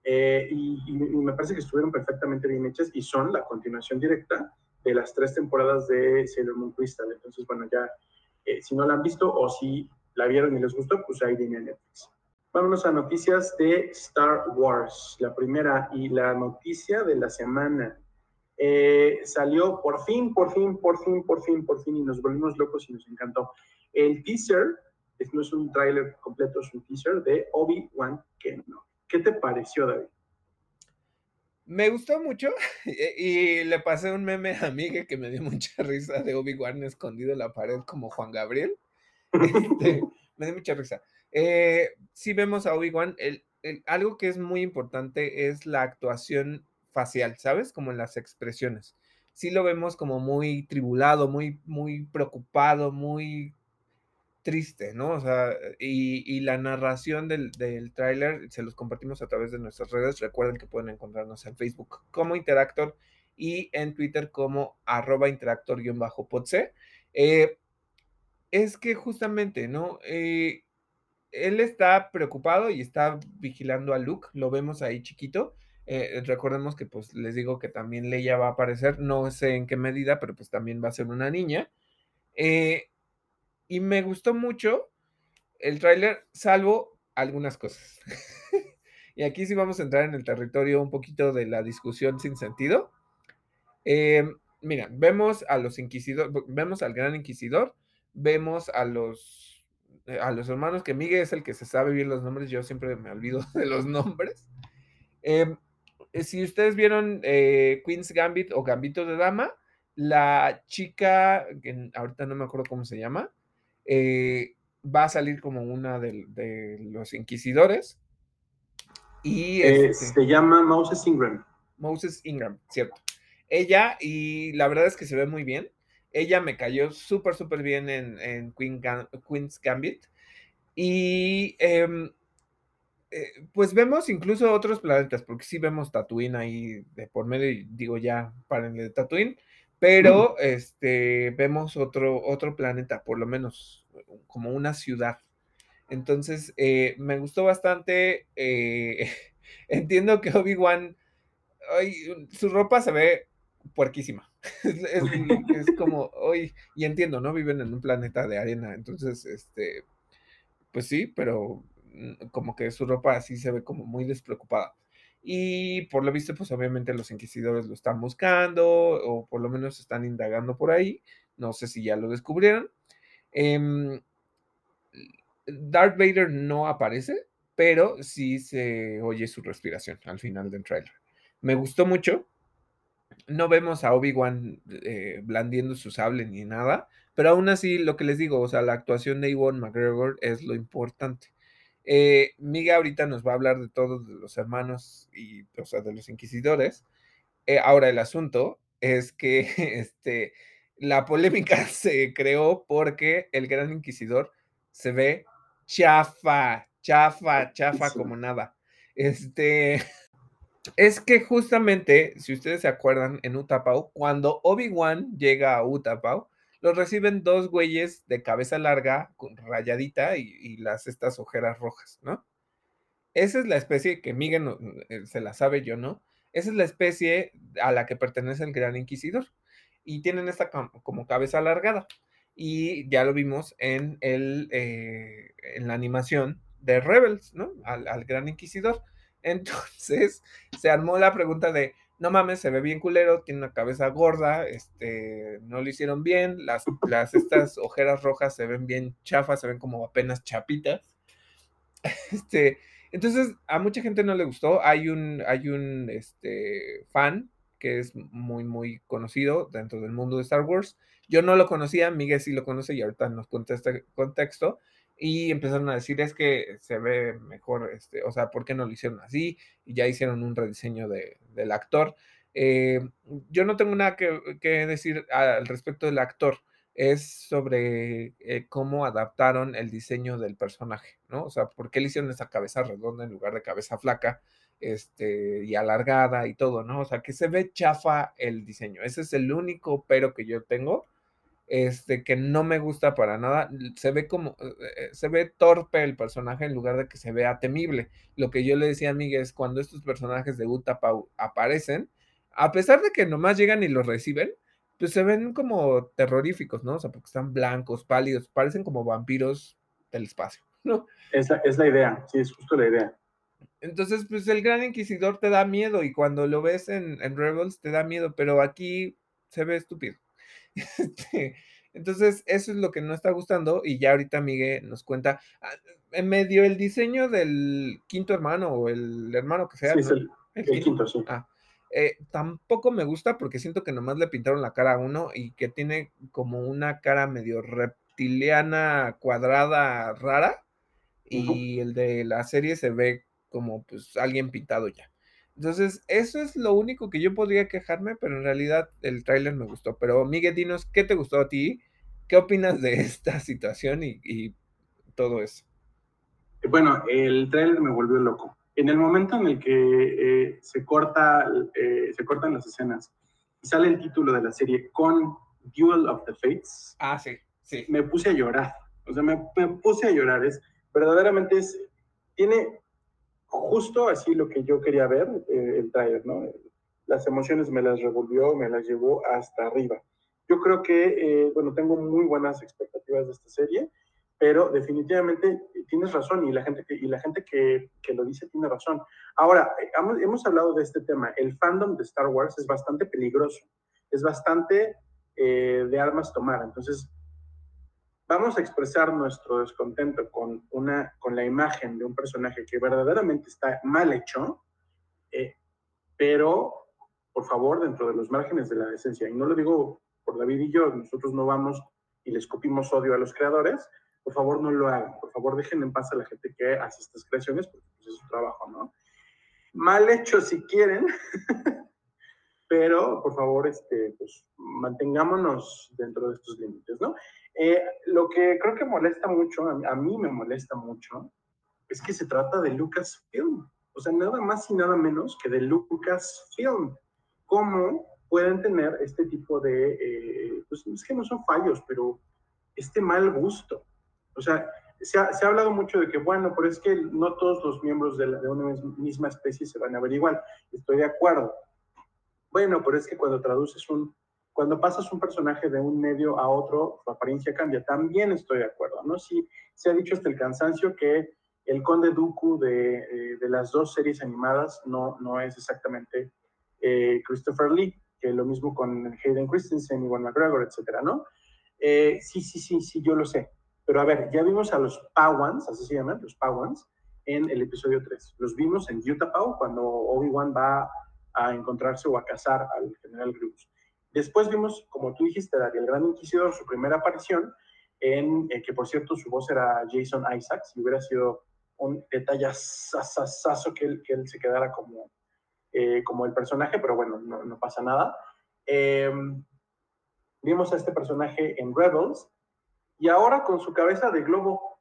Eh, y, me parece que estuvieron perfectamente bien hechas y son la continuación directa de las tres temporadas de Sailor Moon Crystal. Entonces, bueno, ya Eh, si no la han visto o si la vieron y les gustó, pues ahí viene Netflix. Vámonos a noticias de Star Wars. La primera y la noticia de la semana. Eh, salió por fin, por fin, por fin, por fin, por fin, y nos volvimos locos y nos encantó. El teaser, no es un tráiler completo, es un teaser de Obi-Wan Kenobi. ¿Qué te pareció, David? Me gustó mucho y le pasé un meme a Miguel que me dio mucha risa de Obi-Wan escondido en la pared como Juan Gabriel. Este, me dio mucha risa. Eh, si vemos a Obi-Wan, algo que es muy importante es la actuación facial, ¿sabes? Como en las expresiones. Sí lo vemos como muy tribulado, muy, muy preocupado, muy triste, ¿no? O sea, y, la narración del, del tráiler se los compartimos a través de nuestras redes. Recuerden que pueden encontrarnos en Facebook como Interactor y en Twitter como arroba interactor-podc. Eh, es que justamente, ¿no? Eh, él está preocupado y está vigilando a Luke, lo vemos ahí chiquito. Eh, recordemos que pues les digo que también Leia va a aparecer, no sé en qué medida, pero pues también va a ser una niña. Eh, y me gustó mucho el tráiler, salvo algunas cosas. y aquí sí vamos a entrar en el territorio un poquito de la discusión sin sentido. Eh, mira, vemos a los inquisidores, vemos al gran inquisidor, vemos a los, eh, a los hermanos, que Miguel es el que se sabe bien los nombres, yo siempre me olvido de los nombres. Em, eh, si ustedes vieron Queen's Gambit o Gambito de Dama, la chica, que ahorita no me acuerdo cómo se llama, eh, va a salir como una de, los inquisidores. Y eh, este se llama Moses Ingram. Moses Ingram, cierto. Ella, y la verdad es que se ve muy bien. Ella me cayó súper, súper bien en, Queen's Gambit. Y em, eh, pues vemos incluso otros planetas, porque sí vemos Tatooine ahí de por medio, y digo ya, párenle de Tatooine pero este, vemos otro, otro planeta, por lo menos como una ciudad. Entonces, eh, me gustó bastante. Eh, entiendo que Obi-Wan, su ropa se ve puerquísima. es, como, hoy, y entiendo, ¿no? Viven en un planeta de arena, entonces, este, pues sí, pero mm, como que su ropa así se ve como muy despreocupada. Y por lo visto, pues obviamente los inquisidores lo están buscando o por lo menos están indagando por ahí. No sé si ya lo descubrieron. Em, Darth Vader no aparece, pero sí se oye su respiración al final del trailer. Me gustó mucho. No vemos a Obi-Wan eh, blandiendo su sable ni nada, pero aún así lo que les digo, o sea, la actuación de Iwan McGregor es lo importante. Eh, Miga ahorita nos va a hablar de todos los hermanos y, o sea, de los inquisidores. Eh, ahora el asunto es que este, la polémica se creó porque el gran inquisidor se ve chafa, chafa, chafa como nada. Este, es que justamente, si ustedes se acuerdan, en Utapau, cuando Obi-Wan llega a Utapau, los reciben dos güeyes de cabeza larga, con rayadita y, las estas ojeras rojas, ¿no? Esa es la especie que Miguel eh, se la sabe, yo no. Esa es la especie a la que pertenece el Gran Inquisidor. Y tienen esta como cabeza alargada. Y ya lo vimos en, el, eh, en la animación de Rebels, ¿no? Al, al Gran Inquisidor. Entonces se armó la pregunta de, no mames, se ve bien culero, tiene una cabeza gorda, este, no lo hicieron bien, las, las estas ojeras rojas se ven bien chafas, se ven como apenas chapitas. Este, entonces, a mucha gente no le gustó. Hay un, hay un este, fan que es muy, muy conocido dentro del mundo de Star Wars. Yo no lo conocía, Miguel sí lo conoce y ahorita nos contesta contexto y empezaron a decir es que se ve mejor, este, o sea, ¿por qué no lo hicieron así? Y ya hicieron un rediseño de, del actor. Eh, yo no tengo nada que, decir al respecto del actor, es sobre eh, cómo adaptaron el diseño del personaje, ¿no? O sea, ¿por qué le hicieron esa cabeza redonda en lugar de cabeza flaca este, y alargada y todo, ¿no? O sea, que se ve chafa el diseño. Ese es el único pero que yo tengo este, que no me gusta para nada. Se ve como, eh, eh, se ve torpe el personaje en lugar de que se vea temible. Lo que yo le decía a Miguel es cuando estos personajes de Utapau aparecen, a pesar de que nomás llegan y los reciben, pues se ven como terroríficos, ¿no? O sea, porque están blancos, pálidos, parecen como vampiros del espacio, ¿no? Es la, es la idea, sí, es justo la idea. Entonces, pues el Gran Inquisidor te da miedo y cuando lo ves en, Rebels te da miedo, pero aquí se ve estúpido. Este, entonces, eso es lo que no está gustando y ya ahorita Miguel nos cuenta, ah, en medio el diseño del quinto hermano o el hermano que sea. Sí, el, quinto, sí. Ah, eh, tampoco me gusta porque siento que nomás le pintaron la cara a uno y que tiene como una cara medio reptiliana, cuadrada, rara. Y el de la serie se ve como pues alguien pintado ya. Entonces, eso es lo único que yo podría quejarme, pero en realidad el tráiler me gustó. Pero Miguel, dinos, ¿qué te gustó a ti? ¿Qué opinas de esta situación y, todo eso? Bueno, el tráiler me volvió loco en el momento en el que eh, se, corta, eh, se cortan las escenas y sale el título de la serie con Duel of the Fates, ah, sí, sí. me puse a llorar. O sea, me, puse a llorar. Es, verdaderamente es, tiene justo así lo que yo quería ver, eh, el trailer, ¿no? Las emociones me las revolvió, me las llevó hasta arriba. Yo creo que, bueno, tengo muy buenas expectativas de esta serie pero definitivamente tienes razón y la gente que, y la gente que, que lo dice tiene razón. Ahora, hemos, hemos, hablado de este tema. El fandom de Star Wars es bastante peligroso, es bastante eh, de armas tomar. Entonces, vamos a expresar nuestro descontento con, una, con la imagen de un personaje que verdaderamente está mal hecho, eh, pero por favor, dentro de los márgenes de la decencia. Y no lo digo por David y yo, nosotros no vamos y les copimos odio a los creadores, por favor no lo hagan, por favor dejen en paz a la gente que hace estas creaciones, porque pues, es su trabajo, ¿no? Mal hecho si quieren, pero por favor, este, pues, mantengámonos dentro de estos límites, ¿no? Eh, lo que creo que molesta mucho, a, mí me molesta mucho, es que se trata de Lucasfilm, o sea, nada más y nada menos que de Lucasfilm. ¿Cómo pueden tener este tipo de, eh, pues es que no son fallos, pero este mal gusto? O sea, se ha, se ha, hablado mucho de que, bueno, pero es que no todos los miembros de, de, una misma especie se van a ver igual. Estoy de acuerdo. Bueno, pero es que cuando traduces un, cuando pasas un personaje de un medio a otro, su apariencia cambia. También estoy de acuerdo, ¿no? Sí, se ha dicho hasta el cansancio que el Conde Dooku de, eh, las dos series animadas no, no es exactamente eh, Christopher Lee, que lo mismo con Hayden Christensen, Iwan McGregor, etcétera, ¿no? Eh, sí, sí, sí, sí, yo lo sé. Pero a ver, ya vimos a los Pawans, así se llaman, los Pawans, en el episodio 3. Los vimos en Utah cuando Obi-Wan va a encontrarse o a cazar al general Grievous. Después vimos, como tú dijiste, el Gran Inquisidor, su primera aparición, en eh, que por cierto su voz era Jason Isaacs, y hubiera sido un detallazo que él, que él se quedara como, eh, como el personaje, pero bueno, no, pasa nada. Em, vimos a este personaje en Rebels, y ahora con su cabeza de globo,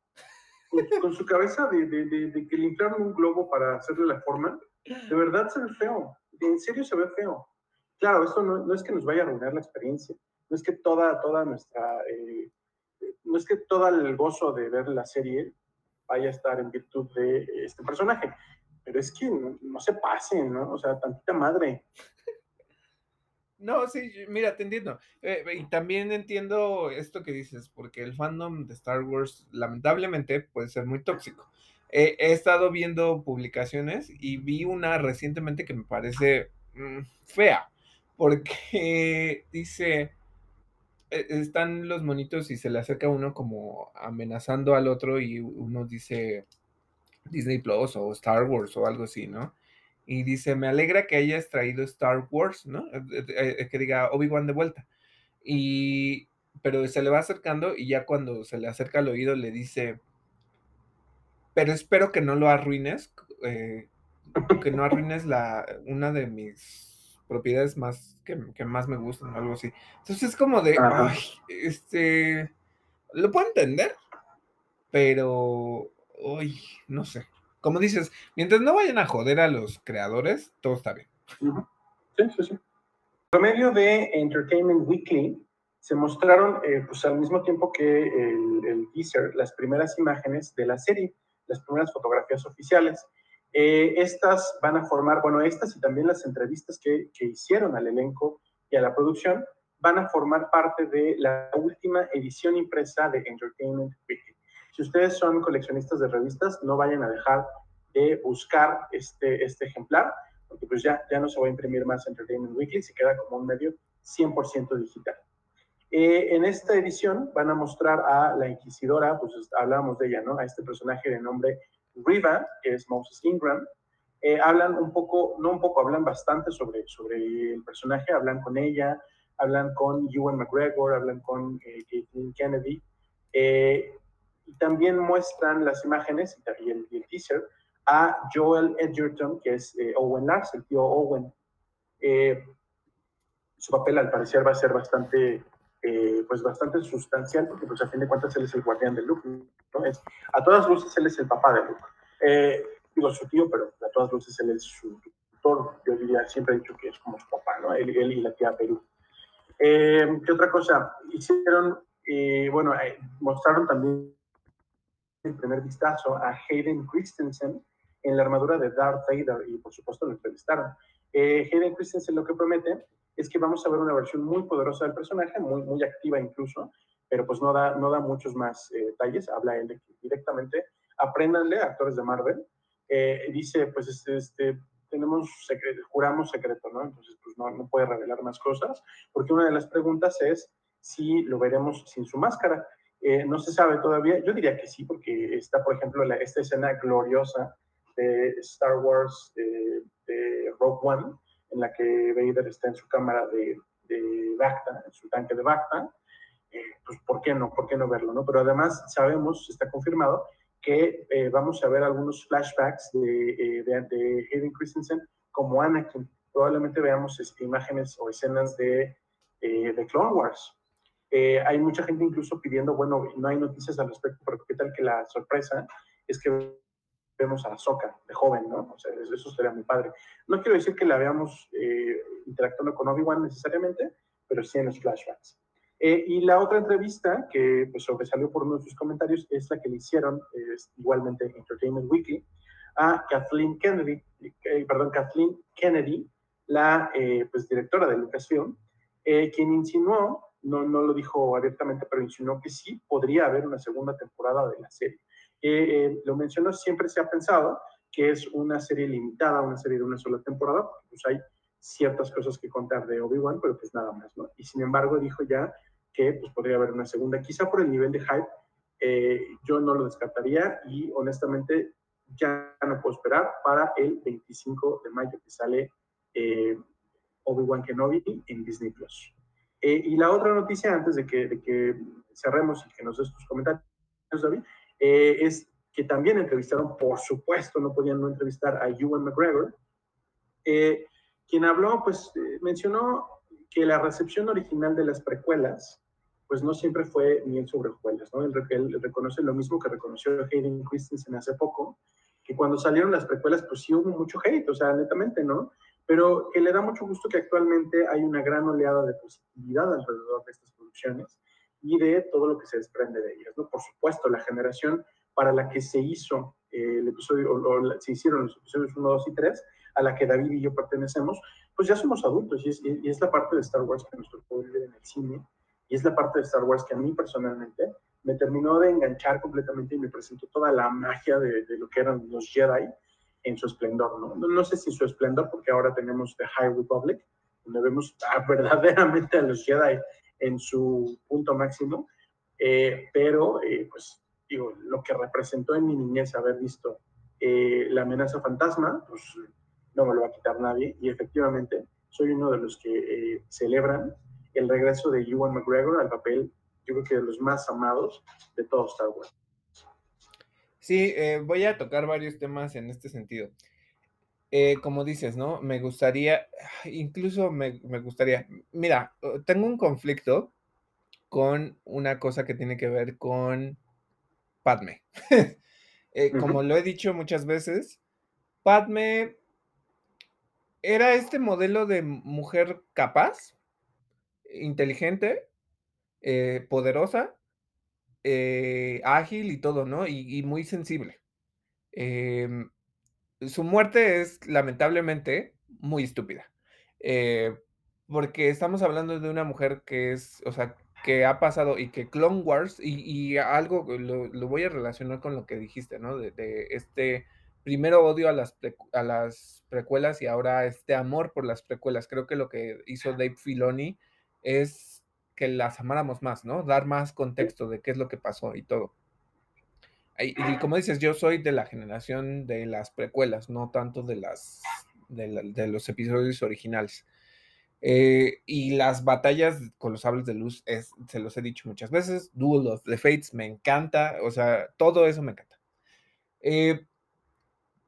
con, su cabeza de, de, que le inflaron un globo para hacerle la forma, de verdad se ve feo, en serio se ve feo. Claro, esto no, es que nos vaya a arruinar la experiencia, no es que toda, toda nuestra, eh, no es que todo el gozo de ver la serie vaya a estar en virtud de este personaje, pero es que no, no se pasen, ¿no? O sea, tantita madre. No, sí, mira, te entiendo. Eh, y también entiendo esto que dices, porque el fandom de Star Wars lamentablemente puede ser muy tóxico. he estado viendo publicaciones y vi una recientemente que me parece mm, fea, porque dice, e, están los monitos y se le acerca uno como amenazando al otro y uno dice Disney Plus o Star Wars o algo así, ¿no? y dice, me alegra que hayas traído Star Wars, ¿no? Eh, eh, eh, que diga Obi-Wan de vuelta. Y, pero se le va acercando y ya cuando se le acerca al oído le dice, pero espero que no lo arruines, que no arruines la, una de mis propiedades más, que, más me gustan, algo así. Entonces es como de, ay, este, lo puedo entender, pero, uy, no sé como dices, mientras no vayan a joder a los creadores, todo está bien. Sí, sí, sí. Por medio de Entertainment Weekly se mostraron, eh, pues al mismo tiempo que el, teaser, las primeras imágenes de la serie, las primeras fotografías oficiales. Eh, estas van a formar, bueno, estas y también las entrevistas que, que hicieron al elenco y a la producción van a formar parte de la última edición impresa de Entertainment Weekly. Si ustedes son coleccionistas de revistas, no vayan a dejar de buscar este, este ejemplar, porque pues ya, ya no se va a imprimir más Entertainment Weekly, se queda como un medio 100% digital. Eh, en esta edición van a mostrar a la inquisidora, pues hablábamos de ella, ¿no? A este personaje de nombre Riva, que es Moses Ingram. Eh, hablan un poco, no un poco, hablan bastante sobre, sobre el personaje, hablan con ella, hablan con Ewan McGregor, hablan con eh, Kennedy. Eh, y también muestran las imágenes y el, y el teaser a Joel Edgerton, que es Owen Lars, el tío Owen. su papel al parecer va a ser bastante eh, pues bastante sustancial, porque pues a fin de cuentas él es el guardián de Luke, ¿no? Es, a todas luces él es el papá de Luke. Eh, digo su tío, pero a todas luces él es su tutor, yo diría, siempre he dicho que es como su papá, ¿no? Él, él y la tía Perú. Eh, ¿Qué otra cosa? Hicieron, bueno, mostraron también el primer vistazo a Hayden Christensen en la armadura de Darth Vader y por supuesto lo entrevistaron. Hayden Christensen lo que promete es que vamos a ver una versión muy poderosa del personaje, muy, muy activa incluso, pero pues no da, no da muchos más eh, detalles, habla él de directamente apréndanle actores de Marvel, eh, dice pues este, este tenemos juramos secreto, ¿no? Entonces pues no, no puede revelar más cosas, porque una de las preguntas es si lo veremos sin su máscara. Eh, no se sabe todavía, yo diría que sí, porque está, por ejemplo, la, esta escena gloriosa de Star Wars de Rogue One, en la que Vader está en su cámara de, de Bacta, en su tanque de Bacta, eh, pues ¿por qué no? ¿Por qué no verlo? ¿no? Pero además sabemos, está confirmado, que eh, vamos a ver algunos flashbacks de, eh, de, Hayden Christensen como Anakin. Probablemente veamos este, imágenes o escenas de, de Clone Wars. hay mucha gente incluso pidiendo, bueno, no hay noticias al respecto, pero qué tal que la sorpresa es que vemos a Ahsoka de joven, ¿no? O sea, eso sería muy padre. No quiero decir que la veamos eh, interactuando con Obi-Wan necesariamente, pero sí en los flashbacks. Eh, y la otra entrevista que pues, sobresalió por uno de sus comentarios es la que le hicieron, igualmente Entertainment Weekly, a Kathleen Kennedy, eh, perdón, Kathleen Kennedy, la pues, directora de Lucasfilm, quien insinuó, no, no lo dijo abiertamente, pero insinuó que sí podría haber una segunda temporada de la serie. Eh, lo menciono, siempre se ha pensado que es una serie limitada, una serie de una sola temporada, porque pues hay ciertas cosas que contar de Obi-Wan, pero pues nada más, ¿no? Y sin embargo dijo ya que pues podría haber una segunda, quizá por el nivel de hype, eh, yo no lo descartaría y honestamente ya no puedo esperar para el 25 de mayo que sale eh, Obi-Wan Kenobi en Disney Plus. y la otra noticia, antes de que, de que cerremos y que nos des tus comentarios, David, eh, es que también entrevistaron, por supuesto, no podían no entrevistar a Ewan McGregor, eh, quien habló, pues eh, mencionó que la recepción original de las precuelas, pues no siempre fue miel sobre hojuelas, ¿no? Él, él, reconoce lo mismo que reconoció Hayden Christensen hace poco, que cuando salieron las precuelas, pues sí hubo mucho hate, o sea, netamente, ¿no? Pero que le da mucho gusto que actualmente hay una gran oleada de positividad alrededor de estas producciones y de todo lo que se desprende de ellas. ¿no? Por supuesto, la generación para la que se hizo eh, el episodio, o, se hicieron los episodios 1, 2 y 3, a la que David y yo pertenecemos, pues ya somos adultos y es, y es la parte de Star Wars que nos tocó vivir en el cine y es la parte de Star Wars que a mí personalmente me terminó de enganchar completamente y me presentó toda la magia de, de lo que eran los Jedi en su esplendor, ¿no? ¿no? No sé si su esplendor, porque ahora tenemos The High Republic, donde vemos verdaderamente a los Jedi en su punto máximo, eh, pero eh, pues digo, lo que representó en mi niñez haber visto eh, la amenaza fantasma, pues no me lo va a quitar nadie y efectivamente soy uno de los que celebran el regreso de Ewan McGregor al papel, yo creo que de los más amados de todo Star Wars. Sí, voy a tocar varios temas en este sentido. Eh, como dices, ¿no? Me gustaría, incluso me, me, gustaría, mira, tengo un conflicto con una cosa que tiene que ver con Padme. eh, como lo he dicho muchas veces, Padme era este modelo de mujer capaz, inteligente, eh, poderosa, eh, ágil y todo, ¿no? Y, y muy sensible. Su muerte es lamentablemente muy estúpida. Eh, porque estamos hablando de una mujer que es, o sea, que ha pasado y que Clone Wars, y, y algo lo, lo, voy a relacionar con lo que dijiste, ¿no? De, de este primero odio a las, a las precuelas y ahora este amor por las precuelas. Creo que lo que hizo Dave Filoni es que las amáramos más, ¿no? Dar más contexto de qué es lo que pasó y todo. Y, y como dices, yo soy de la generación de las precuelas, no tanto de las de, la, de los episodios originales. Eh, y las batallas con los sables de luz, es, se los he dicho muchas veces, Duel of the Fates me encanta, o sea, todo eso me encanta. Eh,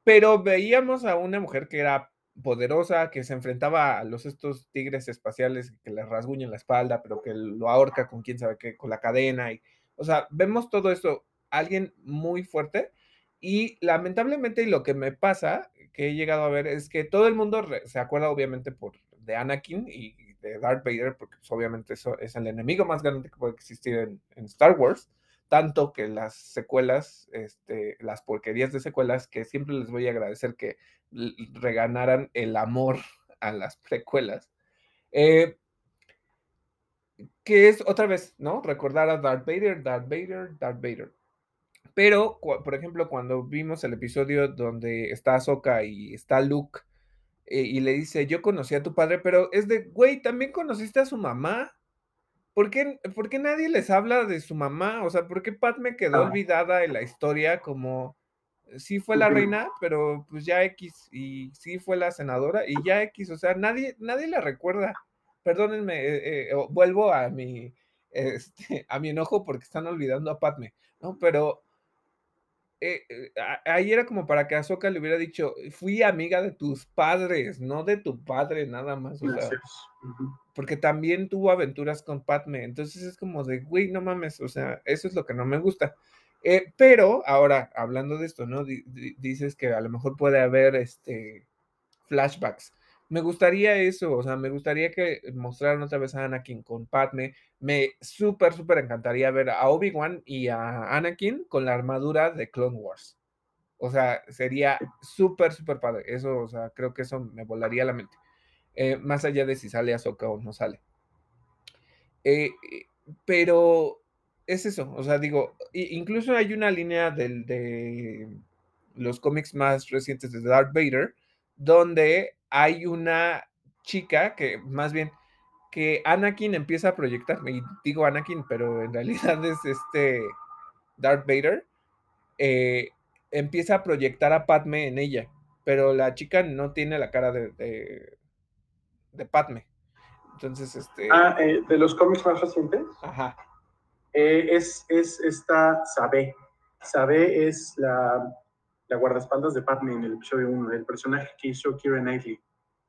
pero veíamos a una mujer que era poderosa, que se enfrentaba a los estos tigres espaciales que le rasguñan la espalda, pero que lo ahorca con quién sabe qué, con la cadena. Y, o sea, vemos todo eso, alguien muy fuerte. Y lamentablemente, y lo que me pasa, que he llegado a ver, es que todo el mundo se acuerda, obviamente, por de Anakin y de Darth Vader, porque pues, obviamente eso es el enemigo más grande que puede existir en, en Star Wars tanto que las secuelas, este, las porquerías de secuelas, que siempre les voy a agradecer que reganaran el amor a las precuelas. Eh, que es otra vez, ¿no? Recordar a Darth Vader, Darth Vader, Darth Vader. Pero, por ejemplo, cuando vimos el episodio donde está Ahsoka y está Luke eh, y le dice, yo conocí a tu padre, pero es de, güey, también conociste a su mamá. ¿Por qué, ¿Por qué, nadie les habla de su mamá? O sea, ¿por qué Pat me quedó olvidada en la historia como sí fue la reina, pero pues ya X, y sí fue la senadora, y ya X, o sea, nadie, nadie la recuerda. Perdónenme, eh, eh, vuelvo a mi, este, a mi enojo porque están olvidando a Padme, ¿no? Pero eh, ahí era como para que Azoka le hubiera dicho, fui amiga de tus padres, no de tu padre nada más. O sea, porque también tuvo aventuras con Padme. Entonces es como de, güey, no mames, o sea, eso es lo que no me gusta. Eh, pero ahora, hablando de esto, ¿no? dices que a lo mejor puede haber este flashbacks. Me gustaría eso, o sea, me gustaría que mostraran otra vez a Anakin con Padme. Me súper, súper encantaría ver a Obi-Wan y a Anakin con la armadura de Clone Wars. O sea, sería súper, súper padre. Eso, o sea, creo que eso me volaría la mente. Eh, más allá de si sale Ahsoka o no sale. Eh, pero es eso, o sea, digo, incluso hay una línea del, de los cómics más recientes de Darth Vader, donde hay una chica que, más bien, que Anakin empieza a proyectar, y digo Anakin, pero en realidad es este Darth Vader, eh, empieza a proyectar a Padme en ella, pero la chica no tiene la cara de, de Padme. Entonces, este. Ah, eh, de los cómics más recientes. Ajá. Eh, es, es esta Sabe. Sabe es la, la, guardaespaldas de Padme en el episodio 1, el personaje que hizo Kira Knightley.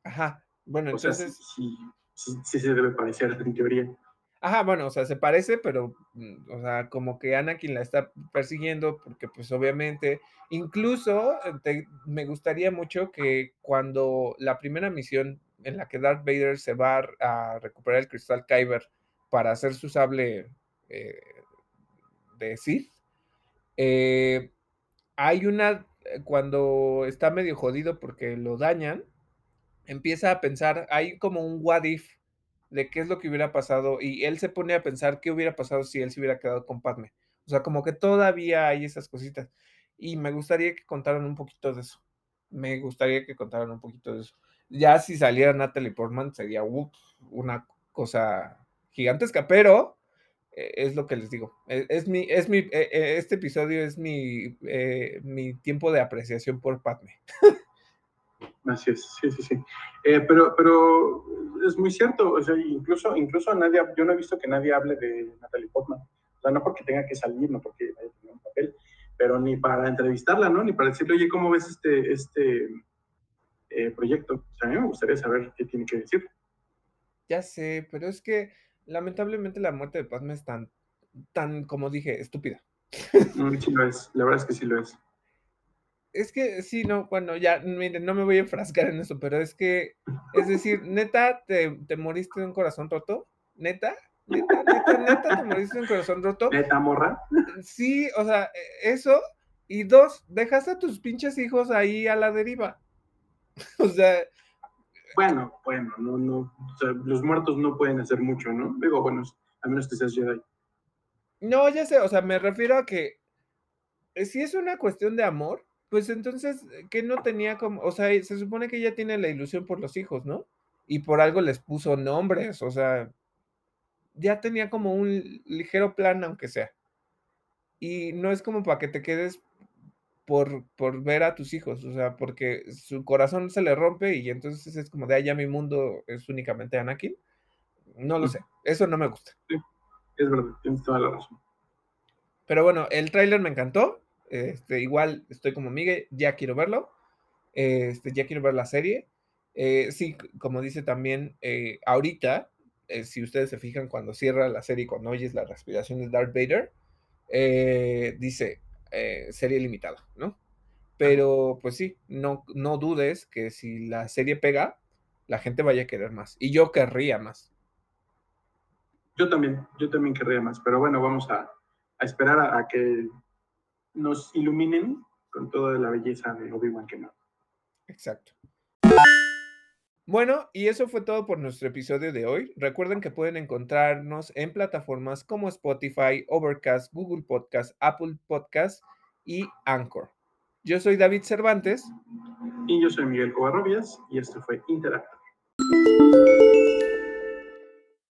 Ajá. Bueno, entonces. sí, sí, sí, se debe parecer en teoría. Ajá, bueno, o sea, se parece, pero, mm, o sea, como que Anakin la está persiguiendo, porque pues obviamente, incluso te, me gustaría mucho que cuando la primera misión en la que Darth Vader se va a recuperar el cristal Kyber para hacer su sable eh, de Sith. Eh, hay una, eh, cuando está medio jodido porque lo dañan, empieza a pensar, hay como un what if de qué es lo que hubiera pasado y él se pone a pensar qué hubiera pasado si él se hubiera quedado con Padme. O sea, como que todavía hay esas cositas. Y me gustaría que contaran un poquito de eso. Me gustaría que contaran un poquito de eso. Ya si saliera Natalie Portman sería una cosa gigantesca, pero es lo que les digo. E, es, mi, es mi, e, e, este episodio es mi, eh, mi tiempo de apreciación por Padme. Así es, sí, sí, sí. Eh, pero, pero es muy cierto, o sea, incluso, incluso nadie, yo no he visto que nadie hable de Natalie Portman. O sea, no porque tenga que salir, no porque haya tenido un papel, pero ni para entrevistarla, ¿no? Ni para decirle, oye, ¿cómo ves este, este, eh, proyecto. a mí me gustaría saber qué tiene que decir. Ya sé, pero es que lamentablemente la muerte de Padme es tan, tan, como dije, estúpida. Mm, sí lo es, la verdad es que sí lo es. Es que sí, no, bueno, ya, miren, no me voy a enfrascar en eso, pero es que, es decir, neta, te, te moriste de un corazón roto, neta, neta, neta, neta, te moriste de un corazón roto. Neta, morra. Sí, o sea, eso, y dos, dejaste a tus pinches hijos ahí a la deriva. o sea, Bueno, bueno, no, no, los muertos no pueden hacer mucho, ¿no? Digo, bueno, al menos que seas Jedi. No, ya sé, o sea, me refiero a que eh, si es una cuestión de amor, pues entonces, eh, que no tenía como, o sea, se supone que ella tiene la ilusión por los hijos, ¿no? Y por algo les puso nombres, o sea, ya tenía como un ligero plan, aunque sea. Y no es como para que te quedes por, por ver a tus hijos, o sea, porque su corazón se le rompe y entonces es como de allá mi mundo es únicamente Anakin. No lo sé, eso no me gusta. Sí, es verdad, tienes toda la razón. Pero bueno, el tráiler me encantó. Este, igual estoy como Miguel, ya quiero verlo. Este, ya quiero ver la serie. Eh, sí, como dice también, eh, ahorita, eh, si ustedes se fijan cuando cierra la serie, cuando oyes la respiración de Darth Vader, dice serie limitada, ¿no? Pero pues sí, no, no dudes que si la serie pega, la gente vaya a querer más. Y yo querría más. Yo también, yo también querría más. Pero bueno, vamos a, a esperar a, que nos iluminen con toda la belleza de Obi-Wan Kenobi. Exacto. Bueno, y eso fue todo por nuestro episodio de hoy. Recuerden que pueden encontrarnos en plataformas como Spotify, Overcast, Google Podcast, Apple Podcast y Anchor. Yo soy David Cervantes. Y yo soy Miguel Covarrobias y esto fue Interactor.